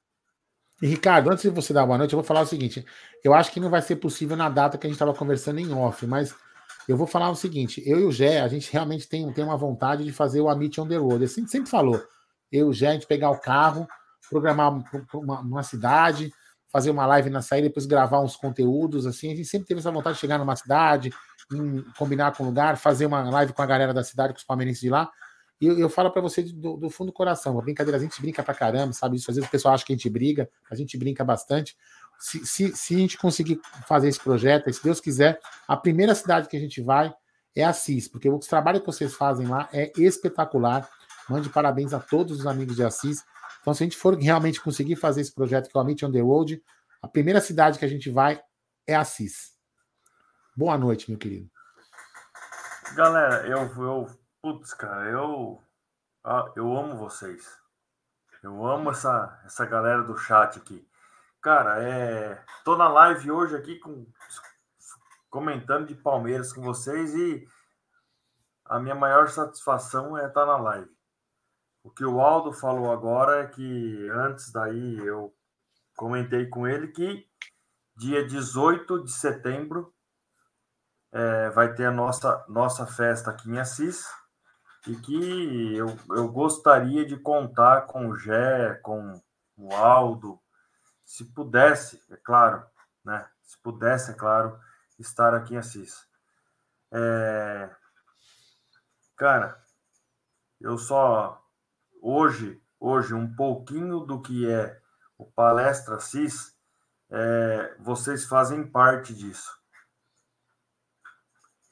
E Ricardo, antes de você dar boa noite, eu vou falar o seguinte: eu acho que não vai ser possível na data que a gente estava conversando em off, mas eu vou falar o seguinte: eu e o Gé, a gente realmente tem, tem uma vontade de fazer o Amit on the road. Assim, sempre falou. Eu e o Gé, a gente pegar o carro, programar uma, uma cidade, fazer uma live na saída, depois gravar uns conteúdos. Assim, a gente sempre teve essa vontade de chegar numa cidade, combinar com o lugar, fazer uma live com a galera da cidade, com os palmeirenses de lá. E eu, eu falo para você do, do, fundo do coração, uma brincadeira, a gente brinca pra caramba, sabe? Isso às vezes o pessoal acha que a gente briga, a gente brinca bastante. Se, se, se a gente conseguir fazer esse projeto, se Deus quiser, a primeira cidade que a gente vai é Assis, porque o trabalho que vocês fazem lá é espetacular. Mande parabéns a todos os amigos de Assis. Então, se a gente for realmente conseguir fazer esse projeto que é o Meet on the Road, a primeira cidade que a gente vai é Assis. Boa noite, meu querido. Galera, eu, eu putz, cara, eu, ah, eu amo vocês. Eu amo essa, essa galera do chat aqui. Cara, é, tô na live hoje aqui com comentando de Palmeiras com vocês e a minha maior satisfação é estar na live. O que o Aldo falou agora é que antes daí eu comentei com ele que dia 18 de setembro é, vai ter a nossa, nossa festa aqui em Assis e que eu, eu gostaria de contar com o Gé, com o Aldo, se pudesse, é claro, né? Se pudesse, é claro, estar aqui em Assis. É... Cara, eu só hoje, hoje um pouquinho do que é o Palestra Assis, é... vocês fazem parte disso.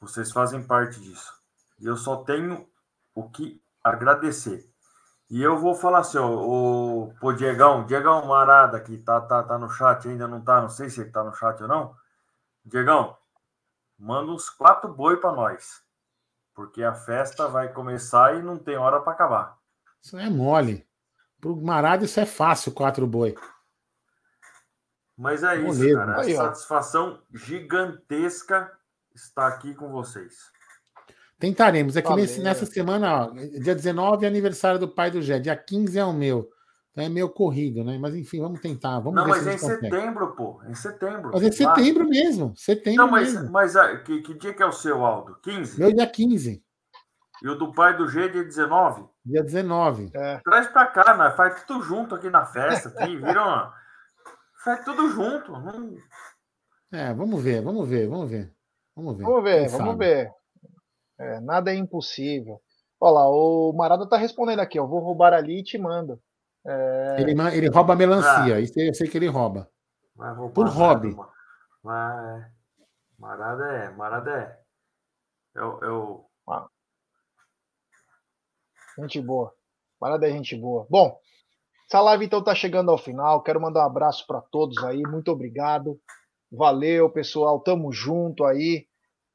Vocês fazem parte disso. E eu só tenho o que agradecer. E eu vou falar assim, ó, o, o Diegão, Diegão Marada, que tá, tá, tá no chat, ainda não tá, não sei se ele tá no chat ou não. Diegão, manda uns quatro boi para nós. Porque a festa vai começar e não tem hora para acabar. Isso é mole. Pro Marada isso é fácil, quatro boi. Mas é isso, cara. Aí, satisfação gigantesca estar aqui com vocês. Tentaremos. É que nesse, nessa semana, ó, dia 19 é aniversário do pai do Gé, dia 15 é o meu. Então é meio corrido, né? Mas enfim, vamos tentar. Vamos não, mas é em consegue. setembro, pô. Em setembro. Mas é setembro lá. mesmo. Setembro não, mas, mesmo. mas ah, que, que dia que é o seu, Aldo? 15? Meu dia 15. E o do pai do G dia 19? Dia 19. É. Traz pra cá, né? Faz tudo junto aqui na festa. Aqui, viram? Faz tudo junto. Não... É, vamos ver, vamos ver, vamos ver. Vamos ver. Vamos ver, vamos ver. É, nada é impossível. Olha lá, o Marada tá respondendo aqui, eu vou roubar ali e te mando. É... Ele, ele rouba melancia, ah. isso eu sei que ele rouba. Por hobby. Mas, Marada é, Marada é. Eu, eu... Ah. Gente boa. Marada é gente boa. Bom, essa live então tá chegando ao final. Quero mandar um abraço para todos aí. Muito obrigado. Valeu, pessoal. Tamo junto aí.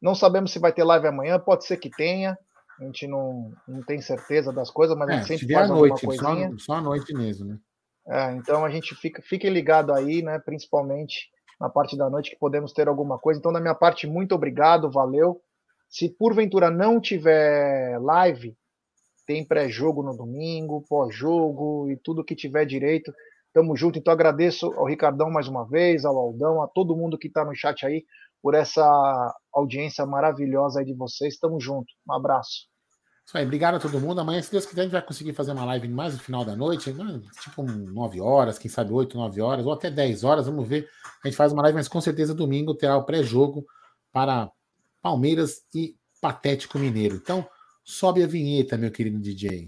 Não sabemos se vai ter live amanhã, pode ser que tenha. A gente não, não tem certeza das coisas, mas é, a gente sempre faz à noite, coisinha. Só, só à noite mesmo, né? É, então a gente fica, fique ligado aí, né? Principalmente na parte da noite que podemos ter alguma coisa. Então, da minha parte, muito obrigado, valeu. Se porventura não tiver live, tem pré-jogo no domingo, pós-jogo e tudo que tiver direito. Tamo junto. Então agradeço ao Ricardão mais uma vez, ao Aldão, a todo mundo que está no chat aí por essa audiência maravilhosa aí de vocês. Tamo junto. Um abraço. Isso aí, obrigado a todo mundo. Amanhã, se Deus quiser, a gente vai conseguir fazer uma live mais no final da noite, né? tipo 9 horas, quem sabe 8, 9 horas, ou até 10 horas. Vamos ver. A gente faz uma live, mas com certeza domingo terá o pré-jogo para Palmeiras e Patético Mineiro. Então, sobe a vinheta, meu querido DJ.